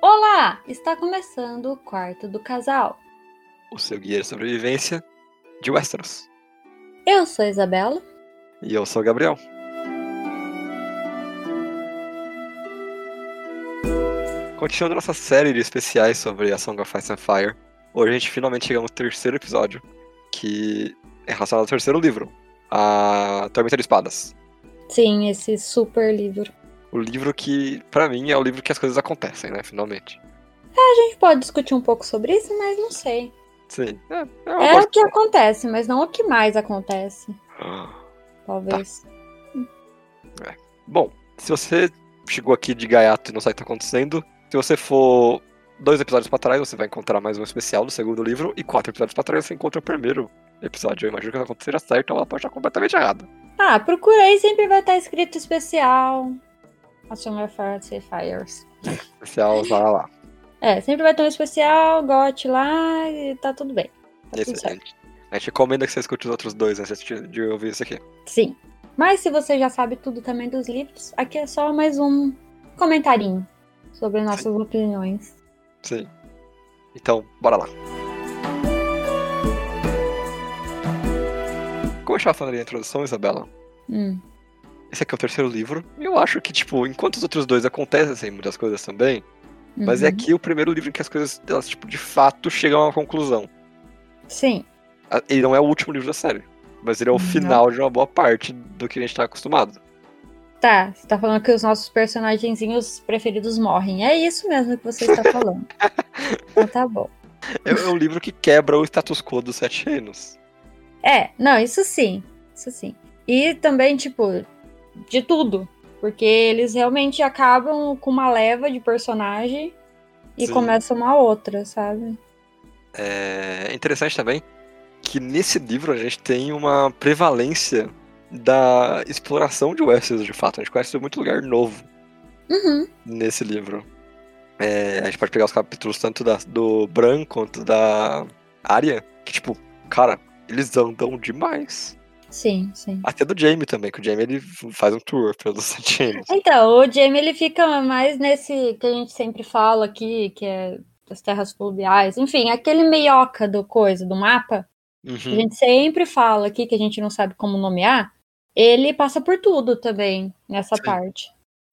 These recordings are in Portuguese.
Olá! Está começando o quarto do casal. O seu guia de sobrevivência de Westeros. Eu sou a Isabela. E eu sou o Gabriel. Continuando nossa série de especiais sobre a Song of Ice and Fire, hoje a gente finalmente chega no terceiro episódio, que é relacionado ao terceiro livro, a Tormenta de Espadas. Sim, esse super livro. O livro que, pra mim, é o livro que as coisas acontecem, né? Finalmente. A gente pode discutir um pouco sobre isso, mas não sei. Sim. É, É o que acontece, mas não o que mais acontece. Talvez. Bom, se você chegou aqui de gaiato e não sabe o que tá acontecendo, se você for dois episódios pra trás, você vai encontrar mais um especial do segundo livro, e quatro episódios pra trás você encontra o primeiro episódio. Eu imagino que vai acontecer certo, ela pode estar completamente errada. Ah, procura aí, sempre vai estar escrito especial. A and Fires. Especial, vai lá. É, sempre vai ter um especial, gote lá e tá tudo bem. Tá tudo certo. Excelente. A gente recomenda que você escute os outros dois antes de de ouvir isso aqui. Sim. Mas se você já sabe tudo também dos livros, aqui é só mais um comentarinho sobre nossas opiniões. Sim. Então, bora lá. Estava falando na introdução, Isabela, Hum. esse aqui é o terceiro livro. Eu acho que, tipo, enquanto os outros dois acontecem muitas coisas também, mas é uhum. aqui o primeiro livro em que as coisas, elas, tipo, de fato chegam a uma conclusão. Sim. Ele não é o último livro da série, mas ele é o Não. final de uma boa parte do que a gente tá acostumado. Tá, você tá falando que os nossos personagenzinhos preferidos morrem. É isso mesmo que você está falando. então tá bom. É, é um livro que quebra o status quo dos sete reinos. É, não, isso sim. Isso sim. E também, tipo, de tudo. Porque eles realmente acabam com uma leva de personagem e Sim. começa uma outra, sabe? É interessante também que nesse livro a gente tem uma prevalência da exploração de Westeros, de fato. A gente conhece muito lugar novo Uhum. nesse livro. É, a gente pode pegar os capítulos tanto da- do Bran quanto da Arya, que, tipo, cara, eles andam demais. Sim, sim. Até do Jaime também, que o Jaime ele faz um tour pelos reinos. Então, o Jamie ele fica mais nesse que a gente sempre fala aqui, que é das terras fluviais, enfim, aquele meioca do coisa, do mapa, que a Uhum. gente sempre fala aqui, que a gente não sabe como nomear, ele passa por tudo também nessa Sim. parte.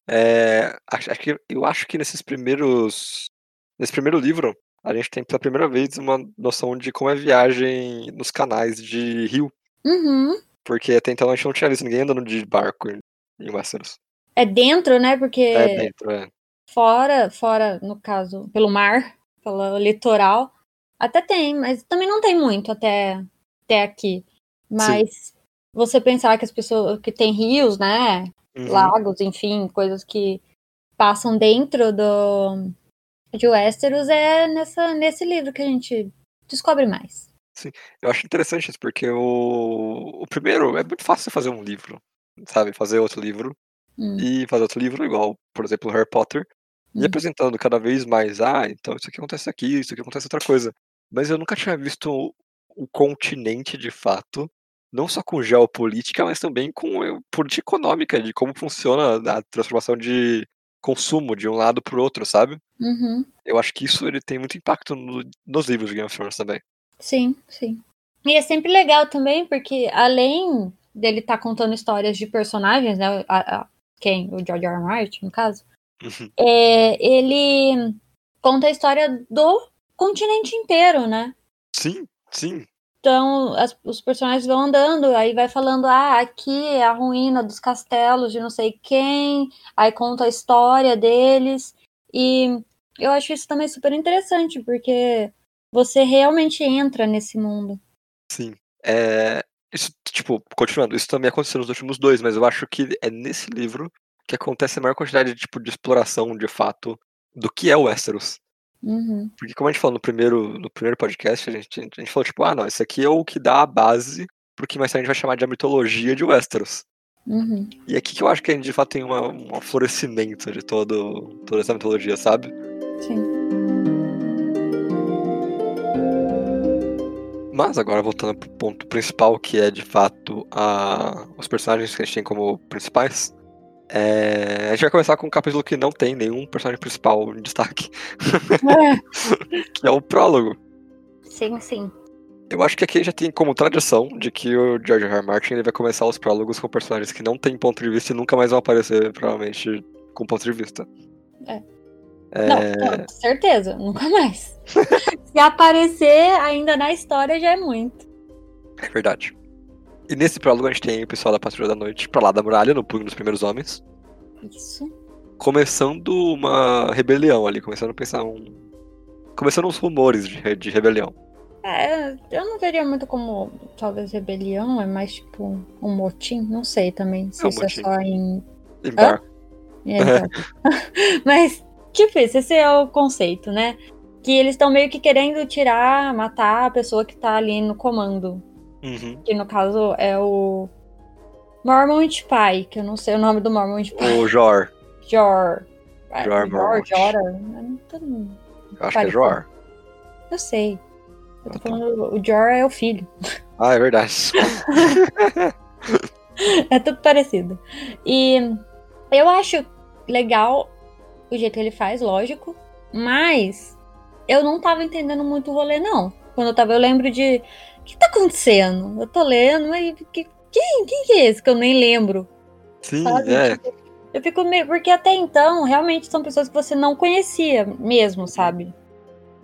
É, acho, eu acho que nesses primeiros. Nesse primeiro livro, a gente tem pela primeira vez uma noção de como é viagem nos canais de rio. Uhum. Porque até então a gente não tinha visto ninguém andando de barco em Westeros. É dentro, né? Porque É dentro, é. fora, fora, no caso, pelo mar, pelo litoral, até tem, mas também não tem muito até, até aqui. Mas você pensar que as pessoas que tem rios, né? Uhum. lagos, enfim, coisas que passam dentro do de Westeros é nessa, nesse livro que a gente descobre mais. Eu acho interessante isso, porque o, o primeiro é muito fácil fazer um livro, sabe? Fazer outro livro Hum, e fazer outro livro igual, por exemplo, Harry Potter, e Hum. apresentando cada vez mais, ah, então isso aqui acontece aqui, isso aqui acontece outra coisa. Mas eu nunca tinha visto o, o continente de fato, não só com geopolítica, mas também com eh, política econômica, de como funciona a transformação de consumo de um lado pro outro, sabe? uhum. Eu acho que isso ele tem muito impacto no- nos livros de Game of Thrones também. Sim, sim. E é sempre legal também, porque além dele estar contando histórias de personagens, né? a- a- quem? O George R. R. Martin, no caso. Uhum. É, ele conta a história do continente inteiro, né? Sim, sim. Então, as- os personagens vão andando, aí vai falando, ah, aqui é a ruína dos castelos de não sei quem, aí conta a história deles. E eu acho isso também super interessante, porque você realmente entra nesse mundo. Sim. É, isso, tipo, continuando, isso também aconteceu nos últimos dois, mas eu acho que é nesse livro que acontece a maior quantidade de, tipo, de exploração, de fato, do que é o Westeros. Uhum, Porque como a gente falou no primeiro, no primeiro podcast, a gente, a gente falou, tipo, ah, não, esse aqui é o que dá a base pro que mais tarde a gente vai chamar de a mitologia de Westeros. uhum. E é aqui que eu acho que a gente, de fato, tem uma, um florescimento de todo, toda essa mitologia, sabe? Sim. Mas agora voltando pro ponto principal, que é de fato a... os personagens que a gente tem como principais. É... A gente vai começar com um capítulo que não tem nenhum personagem principal em destaque. que é o prólogo. Sim, sim. Eu acho que aqui já tem como tradição de que o George R. R. Martin ele vai começar os prólogos com personagens que não têm ponto de vista e nunca mais vão aparecer, provavelmente, com ponto de vista. É. É... Não, não, certeza, nunca mais. Se aparecer ainda na história já é muito. É verdade. E nesse prólogo a gente tem o pessoal da Patrulha da Noite pra lá da muralha, no punho dos primeiros homens. Isso. Começando uma rebelião ali, começando a pensar um. Começando uns rumores de, de rebelião. É, eu não veria muito como talvez rebelião, é mais tipo um motim, não sei também se é um isso motim. é só em. Em bar. É. Mas, tipo, esse é o conceito, né? Que eles estão meio que querendo tirar, matar a pessoa que tá ali no comando. Uhum. Que no caso é o Mormont Pai, que eu não sei o nome do Mormont Pai. O Jor. Jor. Jor, Jor, Jora. Eu acho que é Jor. Eu sei. Eu tô falando, o Jor é o filho. Ah, é verdade. é tudo parecido. E eu acho legal o jeito que ele faz, lógico, mas eu não tava entendendo muito o rolê, não. Quando eu tava, eu lembro de. O que tá acontecendo? Eu tô lendo, mas. Que, quem, quem que é esse que eu nem lembro? Sim, sabe? é. Eu fico meio. Porque até então, realmente são pessoas que você não conhecia mesmo, sabe?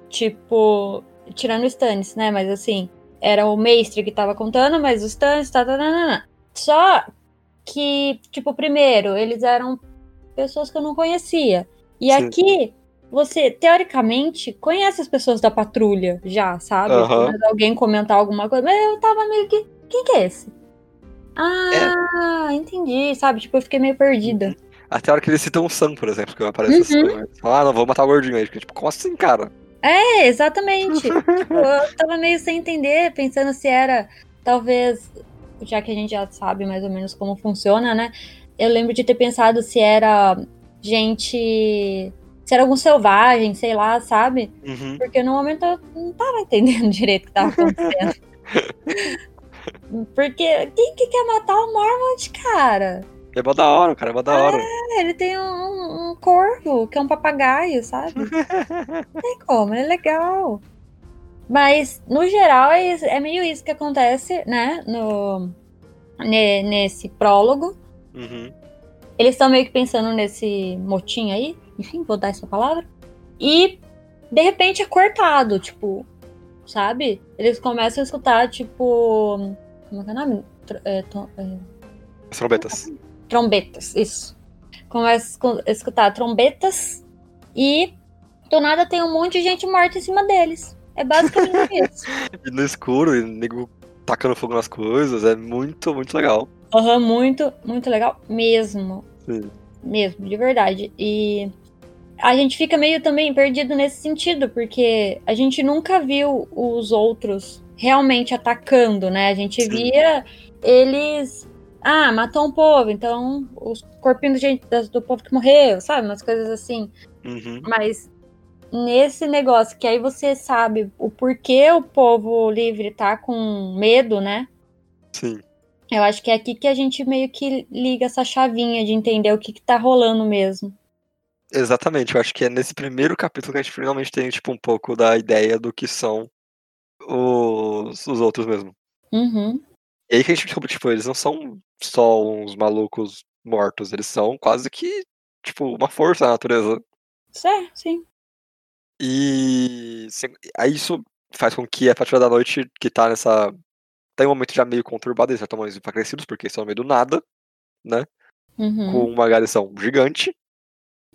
Tipo, tirando o Stannis, né? Mas assim, era o mestre que tava contando, mas o Stannis, tá, tá, tá, tá, Só que, tipo, primeiro, eles eram pessoas que eu não conhecia. E Sim. aqui, você, teoricamente, conhece as pessoas da patrulha já, sabe? Uhum. Quando alguém comentar alguma coisa, mas eu tava meio que. Quem que é esse? Ah, é. entendi, sabe? Tipo, eu fiquei meio perdida. Uhum. Até a hora que eles citam o Sam, por exemplo, que aparece uhum. assim. Ah, não, vou matar o gordinho aí. Tipo, como assim, cara? É, exatamente. tipo, eu tava meio sem entender, pensando se era, talvez, já que a gente já sabe mais ou menos como funciona, né? Eu lembro de ter pensado se era gente. Se era algum selvagem, sei lá, sabe? Uhum. Porque no momento eu não tava entendendo direito o que tava acontecendo. Porque quem que quer matar o Mormont, cara? É mó da hora, cara, é mó da hora. É, ele tem um, um corvo, que é um papagaio, sabe? Não tem como, ele é legal. Mas, no geral, é, é meio isso que acontece, né? No, nesse prólogo. Uhum. Eles estão meio que pensando nesse motim aí. Enfim, vou dar essa palavra. E, de repente, é cortado, tipo, sabe? Eles começam a escutar, tipo. Como é que é o nome? É, é... As trombetas. Trombetas, isso. Começa a escutar trombetas e do nada tem um monte de gente morta em cima deles. É basicamente isso. e no escuro, e nego tacando fogo nas coisas, é muito, muito legal. Aham, uhum, muito, muito legal mesmo. Sim. Mesmo, de verdade. E a gente fica meio também perdido nesse sentido, porque a gente nunca viu os outros realmente atacando, né? A gente Sim. via eles ah, matou um povo, então os corpinhos gente, do povo que morreu, sabe? Umas coisas assim. Uhum. Mas nesse negócio que aí você sabe o porquê o povo livre tá com medo, né? Sim. Eu acho que é aqui que a gente meio que liga essa chavinha de entender o que, que tá rolando mesmo. Exatamente, eu acho que é nesse primeiro capítulo que a gente finalmente tem, tipo, um pouco da ideia do que são os, os outros mesmo. Uhum. E aí que a gente descobre, tipo, eles não são só uns malucos mortos, eles são quase que, tipo, uma força da natureza. Sim, sim. E aí isso faz com que a Patrulha da Noite, que tá nessa. Tem um momento já meio conturbado, eles já estão mais enfraquecidos, porque estão no meio do nada, né? Uhum. Com uma garnição gigante.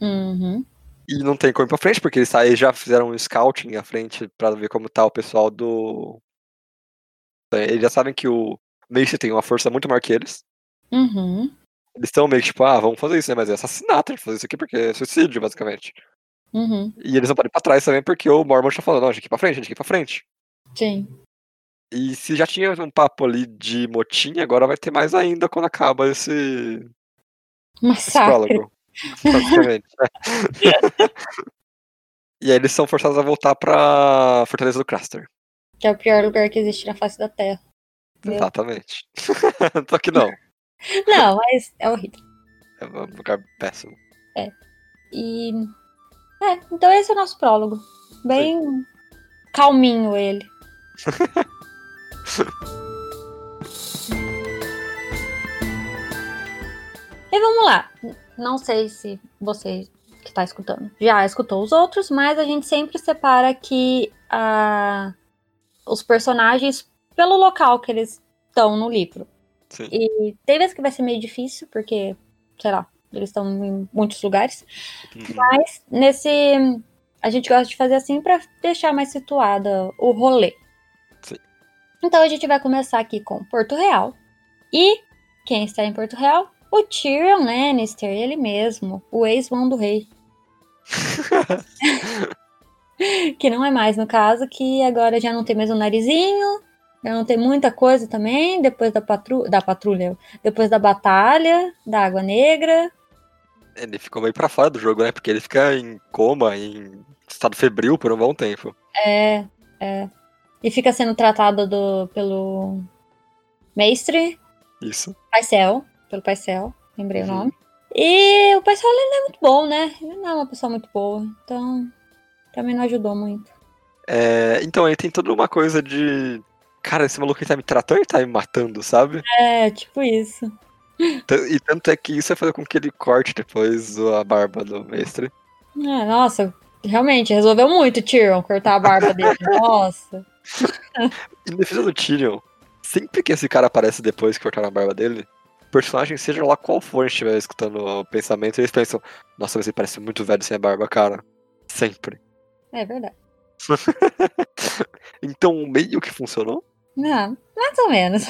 Uhum. E não tem como ir pra frente, porque eles já fizeram um scouting à frente pra ver como tá o pessoal do. Eles já sabem que o Mace tem uma força muito maior que eles. Uhum. Eles estão meio que tipo, ah, vamos fazer isso, né? Mas é assassinato, a gente fazer isso aqui porque é suicídio, basicamente. Uhum. E eles não podem ir pra trás também porque o Mormon tá falando, não, a gente tem que ir pra frente, a gente tem que ir pra frente. Sim. E se já tinha um papo ali de motim, agora vai ter mais ainda quando acaba esse. Massacre. Esse basicamente. e aí eles são forçados a voltar pra Fortaleza do Craster. Que é o pior lugar que existe na face da Terra. Meu. Exatamente. Só que não. Não, mas é horrível. É um lugar péssimo. E. É, então esse é o nosso prólogo. Bem calminho ele. e vamos lá. Não sei se você que está escutando já escutou os outros, mas a gente sempre separa aqui a... os personagens pelo local que eles estão no livro. Sim. E tem vezes que vai ser meio difícil, porque, sei lá, eles estão em muitos lugares. Uhum. Mas nesse. A gente gosta de fazer assim pra deixar mais situada o rolê. Sim. Então a gente vai começar aqui com Porto Real. E quem está em Porto Real? O Tyrion Lannister, ele mesmo, o ex-mão do rei. que não é mais no caso, que agora já não tem mais o narizinho, já não tem muita coisa também, depois da, patru da patrulha, depois da batalha, da Água Negra. Ele ficou meio pra fora do jogo, né? Porque ele fica em coma, em estado febril por um bom tempo. É, é. E fica sendo tratado do, pelo mestre Isso. Paisel, pelo Paisel, lembrei Uhum. o nome. E o Paisel ele não é muito bom, né? Ele não é uma pessoa muito boa, então também não ajudou muito. É, então, ele tem toda uma coisa de. Cara, esse maluco ele tá me tratando e tá me matando, sabe? É, tipo isso. E tanto é que isso vai fazer com que ele corte depois a barba do mestre. É, nossa, realmente, resolveu muito o Tyrion cortar a barba dele. Nossa. Em defesa do Tyrion, sempre que esse cara aparece depois que cortaram a barba dele, personagem, seja lá qual for, estiver escutando o pensamento, eles pensam, nossa, ele parece muito velho sem a barba, cara. Sempre. É verdade. Então, meio que funcionou. Não, mais ou menos.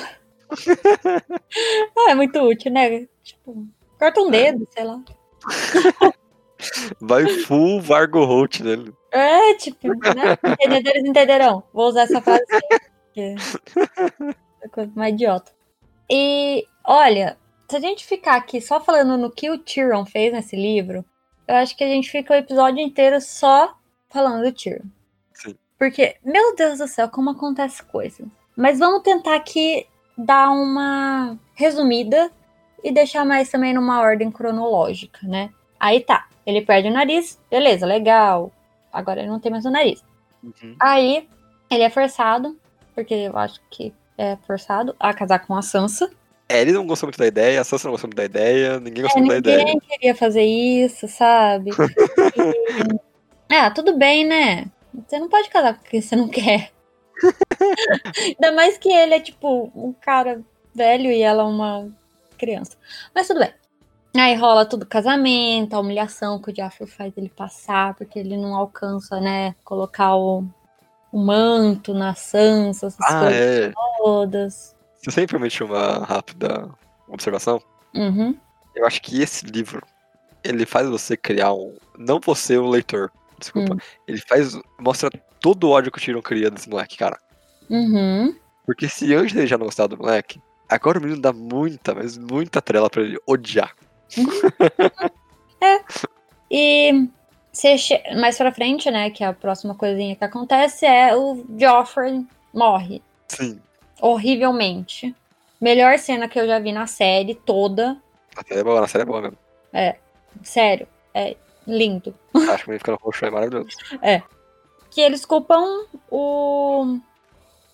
Não é muito útil, né? Tipo, corta um dedo, sei lá. Vai full Vargo Holt nele. É, tipo, né? Entendedores entenderão. Vou usar essa frase porque é coisa mais idiota. E, olha, se a gente ficar aqui só falando no que o Tyrion fez nesse livro, eu acho que a gente fica o episódio inteiro só falando do Tyrion. Sim. Porque, meu Deus do céu, como acontece coisa. Mas vamos tentar aqui dar uma resumida e deixar mais também numa ordem cronológica, né? Aí tá, ele perde o nariz, beleza, legal. Agora ele não tem mais o nariz. Uhum. Aí ele é forçado, porque eu acho que é forçado, a casar com a Sansa. É, ele não gostou muito da ideia, a Sansa não gostou muito da ideia, ninguém gostou É, muito da ideia. ninguém queria fazer isso, sabe? E- Ah, tudo bem, né? Você não pode casar porque você não quer. Ainda mais que ele é tipo um cara velho e ela uma criança. Mas tudo bem. Aí rola tudo casamento, a humilhação que o Joffrey faz ele passar, porque ele não alcança, né, colocar o, o manto na Sansa, essas Ah, coisas é. todas. Se você me permite uma rápida observação, Uhum. eu acho que esse livro, ele faz você criar um... Não você, o leitor, desculpa. Hum. Ele faz... Mostra todo o ódio que o Tyrion cria desse moleque, cara. Uhum. Porque se antes ele já não gostava do moleque, agora o menino dá muita, mas muita trela pra ele odiar. E você che- mais pra frente, né, que a próxima coisinha que acontece é o Joffrey morre Sim. horrivelmente. Melhor cena que eu já vi na série toda. A série é boa, a série é boa mesmo. Sério, é lindo. Acho que ele ficando roxo é maravilhoso. Que eles culpam o,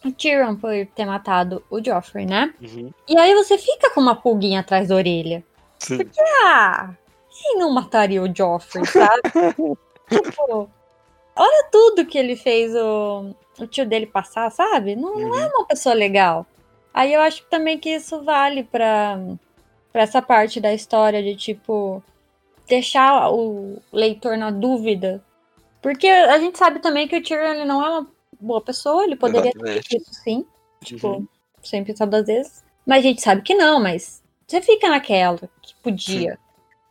o Tyrion por ter matado o Joffrey, né? Uhum. E aí você fica com uma pulguinha atrás da orelha. Sim. Ah, quem não mataria o Joffrey, sabe? tipo, olha tudo que ele fez o, o tio dele passar, sabe? Não, não é Uhum. uma pessoa legal. Aí eu acho também que isso vale pra, pra essa parte da história de, tipo, deixar o leitor na dúvida. Porque a gente sabe também que o Tyrion ele não é uma boa pessoa, ele poderia ter Exatamente. feito isso sim, tipo, Uhum. sempre todas as vezes. Mas a gente sabe que não, mas você fica naquela que podia.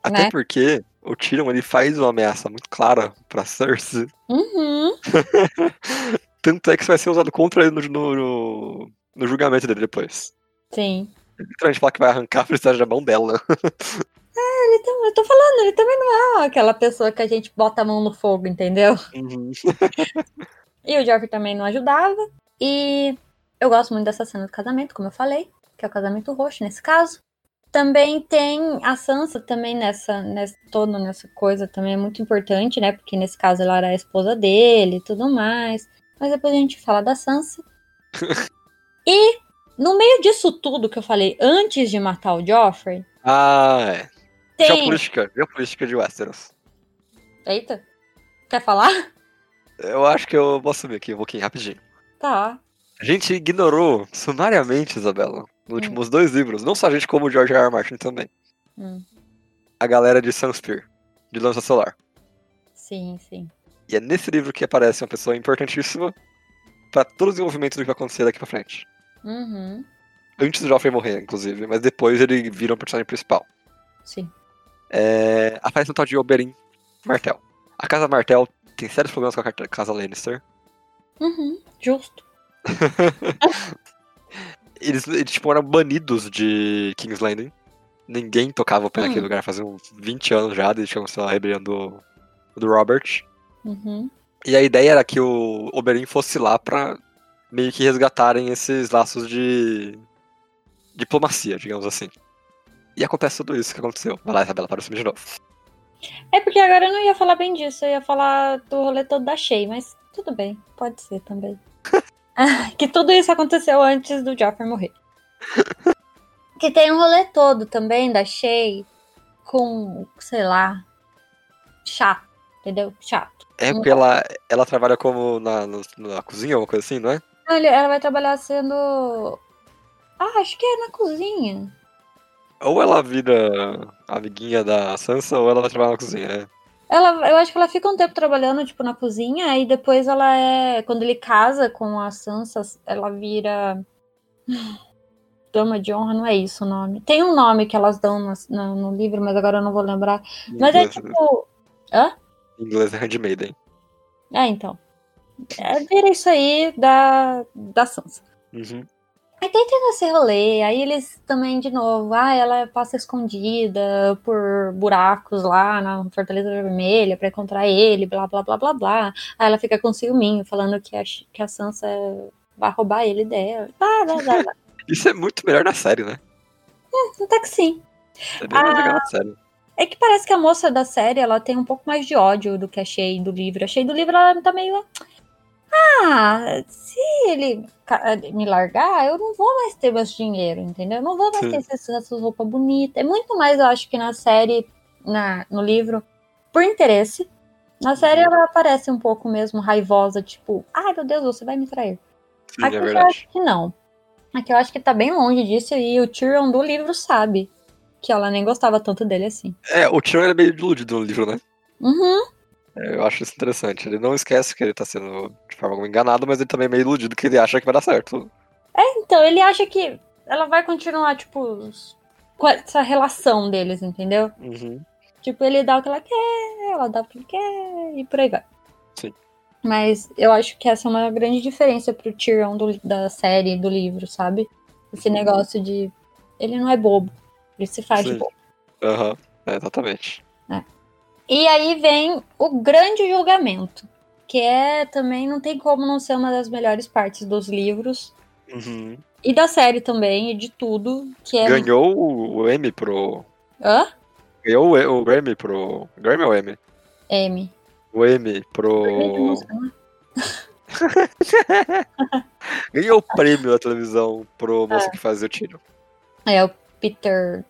Até né? porque o Tyrion ele faz uma ameaça muito clara pra Cersei. Uhum. Tanto é que isso vai ser usado contra ele no, no, no- julgamento dele depois. Sim. Ele literalmente fala que vai arrancar a felicidade da mão dela. Ele tam- eu tô falando, ele também não é aquela pessoa que a gente bota a mão no fogo, entendeu? Uhum. E o Joffrey também não ajudava. E eu gosto muito dessa cena do casamento, como eu falei, que é o casamento roxo nesse caso. Também tem a Sansa também nessa, nessa toda nessa coisa também é muito importante, né? Porque nesse caso ela era a esposa dele e tudo mais. Mas depois a gente fala da Sansa. e no meio disso tudo que eu falei antes de matar o Joffrey. Ah, é. Tem... Geopolítica, geopolítica de Westeros. Eita. Quer falar? Eu acho que eu vou assumir aqui um pouquinho, rapidinho. Tá. A gente ignorou sumariamente, Isabela, nos últimos dois livros. Não só a gente, como o George R. R. Martin também. Hum. A galera de Sunspear, de Lança Solar. Sim, sim. E é nesse livro que aparece uma pessoa importantíssima pra todo o desenvolvimento do que vai acontecer daqui pra frente. Uhum. Antes do Joffrey morrer, inclusive, mas depois ele vira um personagem principal. Sim. É... Aparece um tal de Oberyn Martel. A Casa Martel tem sérios problemas com a Casa Lannister. Uhum. Justo. Eles, eles tipo, eram banidos de King's Landing. Ninguém tocava pé Hum. naquele lugar, fazia uns 20 anos já, desde que começou a rebelião do, do Robert. Uhum. E a ideia era que o Oberyn fosse lá pra meio que resgatarem esses laços de diplomacia, digamos assim. E acontece tudo isso que aconteceu. Vai lá, Isabela, para o de novo. É porque agora eu não ia falar bem disso, eu ia falar do rolê todo da Shay, mas tudo bem, pode ser também. Que tudo isso aconteceu antes do Joffrey morrer. que tem um rolê todo também da Shay com, sei lá, chato, entendeu? Chato. É porque ela, ela trabalha como na, no- na cozinha, alguma coisa assim, não é? Ela vai trabalhar sendo. Ah, acho que é na cozinha. Ou ela vira amiguinha da Sansa, ou ela vai trabalhar na cozinha, né? Ela, eu acho que ela fica um tempo trabalhando, tipo, na cozinha, e depois ela é. Quando ele casa com a Sansa, ela vira. Dama de honra, não é isso o nome. Tem um nome que elas dão no, no, no livro, mas agora eu não vou lembrar. Em Mas é inglês, tipo. Hã? em inglês é handmaiden. É, então. É, vira isso aí da, da Sansa. Uhum. Aí tem todo esse rolê, aí eles também, de novo, ah, ela passa escondida por buracos lá na Fortaleza Vermelha pra encontrar ele, blá, blá, blá, blá, blá. Aí ela fica com ciúminho, falando que a, que a Sansa vai roubar ele dela. Blá, blá, blá, blá. Isso é muito melhor na série, né? Até que sim. É bem mais Ah. legal na série. É que parece que a moça da série, ela tem um pouco mais de ódio do que a Shay do livro. A Shay do livro, ela tá meio... Ah, se ele me largar, eu não vou mais ter mais dinheiro, entendeu? Eu não vou mais Sim. ter essas, essas roupas bonitas. É muito mais, eu acho, que na série, na, no livro, por interesse. Na série, Uhum. ela aparece um pouco mesmo raivosa, tipo... Ai, meu Deus, você vai me trair. Sim, Aqui é eu acho que não. Aqui eu acho que tá bem longe disso e o Tyrion do livro sabe que ela nem gostava tanto dele assim. É, o Tyrion é meio iludido no livro, né? Uhum. É, Eu acho isso interessante. Ele não esquece que ele tá sendo de forma alguma enganado, mas ele também é meio iludido que ele acha que vai dar certo. Então, ele acha que ela vai continuar, tipo, com essa relação deles, entendeu? Uhum. Tipo, ele dá o que ela quer, ela dá o que ele quer e por aí vai. Sim. Mas eu acho que essa é uma grande diferença pro Tyrion do- da série do livro, sabe? Esse Uhum. negócio de. Ele não é bobo. Ele se faz de Sim. bobo. Aham, é, exatamente. E aí vem o grande julgamento. Que é também, não tem como não ser uma das melhores partes dos livros. Uhum. E da série também, e de tudo. Que é. Ganhou o, M pro. Hã? Ganhou o, o Grammy pro. Grammy ou M? M. O M pro. né? Ganhou o prêmio da televisão pro moço que fazia o tiro. É o Peter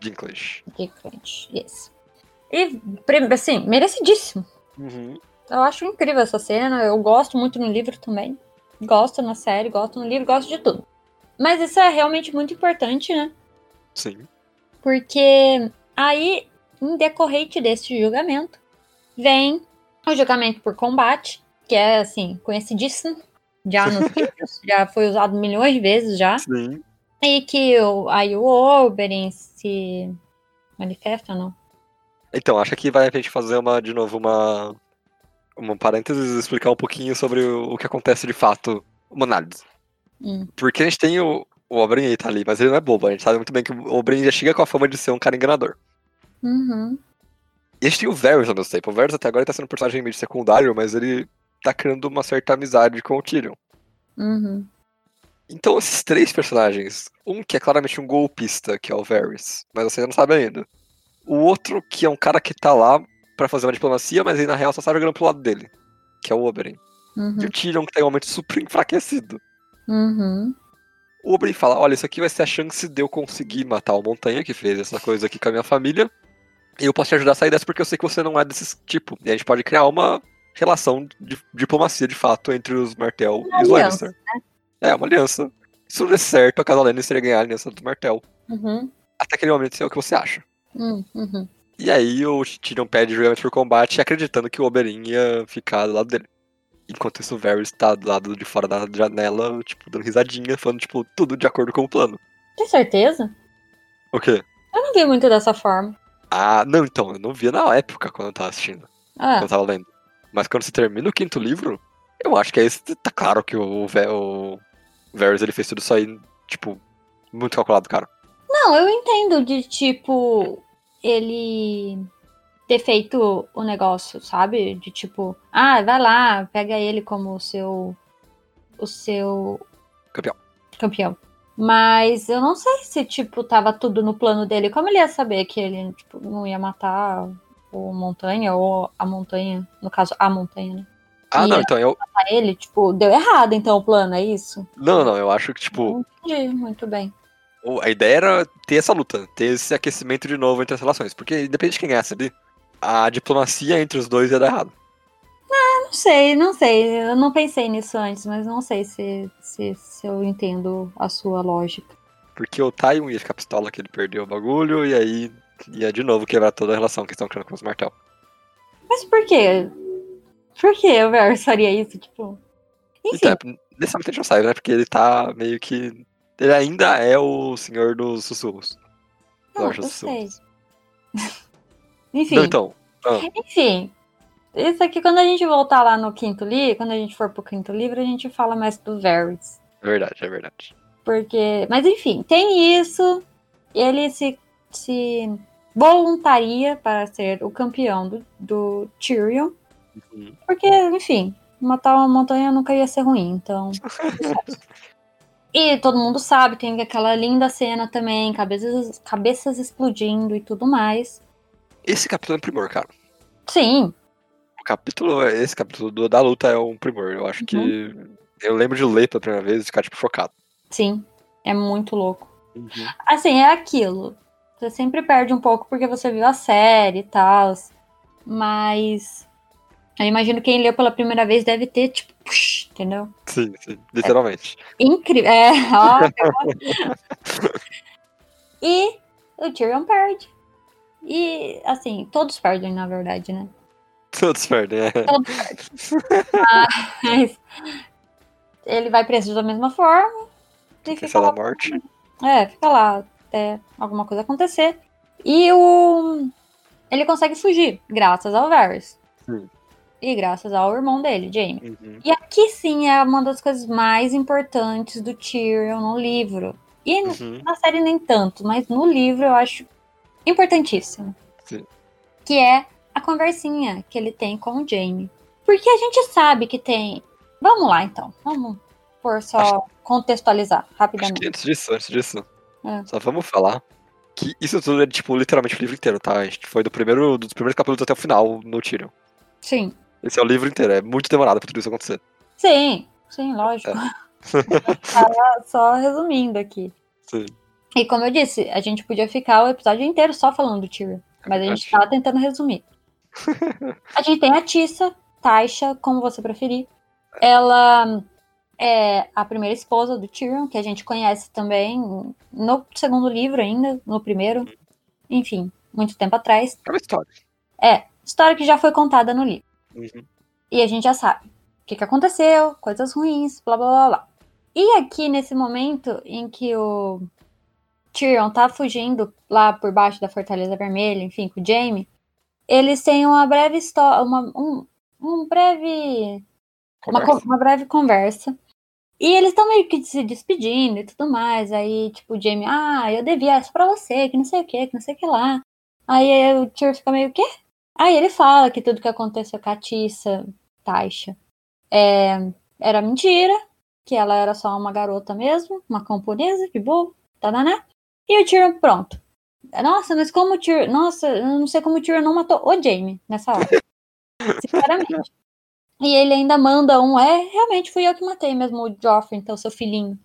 Dinklage. Dinklage, yes. E, assim, merecidíssimo. Uhum. Eu acho incrível essa cena. Eu gosto muito no livro também. Gosto na série, gosto no livro, gosto de tudo. Mas isso é realmente muito importante, né? Sim. Porque aí, em decorrente desse julgamento, vem o julgamento por combate, que é, assim, conhecidíssimo. Já nos livros, já foi usado milhões de vezes já. Sim. E que o, aí o Oberyn se manifesta, não? Então, acho que vai a gente fazer uma, de novo, uma. Uma parênteses e explicar um pouquinho sobre o, o que acontece de fato, uma análise. Hum. Porque a gente tem o, o Oberyn aí, tá ali, mas ele não é bobo. A gente sabe muito bem que o Oberyn já chega com a fama de ser um cara enganador. Uhum. E a gente tem o Varys ao mesmo tempo. O Varys até agora tá sendo um personagem meio secundário, mas ele tá criando uma certa amizade com o Tyrion. Uhum. Então, esses três personagens, um que é claramente um golpista, que é o Varys, mas você não sabe ainda. O outro que é um cara que tá lá pra fazer uma diplomacia, mas ele na real só tá jogando pro lado dele, que é o Oberyn. Uhum. E o Tyrion que tá em um momento super enfraquecido. Uhum. O Oberyn fala, olha, isso aqui vai ser a chance de eu conseguir matar o Montanha, que fez essa coisa aqui com a minha família, e eu posso te ajudar a sair dessa porque eu sei que você não é desse tipo. E a gente pode criar uma relação de diplomacia, de fato, entre os Martel Uma e os aliança, Lannister. É, uma aliança. Se não der certo, a casa Lannister ia ganhar a aliança do Martel. Uhum. Até aquele momento, isso é o que você acha. Uhum. Uhum. E aí o Tyrion pede julgamento por combate, acreditando que o Oberyn ia ficar do lado dele. Enquanto isso, o Varys tá do lado de fora da janela, tipo, dando risadinha, falando, tipo, tudo de acordo com o plano. Tem certeza? O quê? Eu não vi muito dessa forma. Ah, não, então, eu não via na época quando eu tava assistindo, Ah, quando eu tava lendo. Mas quando você termina o quinto livro, eu acho que aí tá claro que o, Ve- o Varys ele fez tudo isso aí, tipo, muito calculado, cara. Não, eu entendo de tipo ele ter feito o negócio, sabe? De tipo, ah, vai lá, pega ele como o seu o seu Campeão. campeão. Mas eu não sei se tipo tava tudo no plano dele. Como ele ia saber que ele tipo, não ia matar o montanha ou a montanha, no caso a montanha, né? Ah, E não, então eu. Ele, tipo, deu errado então o plano, é isso? Não, não, não, eu acho que, tipo, entendi muito bem. A ideia era ter essa luta, ter esse aquecimento de novo entre as relações. Porque independente de quem ganhasse ali, a diplomacia entre os dois ia dar errado. Não sei, não sei. Eu não pensei nisso antes, mas não sei se, se, se eu entendo a sua lógica. Porque o Tywin ia ficar pistola que ele perdeu o bagulho, e aí ia de novo quebrar toda a relação que estão criando com os Martel. Mas por quê? Por que o Varys faria isso? Tipo. Enfim, Então, nesse momento a gente não sabe, né? Porque ele tá meio que. Ele ainda é o senhor dos sussurros. não, eu sei. Enfim, Não, então. enfim. Isso aqui, quando a gente voltar lá no quinto livro, quando a gente for pro quinto livro, a gente fala mais do Varys. É verdade, é verdade. Porque. Mas enfim, tem isso. Ele se, se voluntaria para ser o campeão do, do Tyrion. Uhum. Porque, enfim, matar uma montanha nunca ia ser ruim, então. e todo mundo sabe, tem aquela linda cena também, cabeças, cabeças explodindo e tudo mais. Esse capítulo é um primor, cara. Sim, O capítulo, esse capítulo do- da luta é um primor. Eu acho que. Uhum. Eu lembro de ler pela primeira vez e ficar, tipo, chocado. sim. É muito louco. Assim, é aquilo. Você sempre perde um pouco porque você viu a série e tal. Mas. Eu imagino que quem leu pela primeira vez deve ter, tipo, push, entendeu? Sim, sim, literalmente. Incrível. É, ó, E o Tyrion perde. E, assim, todos perdem, na verdade, né? Todos perdem, é. Todos perdem. Mas ele vai preso da mesma forma. E fica lá, morte. é, fica lá até alguma coisa acontecer. E o. Ele consegue fugir, graças ao Varys. Sim. E graças ao irmão dele, Jaime. Uhum. E aqui sim é uma das coisas mais importantes do Tyrion no livro. E Uhum. na série nem tanto, mas no livro eu acho importantíssimo. Sim. Que é a conversinha que ele tem com o Jaime. Porque a gente sabe que tem. Vamos lá então. Vamos por só contextualizar Acho rapidamente. que antes disso, antes disso, É. só vamos falar que isso tudo é, tipo, literalmente o livro inteiro, tá? A gente foi do primeiro, dos primeiros capítulos até o final no Tyrion. Sim. Esse é o livro inteiro, é muito demorado pra tudo isso acontecer. Sim, sim, lógico. Tava só resumindo aqui. Sim. E como eu disse, a gente podia ficar o episódio inteiro só falando do Tyrion. Mas a gente verdade. tava tentando resumir. a gente tem a Tissa, Taisha, como você preferir. Ela é a primeira esposa do Tyrion, que a gente conhece também no segundo livro ainda, no primeiro. Enfim, muito tempo atrás. É uma história. É, história que já foi contada no livro. Uhum. E a gente já sabe o que, que aconteceu, coisas ruins, blá blá blá blá. E aqui nesse momento em que o Tyrion tá fugindo lá por baixo da Fortaleza Vermelha, enfim, com o Jaime, eles têm uma breve história, uma, um, um breve uma, uma breve conversa. E eles estão meio que se despedindo e tudo mais. Aí, tipo, o Jamie, ah, eu devia essa pra você, que não sei o que, que não sei o que lá. Aí o Tyrion fica meio, o quê? Aí ele fala que tudo que aconteceu com a Tissa, Taisha, é, era mentira. que ela era só uma garota mesmo, uma camponesa, de boa, tá, né? E o Tyrion, pronto. Nossa, mas como o Tyrion. Nossa, eu não sei como o Tyrion não matou o Jaime nessa hora. Sinceramente. E ele ainda manda um, é, realmente fui eu que matei mesmo o Joffrey, então, seu filhinho.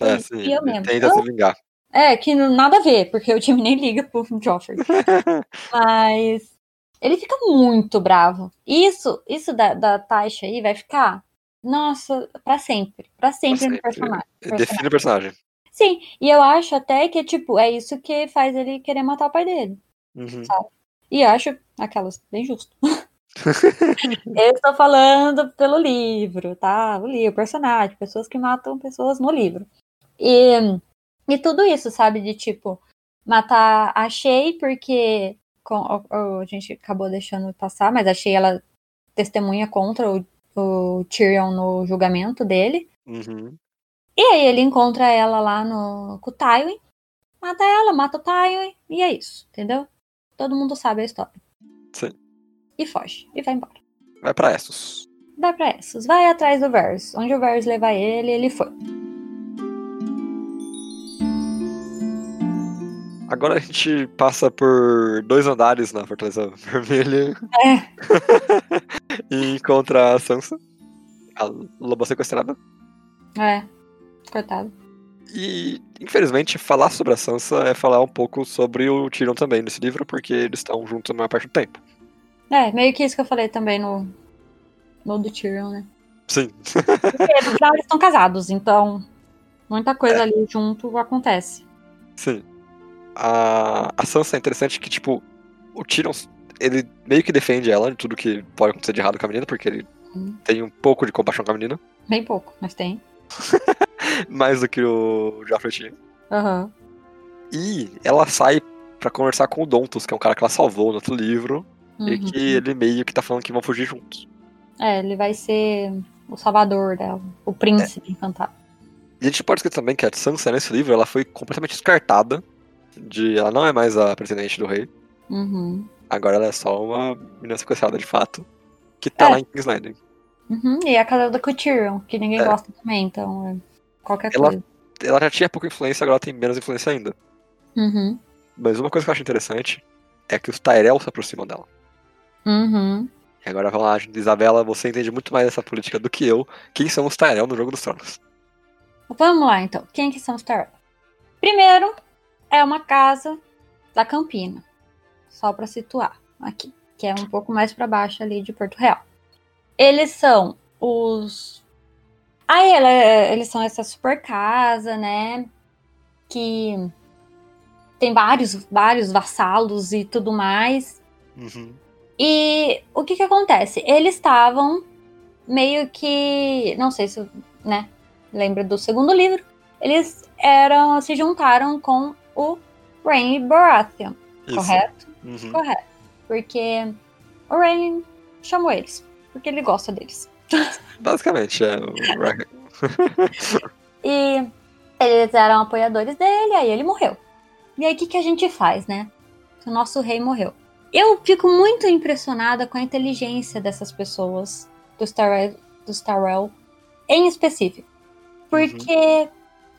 É, sim. eu mesmo. Tenta então, se vingar. É, que nada a ver, porque o time nem liga pro Joffrey. Mas ele fica muito bravo. Isso, isso da, da Tasha aí vai ficar, nossa, para sempre. para sempre, sempre, no personagem. Define o personagem. Sim, e eu acho até que, tipo, é isso que faz ele querer matar o pai dele. Uhum. Sabe? E acho aquelas bem justo. eu estou falando pelo livro, tá? O livro, personagem, pessoas que matam pessoas no livro. E, e tudo isso, sabe? De tipo, matar a Shay porque a gente acabou deixando passar, mas a Shay ela testemunha contra o, o Tyrion no julgamento dele. Uhum. E aí ele encontra ela lá no, com o Tywin, mata ela, mata o Tywin, e é isso, entendeu? Todo mundo sabe a história. Sim. E foge, e vai embora. Vai pra Essos. Vai pra Essos, vai atrás do Varys. Onde o Varys levar ele, ele foi. Agora a gente passa por dois andares na Fortaleza Vermelha. É. e encontra a Sansa, a loba sequestrada. É, coitado. E, infelizmente, falar sobre a Sansa é falar um pouco sobre o Tyrion também nesse livro, porque eles estão juntos na maior parte do tempo. É, meio que isso que eu falei também no, no do Tyrion, né? Sim. Porque eles estão casados, então muita coisa é. ali junto acontece. Sim a, a Sansa é interessante que, tipo, o Tyrion, ele meio que defende ela de tudo que pode acontecer de errado com a menina, porque ele hum. tem um pouco de compaixão com a menina. Bem pouco, mas tem. Mais do que o Joffrey tinha. Uhum. E ela sai para conversar com o Dontos, que é um cara que ela salvou no outro livro, uhum. e que ele meio que tá falando que vão fugir juntos. É, ele vai ser o salvador dela, o príncipe é. encantado. E a gente pode esquecer também que a Sansa, nesse livro, ela foi completamente descartada de ela não é mais a presidente do rei. Uhum. Agora ela é só uma menina sequestrada de fato, que tá é. lá em King's Landing. Uhum. E é a casada com o Tyrion, que ninguém é. gosta também, então é qualquer ela, coisa. Ela já tinha pouca influência, agora ela tem menos influência ainda. Uhum. Mas uma coisa que eu acho interessante é que os Tyrell se aproximam dela. Uhum. E agora vamos lá, Isabela, você entende muito mais essa política do que eu. Quem são os Tyrell no Jogo dos Tronos? Vamos lá então. Quem que são os Tyrell? Primeiro, é uma casa da Campina, só para situar aqui, que é um pouco mais para baixo ali de Porto Real. Eles são os. Aí ela, eles são essa super casa, né? Que tem vários, vários vassalos e tudo mais. Uhum. E o que que acontece? Eles estavam meio que. Não sei se, né? Lembra do segundo livro. Eles eram. se juntaram com o Rain Baratheon, Isso. correto? Uhum. Correto. Porque o Rain chamou eles, porque ele gosta deles. Basicamente, é. e eles eram apoiadores dele, aí ele morreu. E aí o que, que a gente faz, né? O nosso rei morreu. Eu fico muito impressionada com a inteligência dessas pessoas, do Starrell, do Starrell em específico. Porque uhum.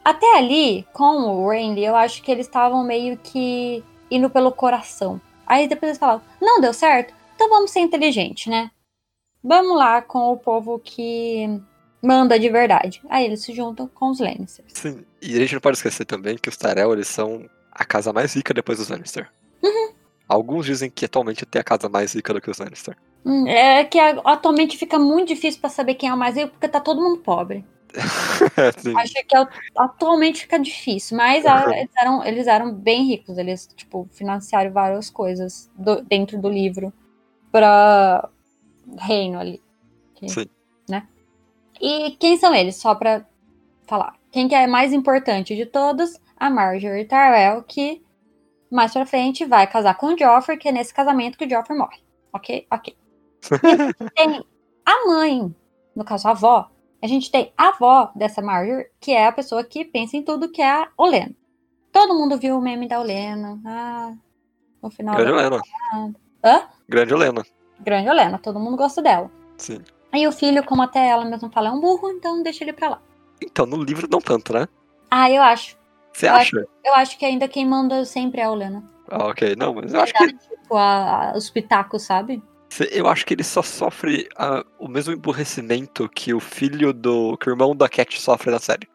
Até ali, com o Randy, eu acho que eles estavam meio que indo pelo coração. Aí depois eles falavam, não deu certo? Então vamos ser inteligente, né? Vamos lá com o povo que manda de verdade. Aí eles se juntam com os Lannisters. Sim, e a gente não pode esquecer também que os Tyrell, eles são a casa mais rica depois dos Lannister. Uhum. Alguns dizem que atualmente tem a casa mais rica do que os Lannister. Hum, é que atualmente fica muito difícil para saber quem é o mais rico, porque tá todo mundo pobre. Acho que atualmente fica difícil, mas eles, eram, eles eram bem ricos, eles tipo financiaram várias coisas do, dentro do livro para reino ali. Sim. Né? E quem são eles? Só para falar. Quem que é mais importante de todos? A Marjorie Tyrell, que mais pra frente vai casar com o Joffrey, que é nesse casamento que o Joffrey morre. Ok? Ok. Tem a mãe, no caso a avó, a gente tem a avó dessa Marjorie, que é a pessoa que pensa em tudo, que é a Olena. Todo mundo viu o meme da Olena. Ah, no final. Grande Olena. Hã? Grande Olena. Grande Olena, todo mundo gosta dela. Sim. Aí o filho, como até ela mesma fala, é um burro, então deixa ele pra lá. Então, no livro não tanto, né? Ah, eu acho. Você Eu acha? Eu acho que ainda quem manda sempre é a Olena. Ah, ok. Não, mas eu acho que Tipo, a- a- os pitacos, sabe? Eu acho que ele só sofre ah, o mesmo emburrecimento que o filho do. que o irmão da Cat sofre na série.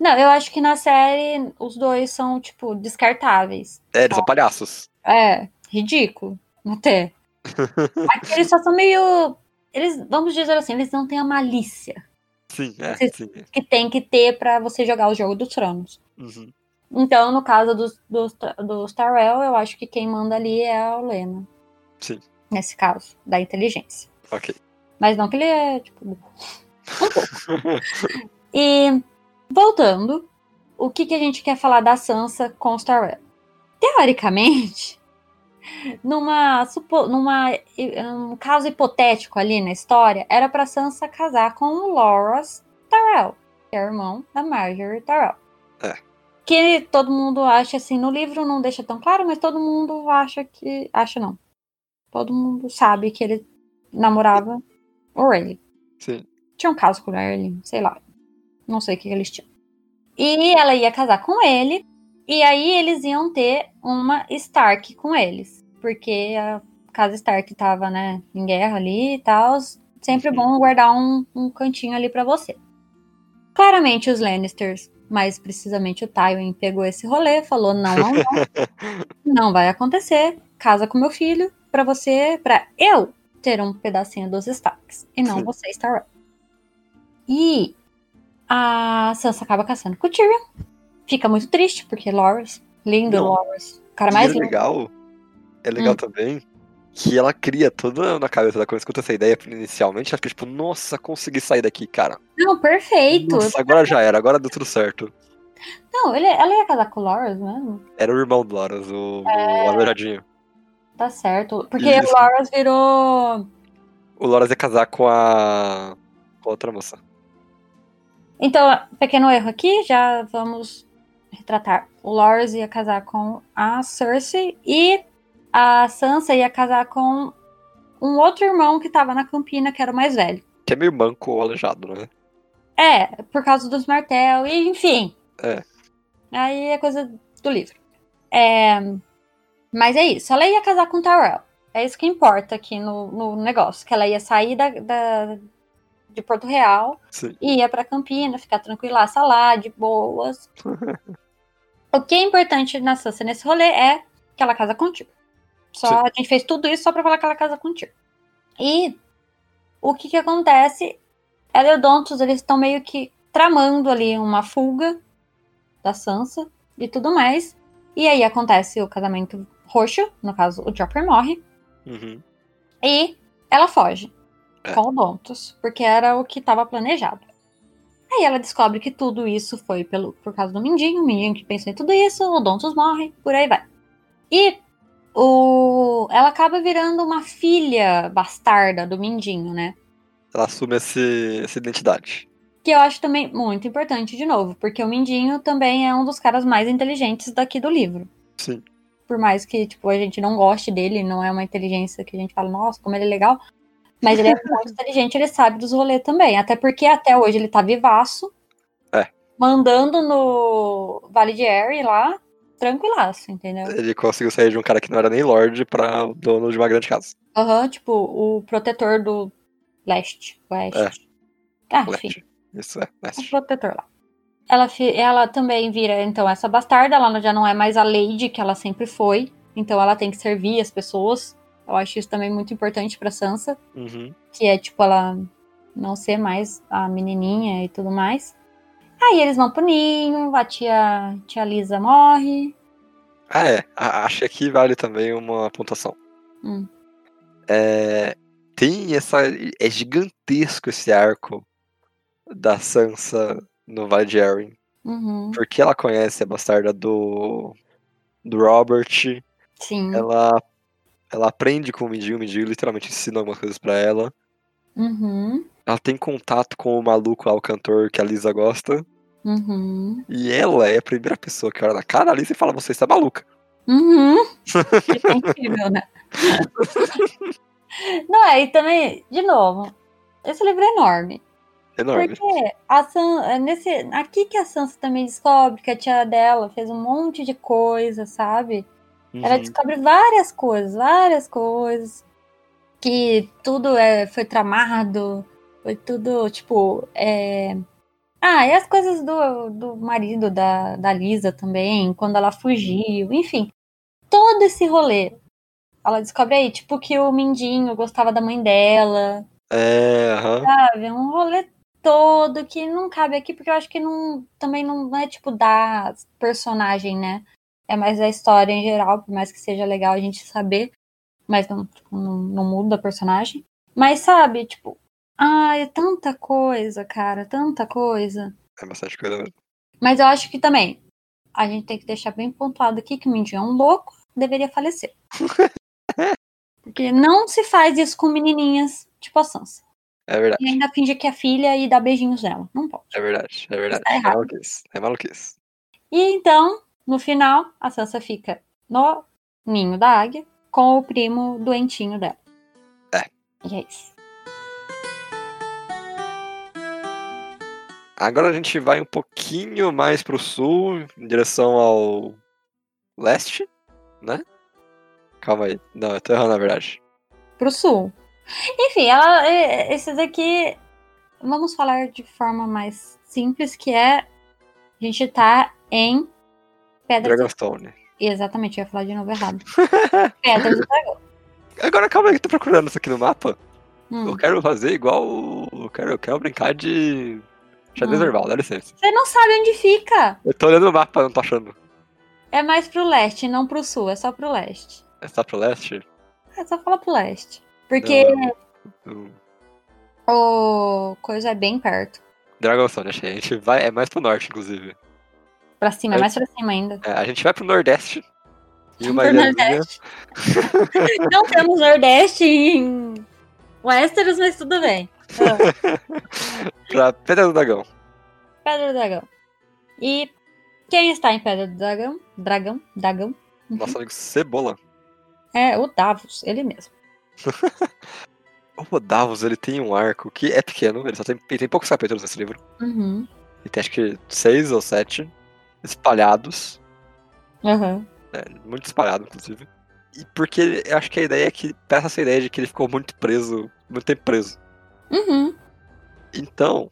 Não, eu acho que na série os dois são, tipo, descartáveis. É, eles são palhaços. É, ridículo, até. Aqui eles só são meio. Eles, vamos dizer assim, eles não têm a malícia Sim, é, Sim. sim. que tem que ter pra você jogar o jogo dos tronos. Uhum. Então, no caso dos, dos, dos Tyrell, eu acho que quem manda ali é a Olena. Sim. Nesse caso, da inteligência. Ok. Mas não que ele é, tipo. Um pouco. E voltando, o que, que a gente quer falar da Sansa com os Tyrell? Teoricamente, numa, numa um caso hipotético ali na história, era pra Sansa casar com o Loras Tyrell, que é irmão da Marjorie Tyrell. É. Que todo mundo acha assim, no livro não deixa tão claro, mas todo mundo acha que. Acha não. Todo mundo sabe que ele namorava o Rayleigh Sim. tinha um caso com o Erling, sei lá. Não sei o que, eles tinham. E ela ia casar com ele. E aí eles iam ter uma Stark com eles. Porque a casa Stark tava, né, em guerra ali e tal. Sempre bom guardar um, um cantinho ali pra você. Claramente os Lannisters, mais precisamente o Tywin, pegou esse rolê, falou: não, não, não. não vai acontecer. Casa com meu filho pra você, pra eu ter um pedacinho dos Starks. E não Sim. você, Stark. E a Sansa acaba caçando com o Tyrion. Fica muito triste, porque Loras, lindo Não. Loras. O cara E mais é lindo. legal. É legal Hum. também que ela cria toda na cabeça da quando escuta essa ideia inicialmente, ela fica tipo, nossa, consegui sair daqui, cara. Não, perfeito. Nossa, agora já era, agora deu tudo certo. Não, ele, ela ia casar com o Loras mesmo. Era o irmão do Loras, o, É. o. Tá certo. Porque Isso. o Loras virou. O Loras ia casar com a. com a outra moça. Então, pequeno erro aqui, já vamos retratar. O Loras ia casar com a Cersei e a Sansa ia casar com um outro irmão que tava na Campina, que era o mais velho. Que é meio manco ou aleijado, né? É, por causa dos martel, e enfim. É. Aí é coisa do livro. É, mas é isso, ela ia casar com o Tyrell. É isso que importa aqui no, no negócio. Que ela ia sair da, da- de Porto Real Sim. e ia pra Campina, ficar tranquilaça lá, de boas. o que é importante na Sansa nesse rolê é que ela casa contigo. Só Sim. a gente fez tudo isso só pra falar que ela casa contigo. E o que que acontece? Ela e o Dontos, eles estão meio que tramando ali uma fuga da Sansa e tudo mais. E aí acontece o casamento roxo, no caso, o Chopper morre. Uhum. E ela foge É. com o Dontos, porque era o que estava planejado. Aí ela descobre que tudo isso foi pelo, por causa do Mindinho, o Mindinho que pensou em tudo isso, o Dontos morre, por aí vai. E o, ela acaba virando uma filha bastarda do Mindinho, né? Ela assume esse, essa identidade. Que eu acho também muito importante, de novo, porque o Mindinho também é um dos caras mais inteligentes daqui do livro. Sim. Por mais que, tipo, a gente não goste dele, não é uma inteligência que a gente fala, nossa, como ele é legal. Mas ele é muito inteligente, ele sabe dos rolês também. Até porque até hoje ele tá vivaço. É. Mandando no Vale de Aerie lá, tranquilaço, entendeu? Ele conseguiu sair de um cara que não era nem Lorde pra dono de uma grande casa. Aham, tipo, o protetor do leste, oeste. Ah, enfim. Leste. Isso é, Leste. protetor lá. Ela, ela também vira, então, essa bastarda, ela já não é mais a Lady que ela sempre foi. Então ela tem que servir as pessoas. Eu acho isso também muito importante pra Sansa. Uhum. Que é, tipo, ela não ser mais a menininha e tudo mais. Aí eles vão pro ninho, a tia, tia Lisa morre. Ah, é. Acho que aqui vale também uma pontuação. Hum. É, tem essa. É gigantesco esse arco da Sansa no Arryn. Uhum, Porque ela conhece a bastarda do. do Robert. sim. Ela. Ela aprende com o Mindinho, o Mindinho literalmente ensina algumas coisas pra ela. Uhum, Ela tem contato com o maluco lá, o cantor que a Lisa gosta. uhum, E ela é a primeira pessoa que olha na cara da Lisa e fala: Você está maluca. uhum. é incrível, né? Não, é, e também, de novo, esse livro é enorme. Enorme. Porque a é nesse, aqui que a Sansa também descobre que a tia dela fez um monte de coisa, sabe? Ela Uhum. descobre várias coisas, várias coisas. Que tudo é, foi tramado, foi tudo, tipo. É... Ah, e as coisas do, do marido da, da Lisa também, quando ela fugiu, enfim. Todo esse rolê. Ela descobre aí, tipo, que o Mindinho gostava da mãe dela, É, aham. sabe? Um rolê todo que não cabe aqui, porque eu acho que não, também não, não é tipo da personagem, né? É mais da história em geral, por mais que seja legal a gente saber, mas não, tipo, não, não muda a personagem. Mas sabe, tipo, ai, é tanta coisa, cara, tanta coisa. É bastante coisa mesmo. Mas eu acho que também a gente tem que deixar bem pontuado aqui que o Mindinho é um louco, deveria falecer. Porque não se faz isso com menininhas tipo a Sansa. É verdade, E ainda finge que é filha e dá beijinhos nela. Não pode. é verdade, é verdade. Tá É errado. maluquice, é maluquice. E então, no final, a Sansa fica no ninho da águia com o primo doentinho dela. É. E é isso. Agora a gente vai um pouquinho mais pro sul, em direção ao leste, né? Calma aí. Não, eu tô errando na verdade. Pro sul. Enfim, ela, é- esses aqui, vamos falar de forma mais simples, que é a gente tá em Pedras Dragonstone. Exatamente, eu ia falar de novo errado. Pedras do Dragão. Agora calma aí, que eu tô procurando isso aqui no mapa. Hum. Eu quero fazer igual. o- Eu quero, eu quero brincar de. Xadrez Hum. verbal, dá licença. Você não sabe onde fica. Eu tô olhando no mapa, não tô achando. É mais pro leste, não pro sul, é só pro leste. É só pro leste? É só falar pro leste. Porque Hum. o coisa é bem perto. Dragonstone, achei. A gente vai. É mais pro norte, inclusive. Pra cima, é É. mais pra cima ainda. É, a gente vai pro nordeste. E uma. Nordeste. Não temos Nordeste em Westeros, mas tudo bem. Pra Pedra do Dragão. Pedra do Dragão. E quem está em Pedra do Dragão? Dragão? Dragão? Nosso amigo Cebola. É o Davos, ele mesmo. O Davos, ele tem um arco que é pequeno, ele só tem, ele tem poucos capítulos nesse livro. Uhum. Ele tem acho que seis ou sete espalhados. Aham. É, muito espalhado, inclusive. E porque ele- eu acho que a ideia é que passa essa ideia de que ele ficou muito preso, muito tempo preso. Uhum. Então.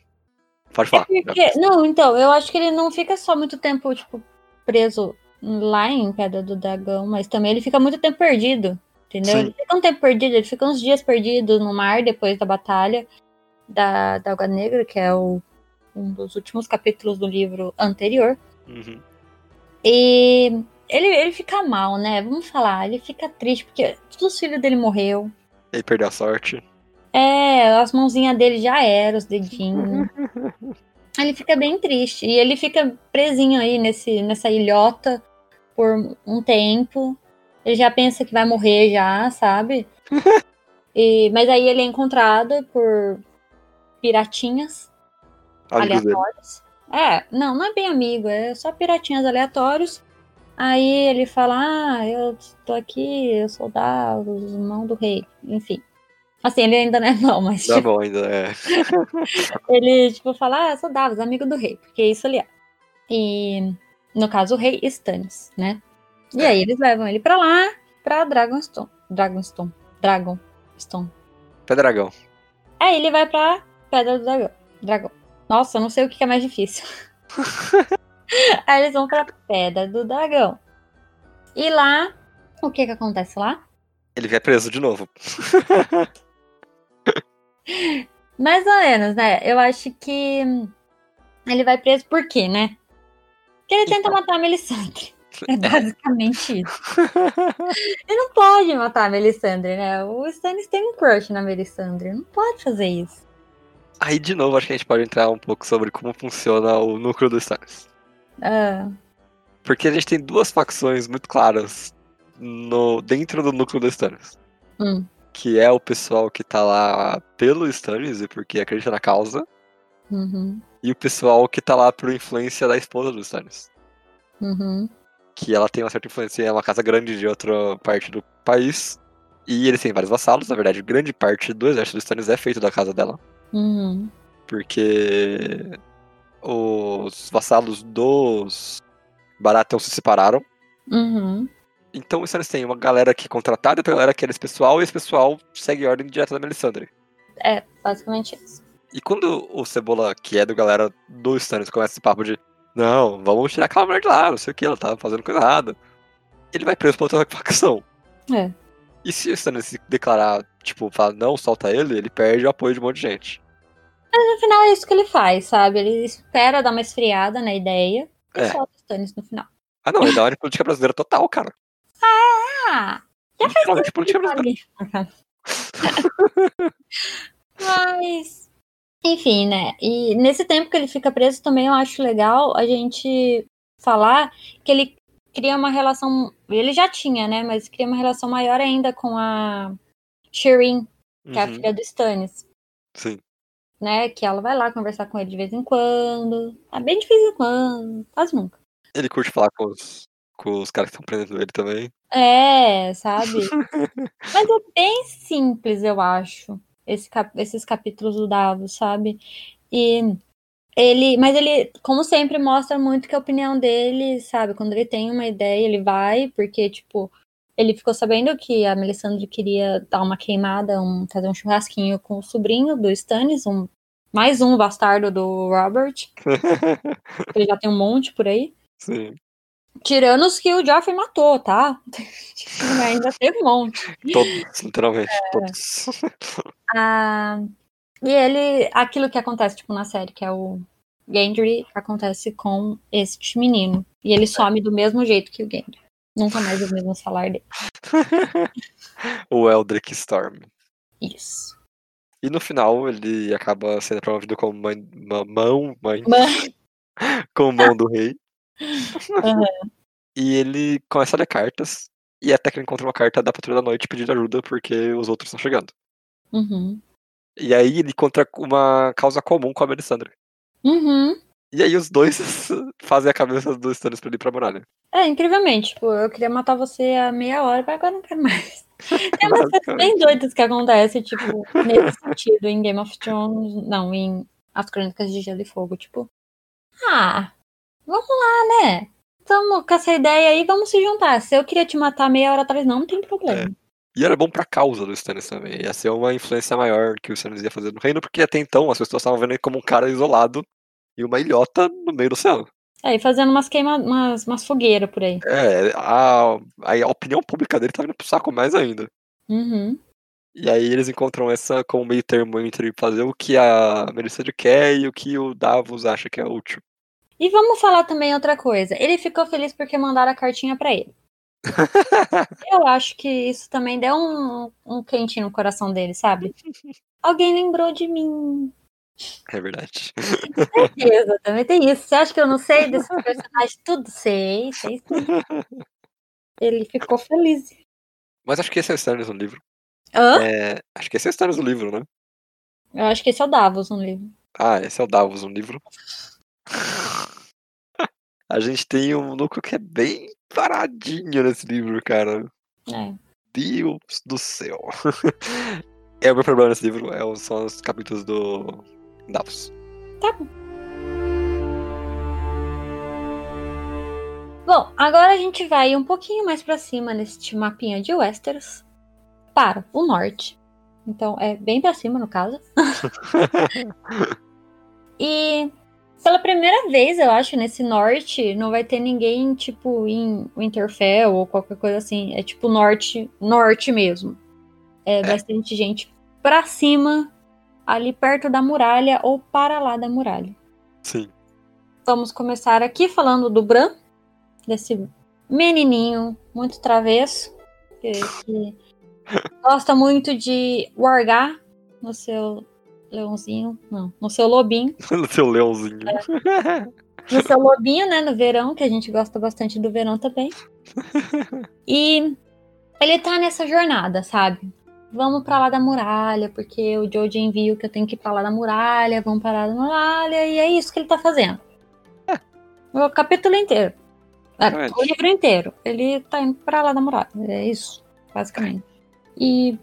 Pode É falar. porque, não, então, eu acho que ele não fica só muito tempo, tipo, preso lá em Pedra do Dragão, mas também ele fica muito tempo perdido, entendeu? Sim. Ele fica um tempo perdido, ele fica uns dias perdido no mar depois da batalha da, da Água Negra, que é o, um dos últimos capítulos do livro anterior. Uhum. E ele, ele fica mal, né? Vamos falar, ele fica triste, porque todos os filhos dele morreu. Ele perdeu a sorte. É, as mãozinhas dele já eram, os dedinhos. ele fica bem triste. E ele fica presinho aí nesse, nessa ilhota por um tempo. Ele já pensa que vai morrer já, sabe? E, mas aí ele é encontrado por piratinhas dele. aleatórios. É, não, não é bem amigo, é só piratinhas aleatórios. Aí ele fala, ah, eu tô aqui, eu sou Davos, mão do rei, enfim. Assim, ele ainda não é não, mas Tá tipo, bom ainda, é. ele tipo fala, ah, sou Davos, amigo do rei, porque isso ele é. E no caso o rei Stannis, né? E aí eles levam ele pra lá, pra Dragonstone, Dragonstone, Dragonstone. Pé dragão. Aí ele vai pra Pedra do Dragão. Dragão. Nossa, eu não sei o que é mais difícil. Aí eles vão pra Pedra do Dragão. E lá, o que que acontece lá? Ele vai preso de novo. Mais ou menos, né? Eu acho que ele vai preso por quê, né? Porque ele tenta matar a Melisandre. É basicamente isso. Ele não pode matar a Melisandre, né? O Stannis tem um crush na Melisandre. Não pode fazer isso. Aí, de novo, acho que a gente pode entrar um pouco sobre como funciona o núcleo do Stars. Ah, Porque a gente tem duas facções muito claras no, dentro do núcleo do Stannis. Hum. Que é o pessoal que tá lá pelo Stannis e porque acredita na causa. uhum, E o pessoal que tá lá por influência da esposa do Stannis. uhum, Que ela tem uma certa influência, é uma casa grande de outra parte do país. E eles têm vários vassalos, na verdade, grande parte do exército do Stannis é feito da casa dela. uhum. Porque os vassalos dos Baratheon se separaram. Uhum. Então eles têm uma galera que é contratada, outra galera que é esse pessoal, e esse pessoal segue a ordem direta da Melisandre. É, basicamente isso. E quando o Cebola, que é do galera do Stannis, começa esse papo de não, vamos tirar aquela mulher de lá, não sei o que, ela tá fazendo coisa errada. Ele vai preso pra outra facção. É. E se o Stannis se declarar, tipo, falar não, solta ele, ele perde o apoio de um monte de gente. No final é isso que ele faz, sabe? Ele espera dar uma esfriada na ideia e É. solta o Stannis no final. Ah não, ele dá uma política brasileira total, cara. Ah! Já faz Literalmente tempo política brasileira. Mas, enfim, né? E nesse tempo que ele fica preso também eu acho legal a gente falar que ele cria uma relação. Ele já tinha, né? Mas cria uma relação maior ainda com a Shireen, que é a Uhum, filha do Stannis. Sim. Né? Que ela vai lá conversar com ele de vez em quando. É bem de vez em quando, quase nunca. Ele curte falar com os, com os caras que estão prendendo ele também. É, sabe? Mas é bem simples, eu acho, esse cap- esses capítulos do Davos, sabe? E ele, mas ele, como sempre, mostra muito que a opinião dele, sabe? Quando ele tem uma ideia, ele vai, porque, tipo, ele ficou sabendo que a Melisandre queria dar uma queimada, um, fazer um churrasquinho com o sobrinho do Stannis, um, mais um bastardo do Robert, ele já tem um monte por aí. Sim. Tirando os que o Joffrey matou, tá? Ainda teve um monte. Todos, literalmente, É. todos. Ah, e ele, aquilo que acontece, tipo, na série, que é o Gendry, acontece com este menino. E ele some do mesmo jeito que o Gendry. Nunca mais ouvimos falar dele. o Eldrick Storm. Isso. E no final ele acaba sendo promovido como mãe, mão, mãe, como mão do rei. E ele começa a ler cartas. E até que ele encontra uma carta da Patrulha da Noite pedindo ajuda porque os outros estão chegando. uhum. E aí ele encontra uma causa comum com a Melisandre. Uhum. E aí os dois fazem a cabeça dos Stannis pra ele ir pra muralha. É, incrivelmente, tipo, eu queria matar você há meia hora, mas agora não quero mais. Tem umas coisas bem doidas que acontecem, tipo, nesse sentido, em Game of Thrones, não, em As Crônicas de Gelo e Fogo, tipo, ah, vamos lá, né? Tamo com essa ideia aí, vamos se juntar. Se eu queria te matar meia hora atrás, não tem problema. E era bom pra causa do Stannis também. Ia ser uma influência maior que o Stannis ia fazer no reino, porque até então as pessoas estavam vendo ele como um cara isolado e uma ilhota no meio do oceano. É, e fazendo umas queima, umas, umas fogueiras por aí. É, a, a opinião pública dele tá vindo pro saco mais ainda. Uhum. E aí eles encontram essa como meio termo entre fazer o que a Melisandre quer e o que o Davos acha que é útil. E vamos falar também outra coisa. Ele ficou feliz porque mandaram a cartinha pra ele. Eu acho que isso também deu um, um quentinho no coração dele, sabe? Alguém lembrou de mim. É verdade. Certeza, também tem isso. Você acha que eu não sei desse personagem? Tudo sei, sei sim. Ele ficou feliz. Mas acho que esse é o Stannis no livro. Hã? É, acho que esse é o Stannis no livro, né? Eu acho que esse é o Davos no livro. Ah, esse é o Davos no livro. A gente tem um núcleo que é bem paradinho nesse livro, cara. É. Deus do céu. É o meu problema nesse livro, é, são os capítulos do Davos. Tá bom. Bom, agora a gente vai um pouquinho mais pra cima neste mapinha de Westeros para o norte. Então é bem pra cima no caso. e pela primeira vez, eu acho, nesse norte, não vai ter ninguém tipo em Winterfell ou qualquer coisa assim. É tipo norte, norte mesmo. É, bastante gente pra cima, ali perto da muralha ou para lá da muralha. Sim. Vamos começar aqui falando do Bran, desse menininho muito travesso, que, que gosta muito de wargar no seu leãozinho, não, no seu lobinho. no seu leãozinho. No seu lobinho, né, no verão, que a gente gosta bastante do verão também. E ele tá nessa jornada, sabe? Vamos pra lá da muralha, porque o Jojen viu que eu tenho que ir pra lá da muralha, vamos pra lá da muralha, e é isso que ele tá fazendo. O capítulo inteiro. É, Realmente. o livro inteiro. Ele tá indo pra lá da muralha. É isso, basicamente. E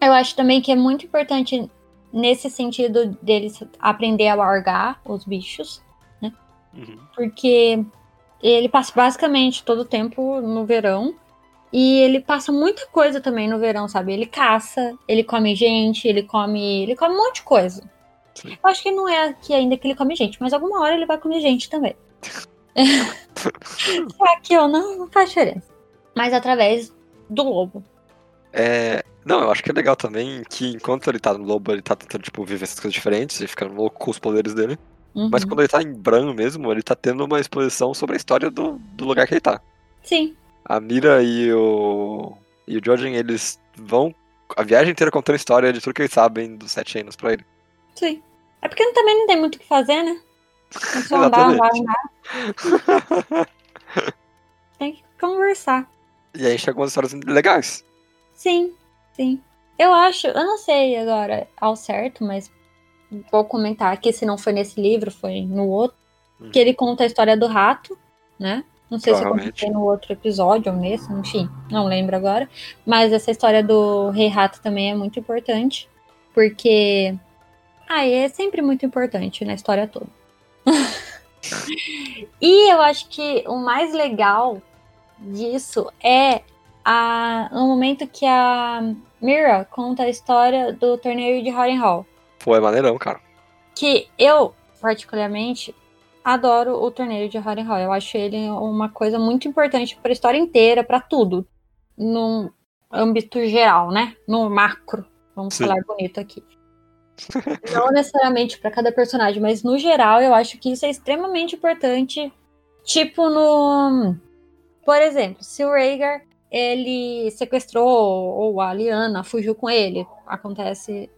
eu acho também que é muito importante nesse sentido deles aprender a largar os bichos, né? Uhum. Porque ele passa basicamente todo o tempo no verão. E ele passa muita coisa também no verão, sabe? Ele caça, ele come gente, ele come. Ele come um monte de coisa. Sim. Eu acho que não é aqui ainda que ele come gente, mas alguma hora ele vai comer gente também. aqui ou não, não faz diferença. Mas através do lobo. É, não, eu acho que é legal também que enquanto ele tá no lobo, ele tá tentando, tipo, viver essas coisas diferentes e ficando louco com os poderes dele. Uhum. Mas quando ele tá em Bran mesmo, ele tá tendo uma exposição sobre a história do, do lugar que ele tá. Sim. A Mira e o. E o Jordan, eles vão a viagem inteira contando a história de tudo que eles sabem dos sete anos pra ele. Sim. É porque também não tem muito o que fazer, né? É só andar, andar, andar. Tem que conversar. E aí chegam umas histórias legais. Sim, sim. Eu acho, eu não sei agora ao certo, mas vou comentar aqui se não foi nesse livro, foi no outro. Hum. Que ele conta a história do rato, né? Não sei se eu comentei no outro episódio ou nesse, enfim, não lembro agora. Mas essa história do Rei Rato também é muito importante. Porque. Ah, é sempre muito importante na história toda. e eu acho que o mais legal disso é a, no momento que a Mira conta a história do torneio de Harrenhal. Pô, é maneirão, cara. Que eu, particularmente, adoro o torneio de Harrenhal. Eu acho ele uma coisa muito importante para a história inteira, para tudo. No âmbito geral, né? No macro. Vamos Sim. falar bonito aqui. Não necessariamente para cada personagem, mas no geral eu acho que isso é extremamente importante. Tipo no. Por exemplo, se o Rhaegar ele sequestrou ou a Lyanna fugiu com ele, acontece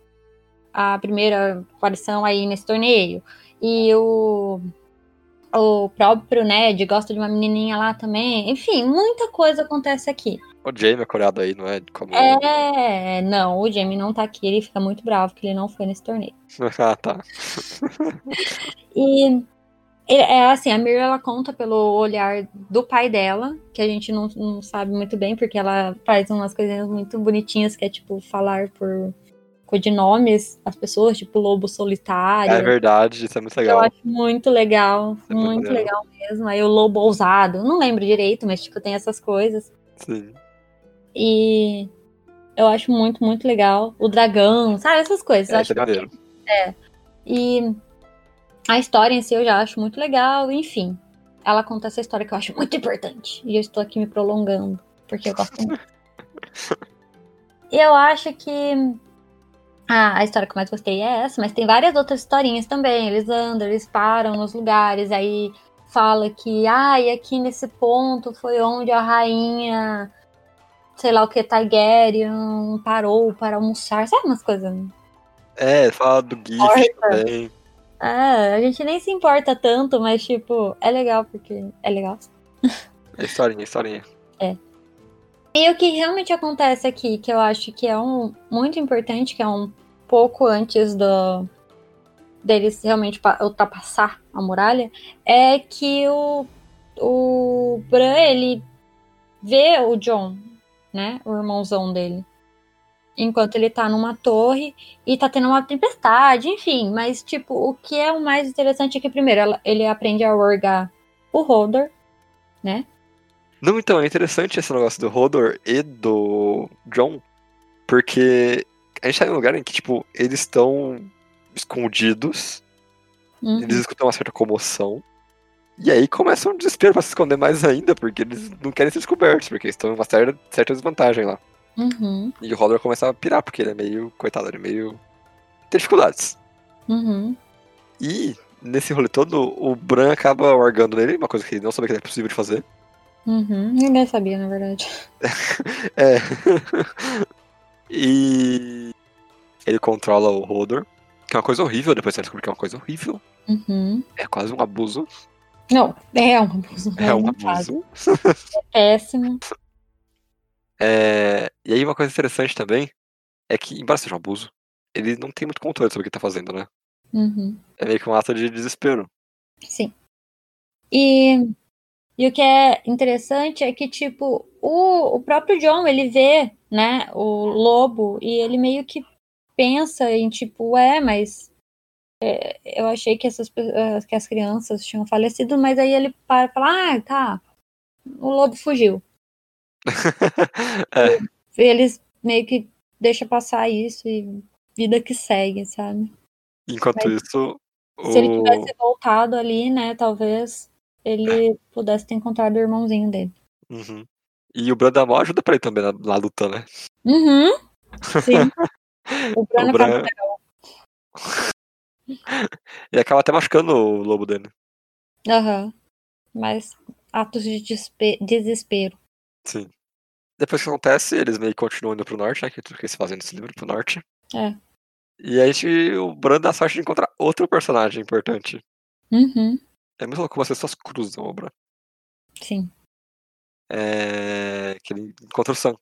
a primeira aparição aí nesse torneio. E o o próprio Ned gosta de uma menininha lá também. Enfim, muita coisa acontece aqui. O Jamie é coreado aí, não é? Como... É, não, o Jamie não tá aqui, ele fica muito bravo que ele não foi nesse torneio. ah, tá. E é assim, a Mira ela conta pelo olhar do pai dela, que a gente não, não sabe muito bem, porque ela faz umas coisinhas muito bonitinhas, que é tipo falar por codinomes as pessoas, tipo lobo solitário. É verdade, isso é muito que eu legal. acho muito legal, É muito muito legal. legal mesmo. Aí o lobo ousado, não lembro direito, mas tipo, tem essas coisas. Sim. E eu acho muito, muito legal. O dragão, sabe? Essas coisas. É, acho é maneiro. E a história em si eu já acho muito legal, enfim. Ela conta essa história que eu acho muito importante. E eu estou aqui me prolongando, porque eu gosto muito. e eu acho que ah, a história que eu mais gostei é essa, mas tem várias outras historinhas também. Eles andam, eles param nos lugares, aí fala que, ah, e aqui nesse ponto foi onde a rainha, sei lá o que, Targaryen parou para almoçar. Sabe umas coisas É, fala do GIF também. Ah, a gente nem se importa tanto, mas tipo, é legal porque é legal. É historinha, historinha. E o que realmente acontece aqui, que eu acho que é um muito importante, que é um pouco antes do deles realmente pa- ultrapassar a muralha, é que o, o Bran, ele vê o John, né, o irmãozão dele, enquanto ele tá numa torre e tá tendo uma tempestade, enfim, mas tipo, o que é o mais interessante é que primeiro ele aprende a orgar o Hodor, né, Não, então, é interessante esse negócio do Hodor e do John, porque a gente tá em um lugar em que, tipo, eles estão escondidos, Uhum. eles escutam uma certa comoção, e aí começa um desespero pra se esconder mais ainda, porque eles não querem ser descobertos, porque eles estão em uma certa, certa desvantagem lá. Uhum. E o Hodor começa a pirar, porque ele é meio, coitado, ele é meio... tem dificuldades. Uhum. E, nesse rolê todo, o Bran acaba orgando nele, uma coisa que ele não sabia que era possível de fazer. Uhum. Ninguém sabia, na verdade. É. e ele controla o Hodor, que é uma coisa horrível, depois você descobre que é uma coisa horrível. Uhum. É quase um abuso. Não, é um abuso. É um abuso. É péssimo. É, E aí uma coisa interessante também é que, embora seja um abuso, ele não tem muito controle sobre o que tá fazendo, né? Uhum. É meio que um ato de desespero. Sim. E, e o que é interessante é que, tipo, o, o próprio John, ele vê, né, o lobo, e ele meio que pensa em tipo, é, mas é, eu achei que essas pe- que as crianças tinham falecido, mas aí ele para e fala, ah, tá, o lobo fugiu. é, Eles meio que deixam passar isso e vida que segue, sabe? enquanto Mas isso, Se ele o. tivesse voltado ali, né, talvez ele pudesse ter encontrado o irmãozinho dele. Uhum. E o Brandamol ajuda pra ele também na, na luta, né? Uhum, sim. O Bruno Bran. faz E acaba até machucando o lobo dele. Aham. Mas atos de desespero. Sim. Depois que acontece, eles meio que continuam indo pro norte, né? Que é tudo que eles fazem nesse livro pro norte. É. E aí o Bran dá sorte de encontrar outro personagem importante. Uhum, É muito louco como as pessoas cruzam o Bran. sim. É... Que ele encontra o Sam.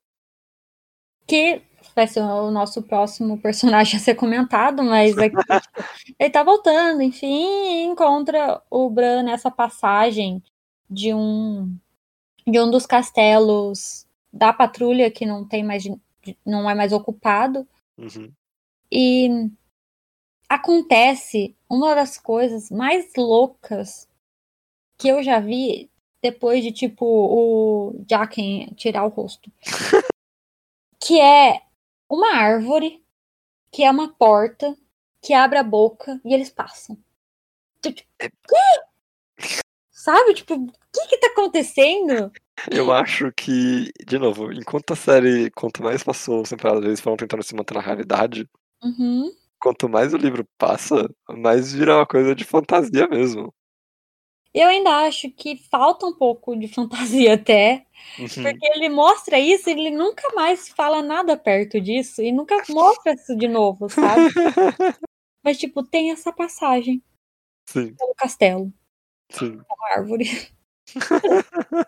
Que vai ser o nosso próximo personagem a ser comentado, mas aqui, tipo, ele tá voltando, enfim, encontra o Bran nessa passagem de um de um dos castelos da patrulha que não tem mais não é mais ocupado Uhum. e acontece uma das coisas mais loucas que eu já vi depois de tipo o Jaqen tirar o rosto. que é uma árvore, que é uma porta, que abre a boca e eles passam. Tipo, "Quê?" Sabe? Tipo, o que que tá acontecendo? Eu acho que, de novo, enquanto a série, quanto mais passou as temporadas, eles foram tentando se manter na realidade, Uhum. quanto mais o livro passa, mais vira uma coisa de fantasia mesmo. Eu ainda acho que falta um pouco de fantasia até, Uhum. porque ele mostra isso e ele nunca mais fala nada perto disso e nunca mostra isso de novo, sabe? Mas, tipo, tem essa passagem sim, pelo castelo, sim. uma árvore.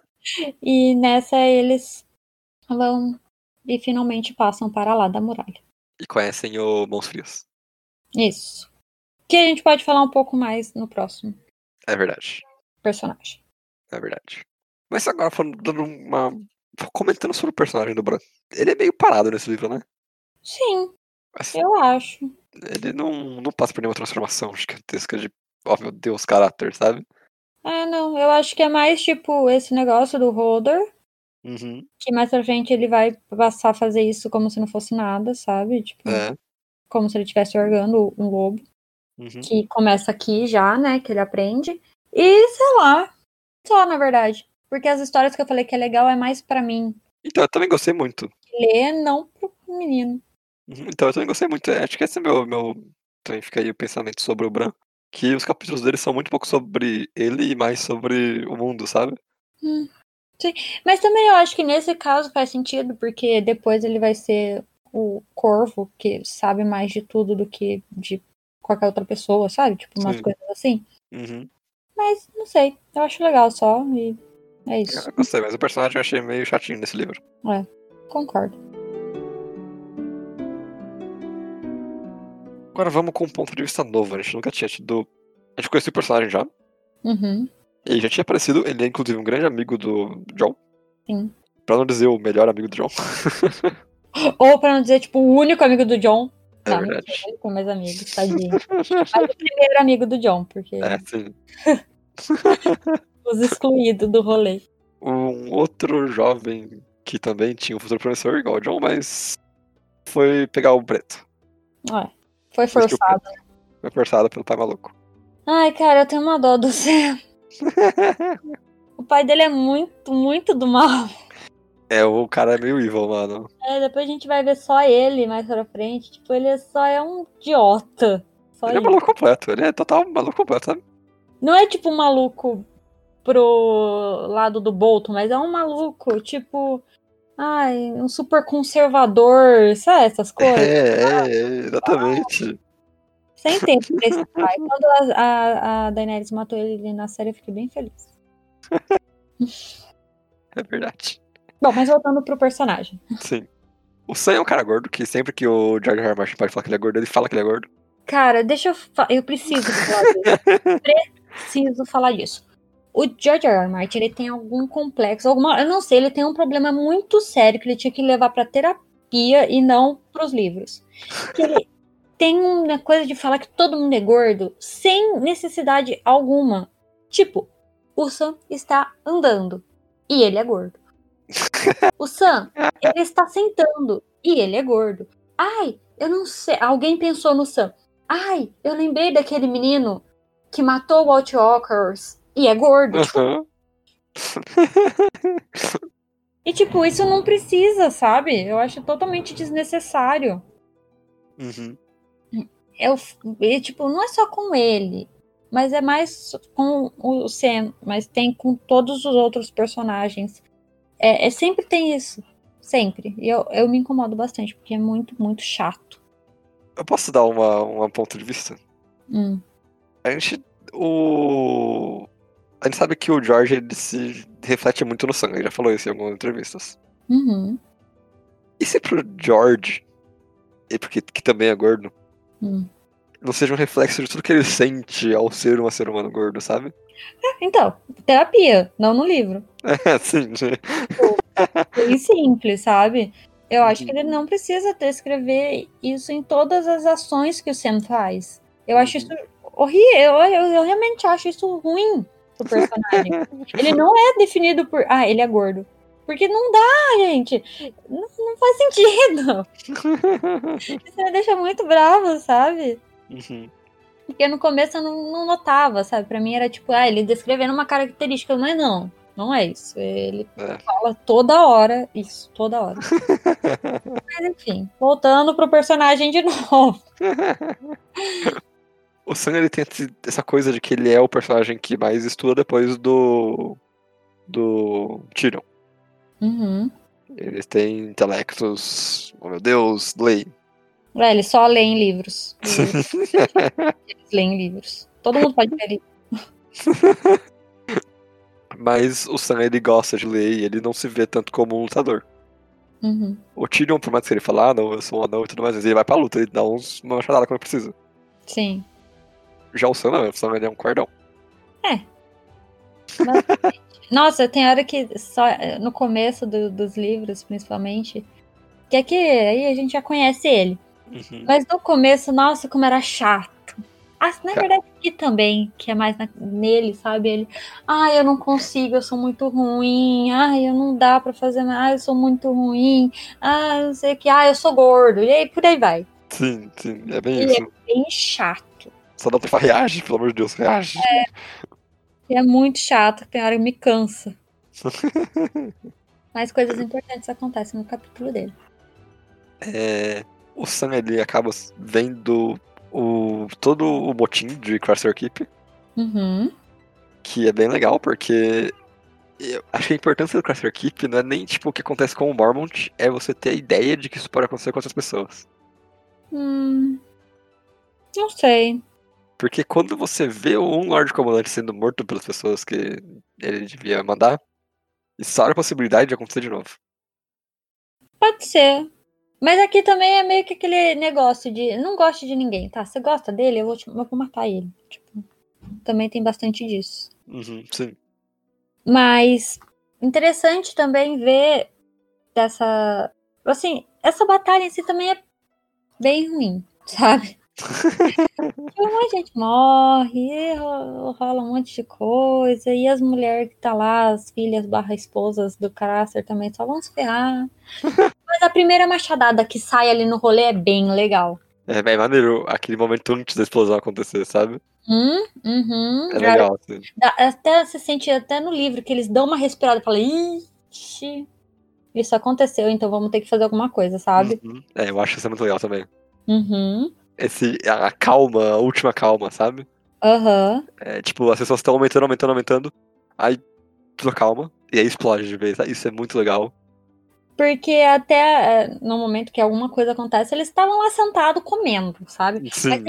e nessa eles vão e finalmente passam para lá da muralha. E conhecem o Mãos Frias. Isso. Que a gente pode falar um pouco mais no próximo É verdade. personagem. É verdade. Mas agora falando dando uma. comentando sobre o personagem do Bran. Ele é meio parado nesse livro, né? Sim, Assim, eu acho. ele não, não passa por nenhuma transformação gigantesca de, ó meu Deus, caráter, sabe? É, não, eu acho que é mais tipo esse negócio do Holder, Uhum. que mais pra frente ele vai passar a fazer isso como se não fosse nada, sabe? Tipo, É. como se ele estivesse orgando um lobo, Uhum. que começa aqui já, né, que ele aprende. E sei lá, só na verdade, porque as histórias que eu falei que é legal é mais pra mim Então, eu também gostei muito. ler, não pro menino. Uhum, Então, eu também gostei muito. É, Acho que esse é meu, meu. Também fica aí o pensamento sobre o Bran. Que os capítulos dele são muito pouco sobre ele e mais sobre o mundo, sabe? Hum, sim. Mas também eu acho que nesse caso faz sentido, porque depois ele vai ser o corvo, que sabe mais de tudo do que de qualquer outra pessoa, sabe? Tipo, umas Sim. coisas assim. Uhum. Mas não sei, eu acho legal só e é isso. Eu gostei, mas o personagem eu achei meio chatinho nesse livro. Concordo. Agora vamos com um ponto de vista novo. A gente nunca tinha tido. A gente conhecia o personagem já. Uhum. Ele já tinha aparecido. Ele é inclusive um grande amigo do John. Sim. Pra não dizer o melhor amigo do John. Ou pra não dizer, tipo, o único amigo do John. É não, verdade. tem mais amigos, tadinho. Mas o primeiro amigo do John, porque É, sim. os excluídos do rolê. Um outro jovem que também tinha um futuro promissor igual o John, mas foi pegar o preto. Ué, foi forçado. Foi forçado pelo pai maluco. Ai, cara, eu tenho uma dó do céu. O pai dele é muito, muito do mal. É, o cara é meio evil, mano. É, depois a gente vai ver só ele mais pra frente. Tipo, ele só é um idiota. Só Ele é isso. maluco completo, ele é total maluco completo, sabe? Não é tipo um maluco pro lado do Bolton, mas é um maluco, tipo. Ai, um super conservador, sabe essas coisas? É, é, exatamente. Sem tempo pra esse pai. Quando a, a, a Daenerys matou ele na série, eu fiquei bem feliz. É verdade. Bom, mas voltando pro personagem. Sim. O Sam é um cara gordo que sempre que o George R. R. Martin pode falar que ele é gordo, ele fala que ele é gordo. Cara, deixa eu. fa- Eu preciso falar disso. preciso falar disso. O George R. R. Martin, ele tem algum complexo, alguma. Eu não sei, ele tem um problema muito sério que ele tinha que levar pra terapia e não pros livros. Que ele, tem uma coisa de falar que todo mundo é gordo sem necessidade alguma. Tipo, o Sam está andando e ele é gordo. O Sam, ele está sentando e ele é gordo. Ai, eu não sei. Alguém pensou no Sam. Ai, eu lembrei daquele menino que matou o Walt Walkers e é gordo. Aham. E, tipo, isso não precisa, sabe? Eu acho totalmente desnecessário. Uhum. Eu, e, tipo, não é só com ele, mas é mais com o Sam, mas tem com todos os outros personagens. É, é sempre tem isso. Sempre. E eu, eu me incomodo bastante, porque é muito, muito chato. Eu posso dar uma, uma ponto de vista? Hum. A gente. O. A gente sabe que o George ele se reflete muito no sangue, ele já falou isso em algumas entrevistas. Uhum. E se pro George, e porque que também é gordo, Hum. não seja um reflexo de tudo que ele sente ao ser um ser humano gordo, sabe? Então, terapia, não no livro. É, sim. né? Bem simples, sabe? Eu acho que ele não precisa descrever isso em todas as ações que o Sam faz. Eu acho isso horrível. Eu, eu, eu realmente acho isso ruim pro personagem. ele não é definido por. Ah, ele é gordo. Porque não dá, gente. Não, não faz sentido. Isso me deixa muito bravo, sabe? Uhum. Porque no começo eu não, não notava, sabe? Pra mim era tipo, ah, ele descrevendo uma característica, mas não. Não é isso. Ele É. fala toda hora isso, toda hora. Mas enfim, voltando pro personagem de novo. O Sam ele tem essa coisa de que ele é o personagem que mais estuda depois do. do Tyrion. Uhum. Eles têm intelectos. Oh meu Deus, lei. É, ele só lê em livros. Eles leem livros. Todo mundo pode ler livro. Mas o Sam ele gosta de ler e ele não se vê tanto como um lutador. Uhum. O Tyrion, por mais que ele fale, ah, não, eu sou um anão e tudo mais, ele vai pra luta, ele dá uns, uma machadada quando precisa. Sim. Já o Sam não, o Sam ele é um cordão. Basicamente. Nossa, tem hora que só no começo do- dos livros, principalmente, que aqui aí a gente já conhece ele. Uhum. Mas no começo, nossa, como era chato. Ah, na verdade, aqui também, que é mais na- nele, sabe? Ele, ai, eu não consigo, eu sou muito ruim, ai, eu não dá pra fazer mais, ai, eu sou muito ruim, ah, não sei o que, ai, eu sou gordo, e aí por aí vai. Sim, sim, é bem Ele é isso. bem chato. Só dá pra falar, reage, pelo amor de Deus, reage. E é muito chato, tem hora que me cansa. Mas coisas importantes acontecem no capítulo dele. É, o Sam ele acaba vendo o, todo o motim de Craster Keep, Uhum. que é bem legal, porque eu acho que a importância do Craster Keep não é nem tipo o que acontece com o Mormont, é você ter a ideia de que isso pode acontecer com outras pessoas. Hum, não sei. Porque quando você vê um Lorde Comandante sendo morto pelas pessoas que ele devia mandar, isso abre a possibilidade de acontecer de novo. Pode ser. Mas aqui também é meio que aquele negócio de não gosto de ninguém, tá? Você gosta dele, eu vou, te- eu vou matar ele. Tipo, também tem bastante disso. Uhum, sim. Mas interessante também ver dessa. Assim, essa batalha em si também é bem ruim, sabe? Um monte de gente morre, ro- rola um monte de coisa, e as mulheres que tá lá, as filhas barra esposas do Craster também só vão se ferrar. Mas a primeira machadada que sai ali no rolê é bem legal. É bem maneiro aquele momento antes da explosão acontecer, sabe? Hum, uhum. É legal, assim. Até se sente até no livro que eles dão uma respirada e falam, ixi, isso aconteceu, então vamos ter que fazer alguma coisa, sabe? Uhum. É, eu acho isso muito legal também. Uhum. Esse, a, calma, a última calma, sabe? Aham. É, tipo, as pessoas estão aumentando, aumentando, aumentando, aí tudo calma, e aí explode de vez. Isso é muito legal. Porque até é, no momento que alguma coisa acontece, eles estavam lá sentados comendo, sabe? Sim, Mas.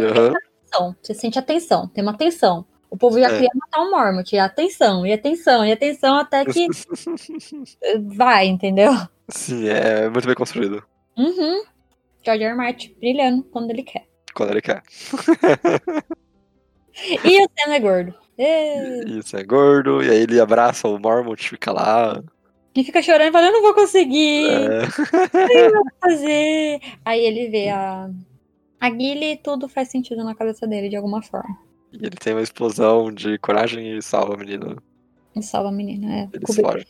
Atenção, você sente atenção, tem uma tensão. O povo já É. queria matar o Mormont, e atenção, e atenção, e atenção, até que vai, entendeu? Sim, é muito bem construído. Uhum. George. R. Martin brilhando quando ele quer. Quando ele quer. E o Sam é gordo. Ê, Isso, é gordo, e aí ele abraça o Mormont, fica lá. E fica chorando e fala, eu não vou conseguir É, fazer. Aí ele vê a, A Gilly, tudo faz sentido na cabeça dele, de alguma forma. E ele tem uma explosão de coragem e salva a menina. E salva a menina, é. Ele com o foge.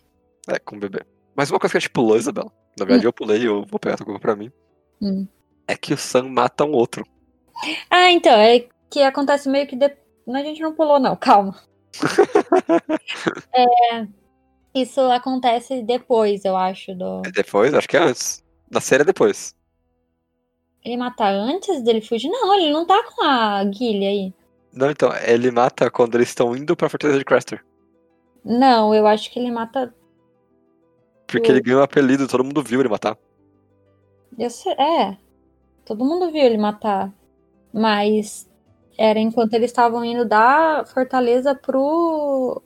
É, com o bebê. Mas uma coisa que a gente pulou, Isabela. Na verdade, eu pulei, eu vou pegar a tua culpa pra mim. Hum. É que o Sam mata um outro. Ah, então, é que acontece meio que. De... A gente não pulou, não, calma. É, Isso acontece depois, eu acho, do. É depois? Acho que é antes. Na série é depois. Ele mata antes dele fugir? Não, ele não tá com a Gilly aí. Não, então, ele mata quando eles estão indo pra Fortaleza de Craster. Não, eu acho que ele mata. Porque ele ganhou o apelido, todo mundo viu ele matar. eu sei- É. Todo mundo viu ele matar. Mas era enquanto eles estavam indo da fortaleza pro.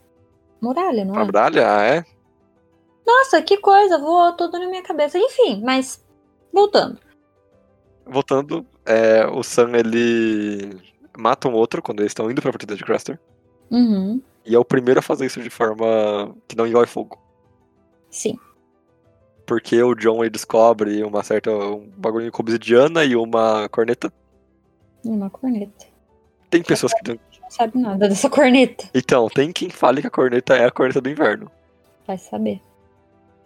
Muralha, não Pra é? muralha? Ah, é? Nossa, que coisa, voou tudo na minha cabeça. Enfim, mas. Voltando. Voltando, é, o Sam, ele mata um outro quando eles estão indo pra Fortaleza de Craster. Uhum. E é o primeiro a fazer isso de forma que não envolve fogo. Sim. Porque o John ele descobre uma certa. um bagulho com obsidiana e uma corneta. Uma corneta. Tem pessoas que. não- Não sabe nada dessa corneta. Então, tem quem fale que a corneta é a corneta do inverno. Vai saber.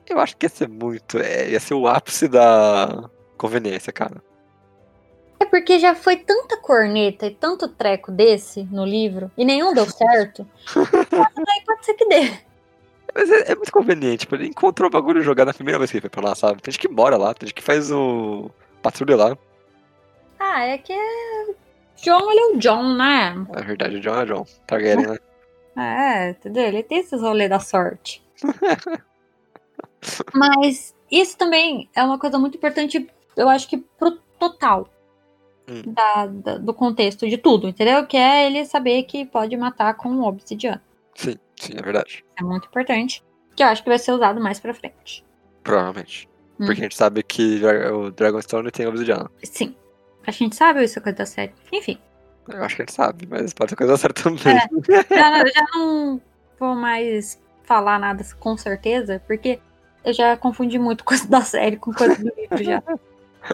Eu acho que ia ser muito. é, ia ser o ápice da conveniência, cara. É porque já foi tanta corneta e tanto treco desse no livro, e nenhum deu certo. Daí pode ser que dê. Mas é, é muito conveniente, tipo, ele encontrou o bagulho jogado na primeira vez que ele foi pra lá, sabe? Tem gente que mora lá, tem gente que faz o. patrulha lá. Ah, é que. John, ele é o John, né? É verdade, o John é John. Targaryen, né? É, entendeu? Ele tem esses rolês da sorte. Mas isso também é uma coisa muito importante, eu acho que pro total Hum. da- da- do contexto de tudo, entendeu? Que é ele saber que pode matar com um obsidiano. Sim, sim, é verdade. É muito importante. Que eu acho que vai ser usado mais pra frente. Provavelmente. Hum. Porque a gente sabe que o Dragonstone tem obsidiana. Sim. A gente sabe isso é coisa da série. Enfim. Eu acho que a gente sabe, mas pode ser coisa certa também. Já, não- já não vou mais falar nada com certeza, porque eu já confundi muito coisa da série com coisa do livro já.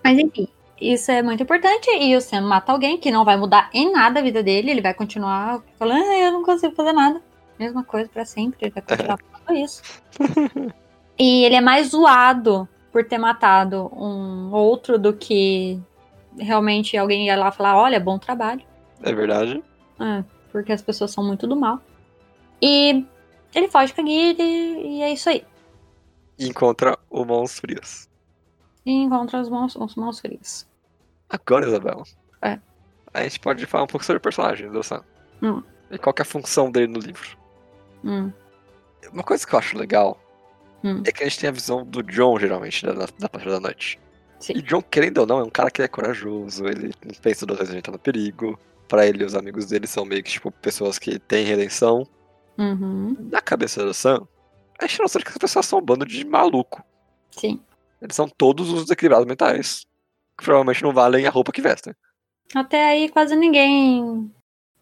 Mas enfim, isso é muito importante. E o Sam mata alguém que não vai mudar em nada a vida dele. Ele vai continuar falando, ah, eu não consigo fazer nada. Mesma coisa pra sempre. Ele vai continuar falando isso. E ele é mais zoado por ter matado um outro do que realmente alguém ia lá falar, olha, bom trabalho. É verdade. É, porque as pessoas são muito do mal. E ele foge com a e é isso aí. E encontra o Mãos Frias. E encontra os mãos, os mãos frias. Agora, Isabela. É. A gente pode falar um pouco sobre o personagem do Sam. Hum. E qual que é a função dele no livro. Hum, Uma coisa que eu acho legal Hum. é que a gente tem a visão do John, geralmente, da, da, parte da noite. Sim. E John, querendo ou não, é um cara que é corajoso, ele não pensa duas vezes a gente tá no perigo. Pra ele, os amigos dele são meio que, tipo, pessoas que têm redenção. uhum, Na cabeça do Sam, a gente não sabe que as pessoas são um bando de maluco. sim. Eles são todos os desequilibrados mentais. Que provavelmente não valem a roupa que vestem. Até aí quase ninguém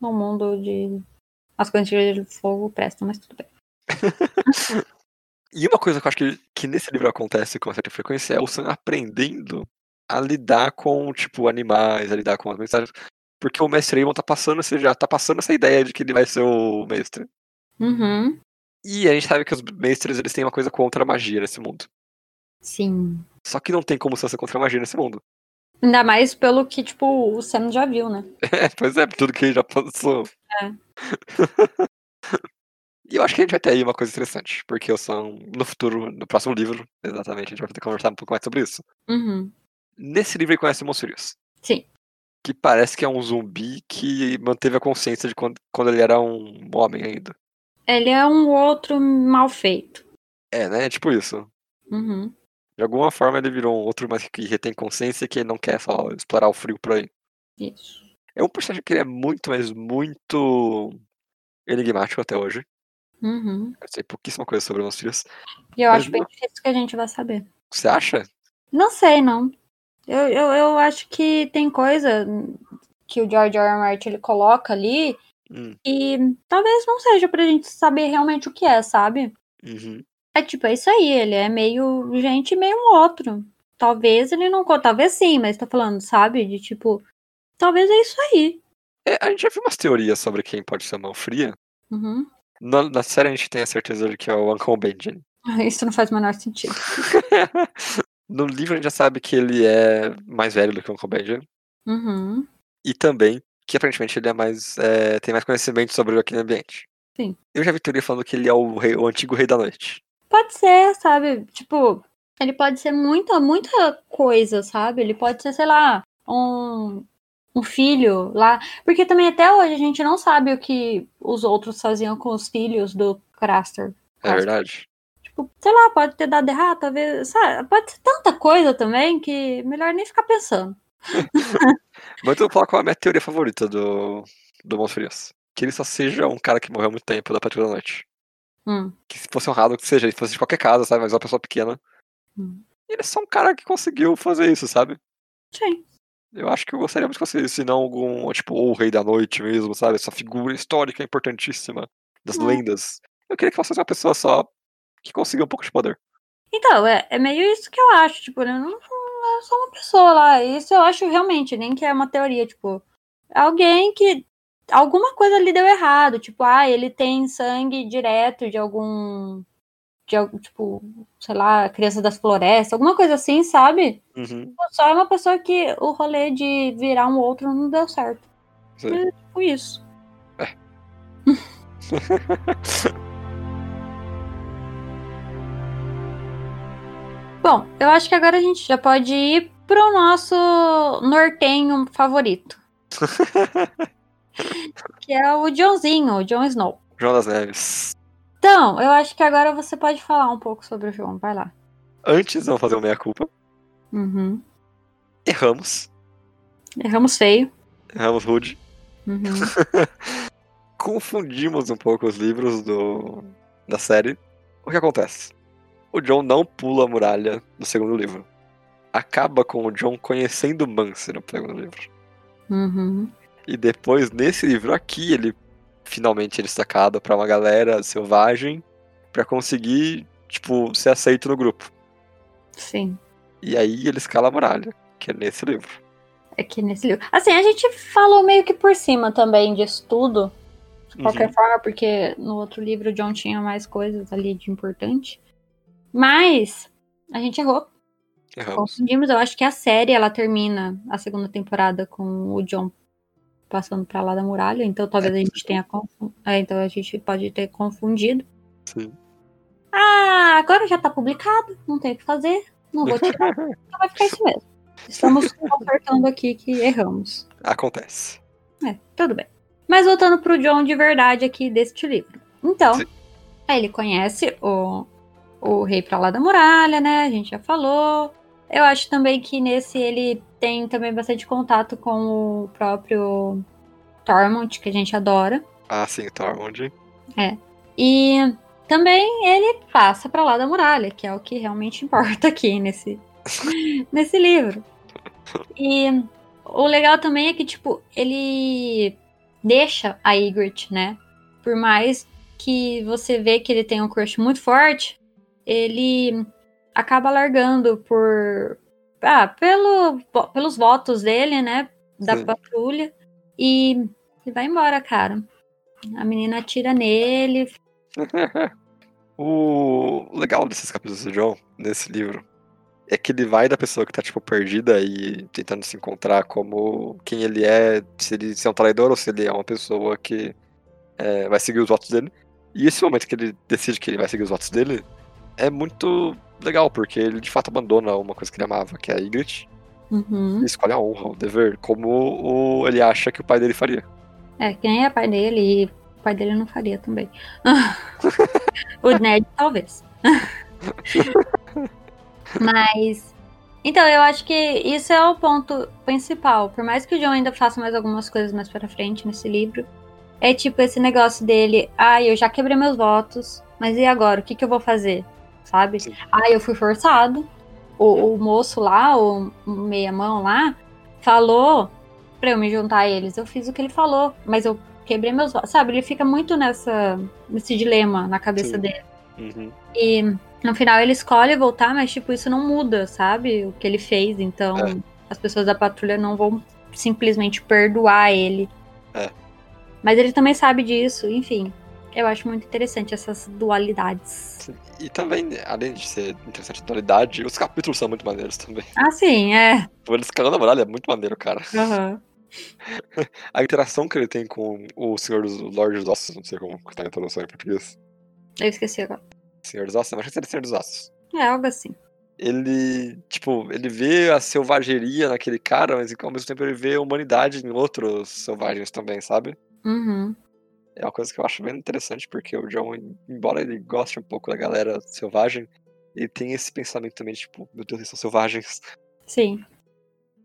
no mundo de as coisas de fogo prestam, mas tudo bem. E uma coisa que eu acho que, que nesse livro acontece com uma certa frequência é o Sam aprendendo a lidar com, tipo, animais, a lidar com as mensagens. Porque o mestre Aemon tá passando, você já tá passando essa ideia de que ele vai ser o mestre. Uhum, E a gente sabe que os mestres, eles têm uma coisa contra a magia nesse mundo. sim. Só que não tem como ser contra a magia nesse mundo. Ainda mais pelo que, tipo, o Sam já viu, né? É, pois é, tudo que ele já passou. É. e eu acho que a gente vai ter aí uma coisa interessante, porque o Sam, no futuro, no próximo livro, exatamente, a gente vai poder conversar um pouco mais sobre isso. Uhum, Nesse livro ele conhece o Monsurius, sim. que parece que é um zumbi que manteve a consciência de quando, quando ele era um homem ainda. Ele é um outro mal feito. É, né? Tipo isso. Uhum, De alguma forma ele virou um outro, mas que retém consciência e que não quer só explorar o frio por aí. isso. É um personagem que ele é muito, mas muito enigmático até hoje. Uhum. Eu sei pouquíssima coisa sobre o Monsurius. E eu Mas acho bem difícil que a gente vai saber. Você acha? Não sei, não. Eu, eu, eu acho que tem coisa que o George R. R. Martin ele coloca ali Hum, e talvez não seja pra gente saber realmente o que é, sabe? uhum. É tipo, é isso aí, ele é meio gente e meio outro. Talvez ele não. Talvez sim, mas tô falando, sabe? De tipo, talvez é isso aí. É, a gente já viu umas teorias sobre quem pode ser a mão fria. Uhum. Na, na série a gente tem a certeza de que é o Uncle Benjamin. Isso não faz o menor sentido. no livro a gente já sabe que ele é mais velho do que o Uncle Benjamin. Uhum. E também que aparentemente ele é mais. é, tem mais conhecimento sobre aquele ambiente. Sim. Eu já vi teoria falando que ele é o, rei, o antigo rei da noite. Pode ser, sabe? Tipo, ele pode ser muita, muita coisa, sabe? Ele pode ser, sei lá, um, um filho lá. Porque também até hoje a gente não sabe o que os outros faziam com os filhos do Craster. É verdade. Tipo, sei lá, pode ter dado errado, talvez. Sabe? Pode ser tanta coisa também que melhor nem ficar pensando. Mas eu vou falar qual é a minha teoria favorita do, do Mãos Frias. Que ele só seja um cara que morreu há muito tempo da Patrulha da Noite. Hum. Que se fosse honrado, que seja, ele fosse de qualquer casa, sabe? Mas uma pessoa pequena. Hum. Ele é só um cara que conseguiu fazer isso, sabe? Sim. Eu acho que eu gostaria muito que fosse isso, e não algum, tipo, o Rei da Noite mesmo, sabe? Essa figura histórica importantíssima das É. lendas. Eu queria que fosse uma pessoa só que consiga um pouco de poder. Então, é, é meio isso que eu acho, tipo, né? Não, não é só uma pessoa lá. Isso eu acho realmente, nem que é uma teoria, tipo, alguém que. Alguma coisa lhe deu errado. Tipo, ah, ele tem sangue direto de algum. De, tipo, sei lá, criança das florestas, alguma coisa assim, sabe? Uhum. Só é uma pessoa que o rolê de virar um outro não deu certo. Sim. É tipo isso. Bom, eu acho que agora a gente já pode ir pro nosso nortenho favorito. que é o Johnzinho, o Jon Snow. João das Neves. Então, eu acho que agora você pode falar um pouco sobre o João. Vai lá. Antes, vamos fazer o meia-culpa. Uhum. Erramos. Erramos feio. Erramos rude. Uhum. Confundimos um pouco os livros do, da série. O que acontece? O John não pula a muralha no segundo livro. Acaba com o John conhecendo Mance no segundo livro. Uhum. E depois, nesse livro aqui, ele finalmente é destacado pra uma galera selvagem pra conseguir, tipo, ser aceito no grupo. Sim. E aí ele escala a muralha, que é nesse livro. Aqui nesse livro. Assim, a gente falou meio que por cima também disso tudo. De qualquer Uhum. forma, porque no outro livro o John tinha mais coisas ali de importante. Mas a gente errou. Erramos. Confundimos. Eu acho que a série ela termina a segunda temporada com o John passando pra lá da muralha. Então talvez É a gente tenha confundido. então a gente pode ter confundido. Sim. Ah, agora já tá publicado. Não tem o que fazer. Não vou tirar. então vai ficar isso mesmo. Estamos consertando aqui que erramos. Acontece. É, tudo bem. Mas voltando pro John de verdade aqui deste livro. Então, Sim. ele conhece o, o rei pra lá da muralha, né? A gente já falou. Eu acho também que nesse ele tem também bastante contato com o próprio Tormund, que a gente adora. Ah, sim, Tormund. E também ele passa pra lá da muralha, que é o que realmente importa aqui nesse, nesse livro. E o legal também é que, tipo, ele deixa a Ygritte, né? Por mais que você vê que ele tem um crush muito forte, ele acaba largando por. Ah, pelo, pelos votos dele, né? Da Sim. patrulha. E ele vai embora, cara. A menina atira nele, o legal desses capítulos do John, nesse livro, é que ele vai da pessoa que tá, tipo, perdida e tentando se encontrar como quem ele é, se ele é um traidor ou se ele é uma pessoa que é, vai seguir os votos dele. E esse momento que ele decide que ele vai seguir os votos dele é muito legal, porque ele de fato abandona uma coisa que ele amava, que é a Ygritte, Uhum. e escolhe a honra, o dever, como o, ele acha que o pai dele faria. É, que nem é pai dele e o pai dele não faria também. o Ned, talvez. Mas. Então, eu acho que isso é o ponto principal. Por mais que o John ainda faça mais algumas coisas mais pra frente nesse livro, é tipo esse negócio dele: ah, eu já quebrei meus votos, mas e agora? O que, que eu vou fazer? Sabe? Sim. Ah, eu fui forçado. O, o moço lá, o meia-mão lá, falou pra eu me juntar a eles. Eu fiz o que ele falou, mas eu quebrei meus votos. Sabe? Ele fica muito nessa, nesse dilema na cabeça Sim. dele. Uhum. E no final ele escolhe voltar, mas tipo, isso não muda, sabe? O que ele fez. Então É. as pessoas da patrulha não vão simplesmente perdoar ele. É. Mas ele também sabe disso, enfim. Eu acho muito interessante essas dualidades. E também, além de ser interessante a dualidade, os capítulos são muito maneiros também. Ah, sim, é. Ele escalando a muralha é muito maneiro, cara. Aham. A interação que ele tem com o Senhor dos Lorde dos Ossos, não sei como tá a tradução em português. Eu esqueci agora. Senhor dos Ossos, mas acho que seria Senhor dos Ossos. É algo assim. Ele, tipo, ele vê a selvageria naquele cara, mas ao mesmo tempo ele vê a humanidade em outros selvagens também, sabe? Uhum. É uma coisa que eu acho bem interessante, porque o John, embora ele goste um pouco da galera selvagem, ele tem esse pensamento também, tipo, meu Deus, eles são selvagens. Sim.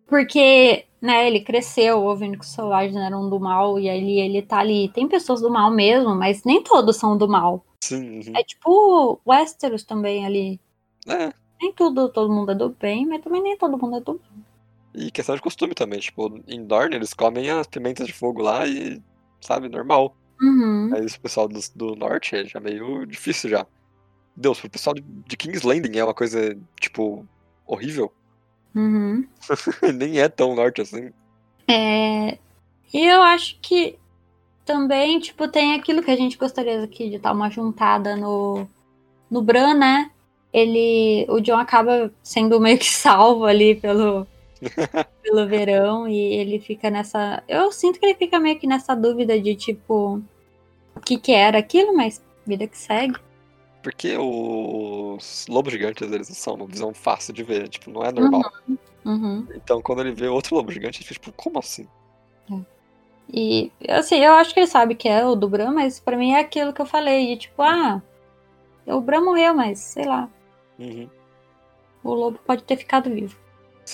Porque, né, ele cresceu ouvindo que os selvagens eram do mal, e aí ele tá ali. Tem pessoas do mal mesmo, mas nem todos são do mal. Sim, uhum. É tipo Westeros também ali. É, Nem tudo, todo mundo é do bem, mas também nem todo mundo é do mal. e questão de costume também, tipo, em Dorne eles comem as pimentas de fogo lá e, sabe, normal. Uhum. Mas o pessoal do, do norte é já meio difícil já. Deus, pro pessoal de, de King's Landing é uma coisa, tipo, horrível. Uhum. Nem é tão norte assim. É, E eu acho que também, tipo, tem aquilo que a gente gostaria aqui de dar uma juntada no, no Bran, né? Ele. O John acaba sendo meio que salvo ali pelo, pelo verão e ele fica nessa. Eu sinto que ele fica meio que nessa dúvida de tipo. O que que era aquilo, mas vida que segue. Porque os lobos gigantes, eles não são uma visão fácil de ver, tipo, não é normal. Uhum. Então quando ele vê outro lobo gigante, ele fica tipo, como assim? E, assim, eu acho que ele sabe que é o do Bran, mas pra mim é aquilo que eu falei, de tipo, ah, o Bran morreu, mas sei lá, Uhum. o lobo pode ter ficado vivo.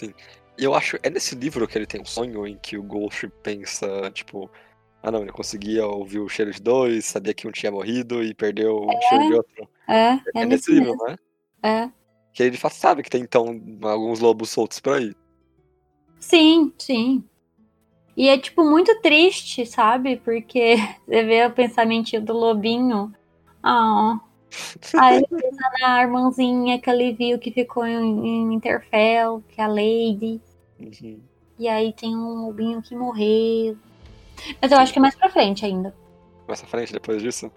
E eu acho, é nesse livro que ele tem um sonho em que o Ghost pensa, tipo, ah não, ele conseguia ouvir o cheiro de dois, sabia que um tinha morrido e perdeu o cheiro de outro. É, é, É, nesse livro, mesmo. né? É. Que ele sabe que tem então alguns lobos soltos por aí. Sim, sim. E é, tipo, muito triste, sabe? Porque você vê o pensamento do lobinho. Ah. Aí ele pensa na irmãzinha que ele viu que ficou em, em Interfell, que é a Lady. Uhum. E aí tem um lobinho que morreu. Mas eu acho que é mais pra frente ainda. Mais pra frente, depois disso.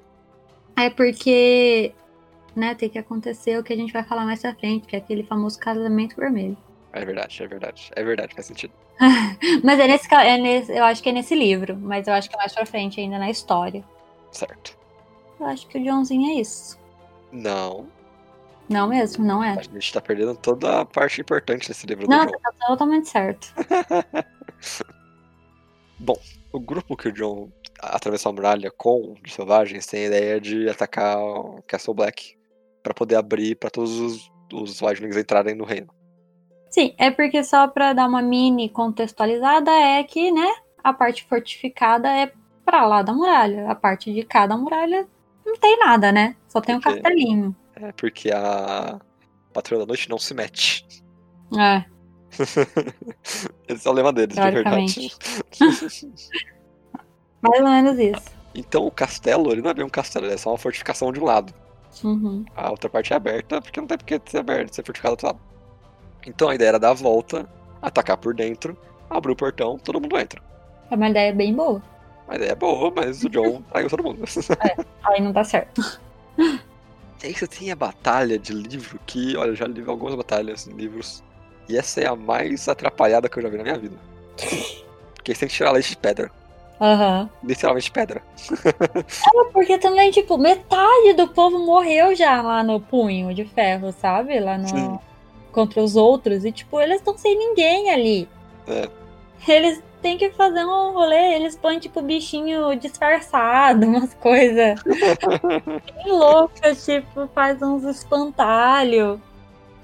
É porque, né, tem que acontecer o que a gente vai falar mais pra frente, que é aquele famoso casamento vermelho. É verdade, é verdade. É verdade, faz sentido. Mas é nesse, é nesse, eu acho que é nesse livro, mas eu acho que é mais pra frente ainda na história. Certo. Eu acho que o Johnzinho é isso. Não, Não mesmo, não é. a gente tá perdendo toda a parte importante desse livro Não, do John. você tá totalmente certo. O grupo que o John atravessou a muralha com os selvagens tem a ideia de atacar o Castle Black pra poder abrir pra todos os, os Wildlings entrarem no reino. Sim, é porque só pra dar uma mini contextualizada é que, né, a parte fortificada é pra lá da muralha. A parte de cada muralha não tem nada, né? Só tem um castelinho. É porque a Patrulha da Noite não se mete. É, Esse é o lema deles, de verdade. Mais ou menos isso. Então o castelo, ele não é bem um castelo, ele é só uma fortificação de um lado. Uhum. A outra parte é aberta, porque não tem porque ser aberta, ser fortificada do outro lado. Então a ideia era dar a volta, atacar por dentro, abrir o portão, todo mundo entra. É uma ideia bem boa. Ideia é boa, mas o John traiu todo mundo. Aí não dá certo. E aí você tem a batalha de livro, que, olha, eu já li algumas batalhas em livros. E essa é a mais atrapalhada que eu já vi na minha vida. Porque você tem que tirar leite de pedra. Aham. Literalmente pedra. Porque também, tipo, metade do povo morreu já lá no punho de ferro, sabe? Lá no. Sim. Contra os outros. E, tipo, eles estão sem ninguém ali. É. Eles têm que fazer um rolê, eles põem, tipo, bichinho disfarçado, umas coisas loucas, tipo, faz uns espantalhos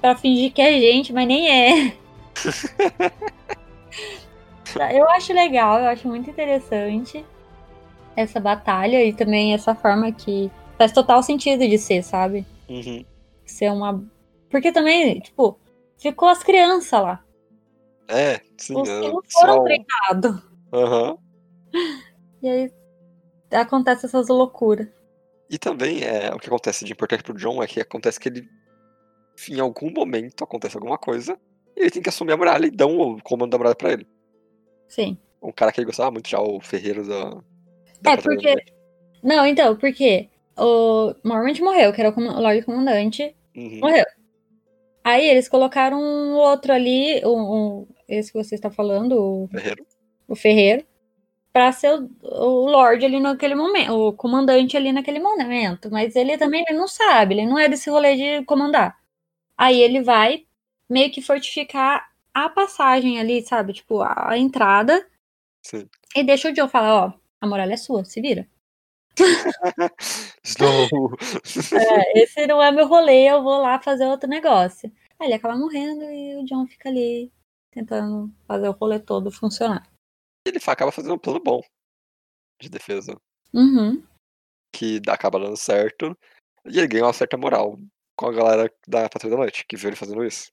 pra fingir que é gente, mas nem é. eu acho legal, eu acho muito interessante essa batalha e também essa forma que faz total sentido de ser, sabe? Uhum. Ser uma. Porque também, tipo, ficou as crianças lá. É, sim. Os é que não só foram um- treinados. Aham. E aí acontece essas loucuras. E também é, o que acontece de importante pro John é que acontece que ele, em algum momento, acontece alguma coisa, e ele tem que assumir a muralha e dão o comando da muralha pra ele. Sim. Um cara que ele gostava muito já, o Ferreiro da. da É, porque. Não, então, porque o Mormont morreu, que era o Lorde Comandante, Uhum. morreu. Aí eles colocaram um outro ali, um- esse que você está falando, o, Ferreiro. o Ferreiro, pra ser o, o Lorde ali naquele momento, o comandante ali naquele momento. Mas ele também ele não sabe, ele não é desse rolê de comandar. Aí ele vai meio que fortificar a passagem ali, sabe? Tipo, a, a entrada. Sim. E deixa o Joe falar, ó, a muralha é sua, se vira. É, esse não é meu rolê, eu vou lá fazer outro negócio. Aí ele acaba morrendo e o John fica ali tentando fazer o rolê todo funcionar. ele acaba fazendo um plano bom de defesa. Uhum. Que acaba dando certo. E ele ganha uma certa moral com a galera da Patrulha da Noite, que viu ele fazendo isso.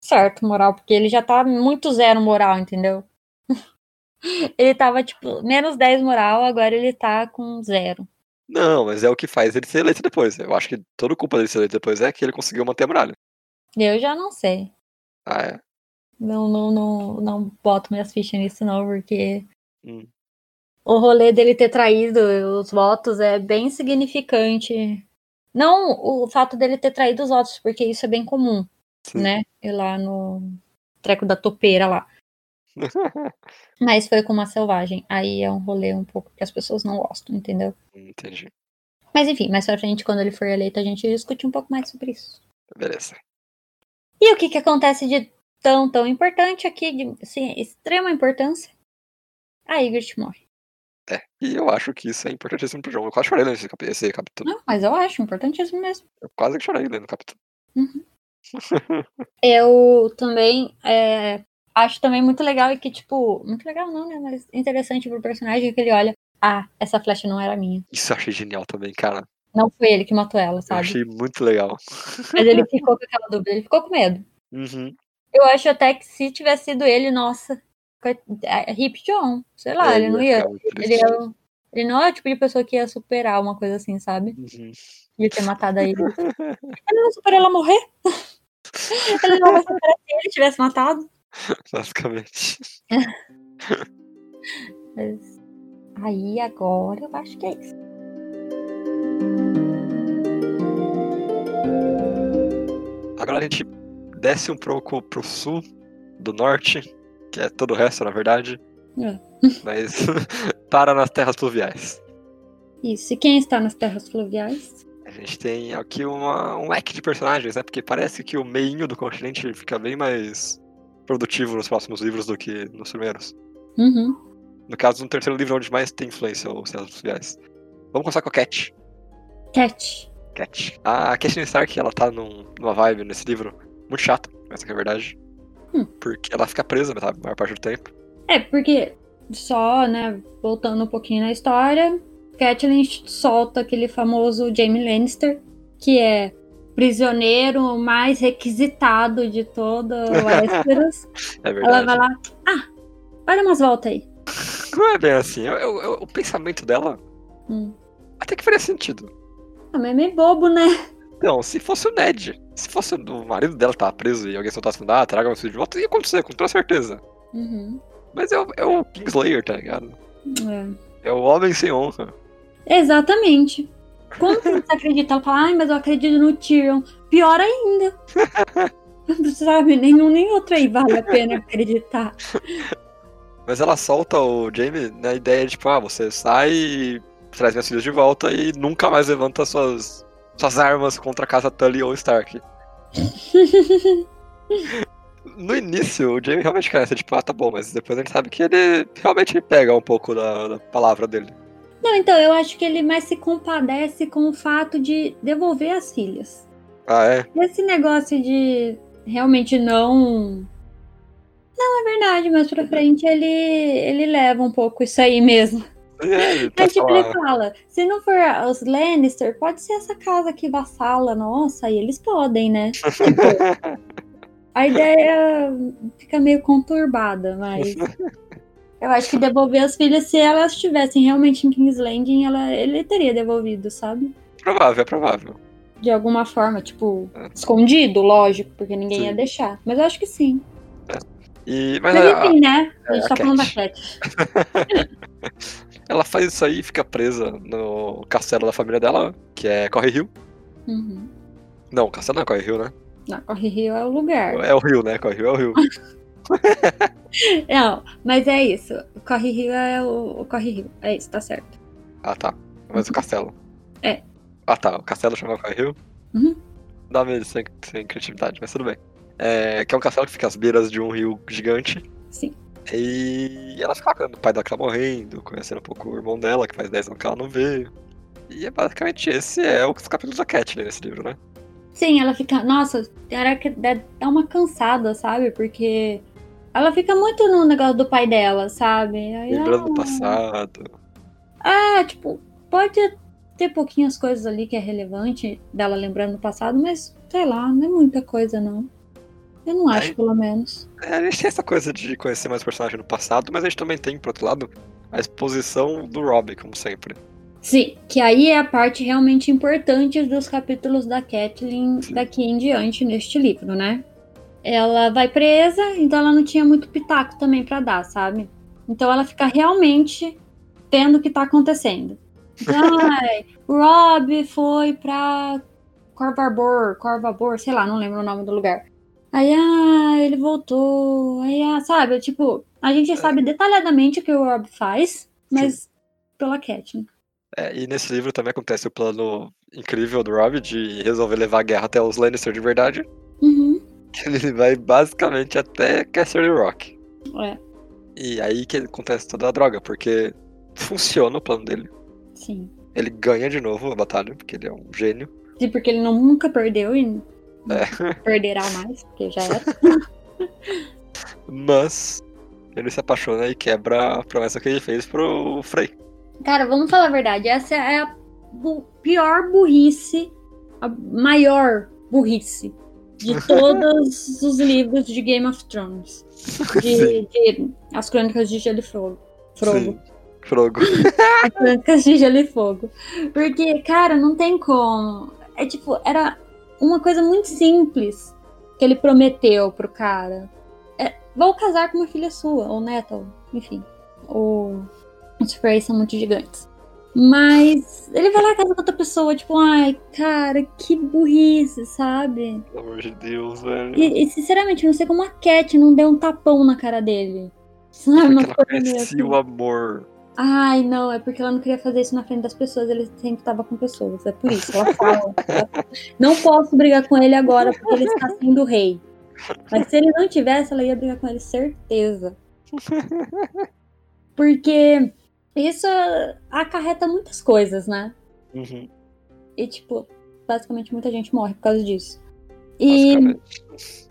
Certo, moral, porque ele já tá muito zero moral, entendeu? ele tava, tipo, menos 10 moral, agora ele tá com zero. Não, mas é o que faz ele ser eleito depois. Eu acho que toda culpa dele ser eleito depois é que ele conseguiu manter a muralha. Eu já não sei. Ah, é. Não, não, não, não boto minhas fichas nisso, não, porque Hum. o rolê dele ter traído os votos é bem significante. Não o fato dele ter traído os votos, porque isso é bem comum, Sim. né? Ir lá no treco da topeira lá. Mas foi com uma selvagem. Aí é um rolê um pouco que as pessoas não gostam, entendeu? Entendi. Mas enfim, mais pra frente, quando ele for eleito, a gente discute um pouco mais sobre isso. Beleza. E o que que acontece de tão, tão importante aqui, de assim, extrema importância? A Ygritte morre. É. E eu acho que isso é importantíssimo pro jogo. Eu quase chorei nesse capi- esse capítulo. Não, mas eu acho importantíssimo mesmo. Eu quase que chorei lendo o capítulo. Eu também é, acho também muito legal e que, tipo, muito legal não, né? Mas interessante pro personagem que ele olha. Ah, essa flecha não era minha. Isso eu achei genial também, cara. Não foi ele que matou ela, Eu sabe? achei muito legal. Mas ele ficou com aquela dúvida, ele ficou com medo. Uhum. Eu acho até que se tivesse sido ele, nossa, é, Hip John, sei lá, É, ele não ia ia. muito Ele, ia- ele não é o tipo de pessoa que ia superar uma coisa assim, sabe? Uhum. De ter matado ele. Ele não superou ela morrer? Ele não vai superar se ele tivesse matado? Basicamente. Mas aí agora eu acho que é isso. Agora a gente desce um pouco pro sul do norte, que é todo o resto, na verdade. É. Mas para nas terras pluviais. Isso. E quem está nas terras fluviais? A gente tem aqui uma, um leque de personagens, né? Porque parece que o meinho do continente fica bem mais produtivo nos próximos livros do que nos primeiros. Uhum. No caso, no terceiro livro, é onde mais tem influência os terras pluviais. Vamos começar com a Cat. Cat. Cat. A Catelyn Stark, ela tá num- numa vibe nesse livro muito chata, essa que é a verdade. Hum. Porque ela fica presa, sabe, a maior parte do tempo. É, porque só, né, voltando um pouquinho na história, Catelyn solta aquele famoso Jaime Lannister, que é prisioneiro mais requisitado de todo o Westeros. É Ela verdade. vai lá, ah, olha umas voltas aí. Não é bem assim. Eu- eu- eu- o pensamento dela Hum. até que faria sentido. Ah, mas é meio bobo, né? Não, se fosse o Ned, se fosse o marido dela tava preso e alguém soltasse falando, ah, traga meu filho de volta, ia acontecer, com toda certeza. Uhum. Mas é, o- é o Kingslayer, tá ligado? É. É o homem sem honra. Exatamente. Como que você acredita? Ela fala, ai, mas eu acredito no Tyrion. Pior ainda. Sabe, nenhum nem outro aí vale a pena acreditar. Mas ela solta o Jaime na ideia de, tipo, ah, você sai e traz minhas filhas de volta e nunca mais levanta suas, suas armas contra a casa Tully ou Stark. No início, o Jaime realmente quer essa, tipo, ah, tá bom, mas depois a gente sabe que ele realmente pega um pouco da, da palavra dele. Não, então, eu acho que ele mais se compadece com o fato de devolver as filhas. Ah, é? Esse negócio de realmente não. Não, é verdade, mas pra frente ele, ele leva um pouco isso aí mesmo. É, tá Mas tipo, ele fala, se não for os Lannister, pode ser essa casa que vassala, nossa, aí eles podem, né? Tipo, a ideia fica meio conturbada, mas eu acho que devolver as filhas, se elas estivessem realmente em King's Landing, ela, ele teria devolvido, sabe? Provável, é provável. De alguma forma, tipo, É. escondido, lógico, porque ninguém ia Sim. deixar. Mas eu acho que sim. E, mas, Mas a- enfim, né? A é, gente a tá falando da Cat. Ela faz isso aí e fica presa no castelo da família dela, que é Corre Rio. Uhum. Não, castelo não é Corre Rio, né? Não, Corre Rio é o lugar. É o Rio, né? Corre Rio é o Rio. Não, mas é isso. Corre Rio é o, o Corre Rio. É isso, tá certo. Ah, tá. Mas o castelo. É. Ah, tá. O castelo chama Corre Rio? Uhum. Dá medo sem, sem criatividade, mas tudo bem. É, que é um castelo que fica às beiras de um rio gigante. Sim. E ela fica lá o pai dela tá morrendo, conhecendo um pouco o irmão dela, que faz 10 anos que ela não vê. E é basicamente esse é os capítulos da Catelyn nesse livro, né? Sim, ela fica. Nossa, era que dá uma cansada, sabe? Porque ela fica muito no negócio do pai dela, sabe? Aí, Lembrando do ah, passado. Ah, tipo, pode ter pouquinhas coisas ali que é relevante dela lembrando do passado, mas sei lá, não é muita coisa, não. Eu não acho, Aí- pelo menos. É, a gente tem essa coisa de conhecer mais personagens no passado, mas a gente também tem, por outro lado, a exposição do Robbie, como sempre. Sim, que aí é a parte realmente importante dos capítulos da Kathleen Sim. daqui em diante neste livro, né? Ela vai presa, então ela não tinha muito pitaco também pra dar, sabe? Então ela fica realmente vendo o que tá acontecendo. Então, ai, o Rob foi pra Corvabor, Corvabor, sei lá, não lembro o nome do lugar. Aí, ah, ele voltou. Aí, ah, sabe, tipo, a gente sabe detalhadamente o que o Rob faz, mas pela Kathleen. É, e nesse livro também acontece o plano incrível do Robbie de resolver levar a guerra até os Lannister de verdade. Uhum. Ele vai basicamente até Castle Rock. É, E aí que acontece toda a droga, porque funciona o plano dele. sim. Ele ganha de novo a batalha, porque ele é um gênio. Sim, porque ele nunca perdeu e É. perderá mais, porque já era. Mas ele se apaixona e quebra a promessa que ele fez pro Frey. Cara, vamos falar a verdade. Essa é a pior burrice, a maior burrice de todos os livros de Game of Thrones. De, de As Crônicas de Gelo e Fogo. Frogo. Frogo. As Crônicas de Gelo e Fogo. Porque, cara, não tem como. É tipo, era uma coisa muito simples que ele prometeu pro cara. É, vou casar com uma filha sua, ou neta, ou, enfim. Ou os Freys são muito gigantes. Mas ele vai lá e casa com outra pessoa, tipo, ai, cara, que burrice, sabe? Pelo amor de Deus, velho. E, e, sinceramente, eu não sei como a Cat não deu um tapão na cara dele. Sabe, Porque uma coisa assim. o amor. Ai, não, é porque ela não queria fazer isso na frente das pessoas, ele sempre tava com pessoas, é por isso. Ela fala. não posso brigar com ele agora porque ele está sendo rei. Mas se ele não tivesse, ela ia brigar com ele, certeza. Porque isso acarreta muitas coisas, né? Uhum, E, tipo, basicamente muita gente morre por causa disso. E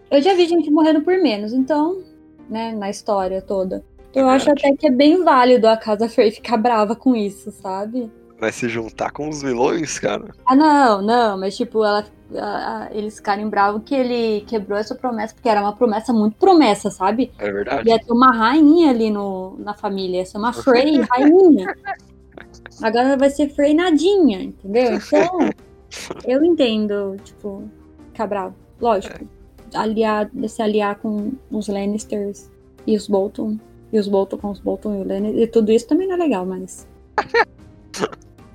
eu já vi gente morrendo por menos, então, né, na história toda. Eu É acho até que é bem válido a Casa Frey ficar brava com isso, sabe? Vai se juntar com os vilões, cara. Ah, não, não, mas tipo, ela, a- a- eles ficarem bravos que ele quebrou essa promessa, porque era uma promessa muito promessa, sabe? É verdade. Ia ter uma rainha ali no, na família, ia ser uma Frey rainha. Agora vai ser Frey nadinha, entendeu? Então, eu entendo, tipo, ficar bravo. Lógico, aliar, se aliar com os Lannisters e os Bolton, e os Bolton com os Bolton e o Lannister, e tudo isso também não é legal, mas...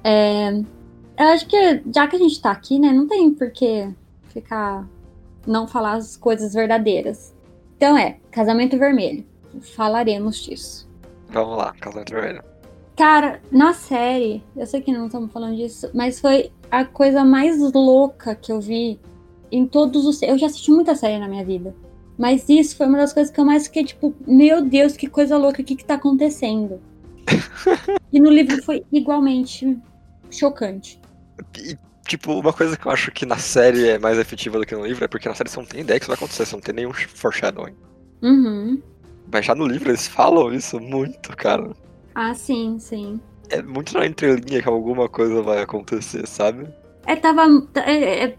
É, eu acho que, já que a gente tá aqui, né, não tem por que ficar... não falar as coisas verdadeiras. Então é, Casamento Vermelho. Falaremos disso. Vamos lá, casamento vermelho. Cara, na série, eu sei que não estamos falando disso, mas foi a coisa mais louca que eu vi em todos os. Eu já assisti muita série na minha vida. Mas isso foi uma das coisas que eu mais fiquei, tipo, meu Deus, que coisa louca, o que, que tá acontecendo? e no livro foi igualmente chocante. E, tipo, uma coisa que eu acho que na série é mais efetiva do que no livro é porque na série você não tem ideia que isso vai acontecer, você não tem nenhum foreshadowing. Uhum. Mas já no livro eles falam isso muito, cara. Ah, sim, sim. É muito na entrelinha que alguma coisa vai acontecer, sabe? É, tava. É, é,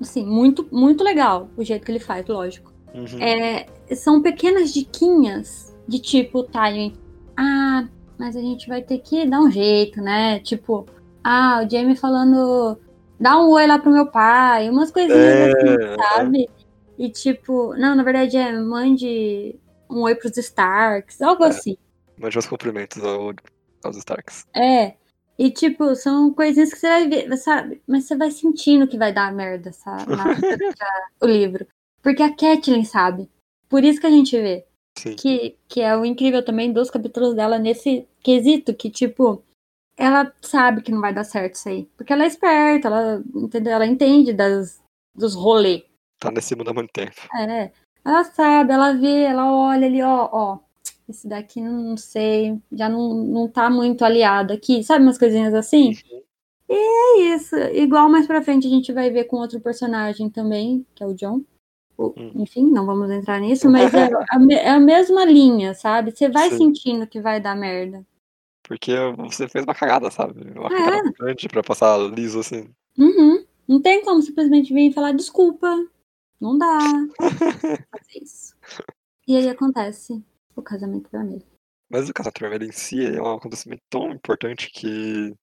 assim, muito, muito legal o jeito que ele faz, lógico. Uhum. É, são pequenas diquinhas de tipo timing. Ah, mas a gente vai ter que dar um jeito, né? Tipo, ah, o Jamie falando, dá um oi lá pro meu pai, umas coisinhas É, assim, sabe? E tipo, não, na verdade é mande um oi pros Starks, algo É. assim. Mande meus cumprimentos ao- aos Starks. É. E, tipo, são coisinhas que você vai ver, sabe? Mas você vai sentindo que vai dar merda, sabe? O livro. Porque a Catelyn sabe. Por isso que a gente vê. Sim. Que, que é o incrível também dos capítulos dela nesse quesito, que, tipo, ela sabe que não vai dar certo isso aí. Porque ela é esperta, ela, entendeu? Ela entende das, dos rolês. Tá nesse mundo há muito tempo. É. Ela sabe, ela vê, ela olha ali, ó, ó. Esse daqui não sei, já não, não tá muito aliado aqui. Sabe umas coisinhas assim? É isso. Igual mais pra frente a gente vai ver com outro personagem também, que é o John. O- Hum. Enfim, não vamos entrar nisso, mas é a, é a mesma linha, sabe? Você vai Sim. sentindo que vai dar merda. Porque você fez uma cagada, sabe? Uma É. cagada grande pra passar liso assim. Uhum. Não tem como simplesmente vir e falar desculpa. Não dá. fazer isso. E aí acontece o casamento vermelho. Mas o casamento vermelho em si é um acontecimento tão importante que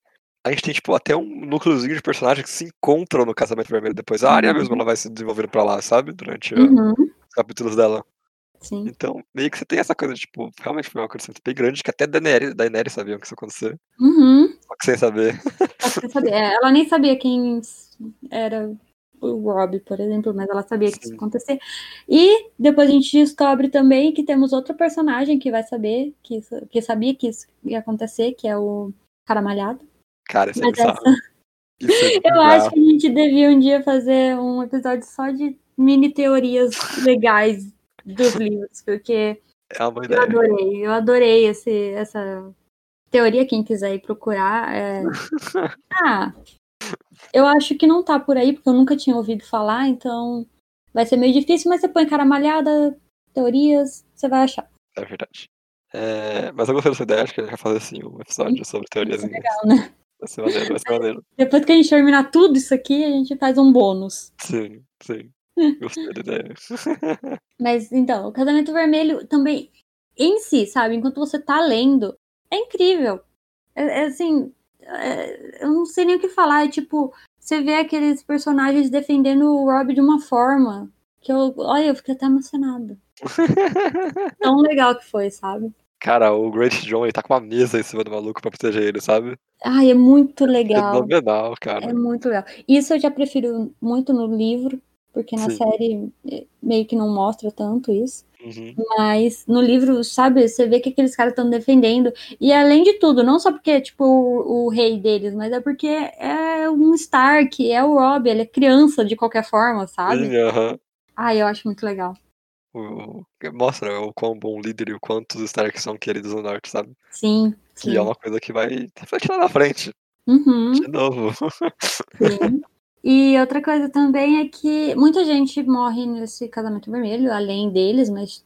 a gente tem, tipo, até um núcleozinho de personagens que se encontram no casamento vermelho depois. A área mesmo ela vai se desenvolvendo pra lá, sabe? Durante uh, Uhum. os capítulos dela. Sim. Então, meio que você tem essa coisa, tipo, realmente foi um acontecimento bem grande que até Daenerys, Daenerys sabiam que isso ia acontecer. Uhum. Só que sem saber. Só. É, ela nem sabia quem era o Rob, por exemplo, mas ela sabia que isso Sim. ia acontecer. E depois a gente descobre também que temos outro personagem que vai saber, que, isso- que sabia que isso ia acontecer, que é o cara malhado. Cara, isso é bizarro. Isso é Eu acho que a gente devia um dia fazer um episódio só de mini teorias legais dos livros, porque É uma boa eu ideia. adorei, eu adorei esse, essa teoria, quem quiser ir procurar. é- Ah, eu acho que não tá por aí, porque eu nunca tinha ouvido falar, então vai ser meio difícil, mas você põe cara malhada, teorias, você vai achar. É verdade. É, mas eu gostei dessa ideia, acho que a gente vai fazer assim um episódio sobre teorias. ser legal, né? Vai ser maneiro, vai ser maneiro. Depois que a gente terminar tudo isso aqui, a gente faz um bônus. Sim, sim. Gostei da ideia. Mas então, o casamento vermelho também, em si, sabe? Enquanto você tá lendo, é incrível. É, é assim, é, eu não sei nem o que falar. É tipo, você vê aqueles personagens defendendo o Rob de uma forma que eu, olha, eu fiquei até emocionada. Tão legal que foi, sabe? Cara, o Great John ele tá com uma mesa em cima do maluco pra proteger ele, sabe? Ai, é muito legal. Fenomenal, cara. É muito legal. Isso eu já prefiro muito no livro, porque na Sim. série eh, meio que não mostra tanto isso. Uhum. Mas no livro, sabe, você vê que aqueles caras estão defendendo. E além de tudo, não só porque é tipo o, o rei deles, mas é porque é um Stark, é o Rob, ele é criança de qualquer forma, sabe? Aham. Ai, eu acho muito legal. O- Mostra o quão bom líder e o quanto os Starks são queridos no norte, sabe? Sim. Que sim. é uma coisa que vai refletir lá na frente. Uhum, De novo. sim. E outra coisa também é que muita gente morre nesse casamento vermelho, além deles, mas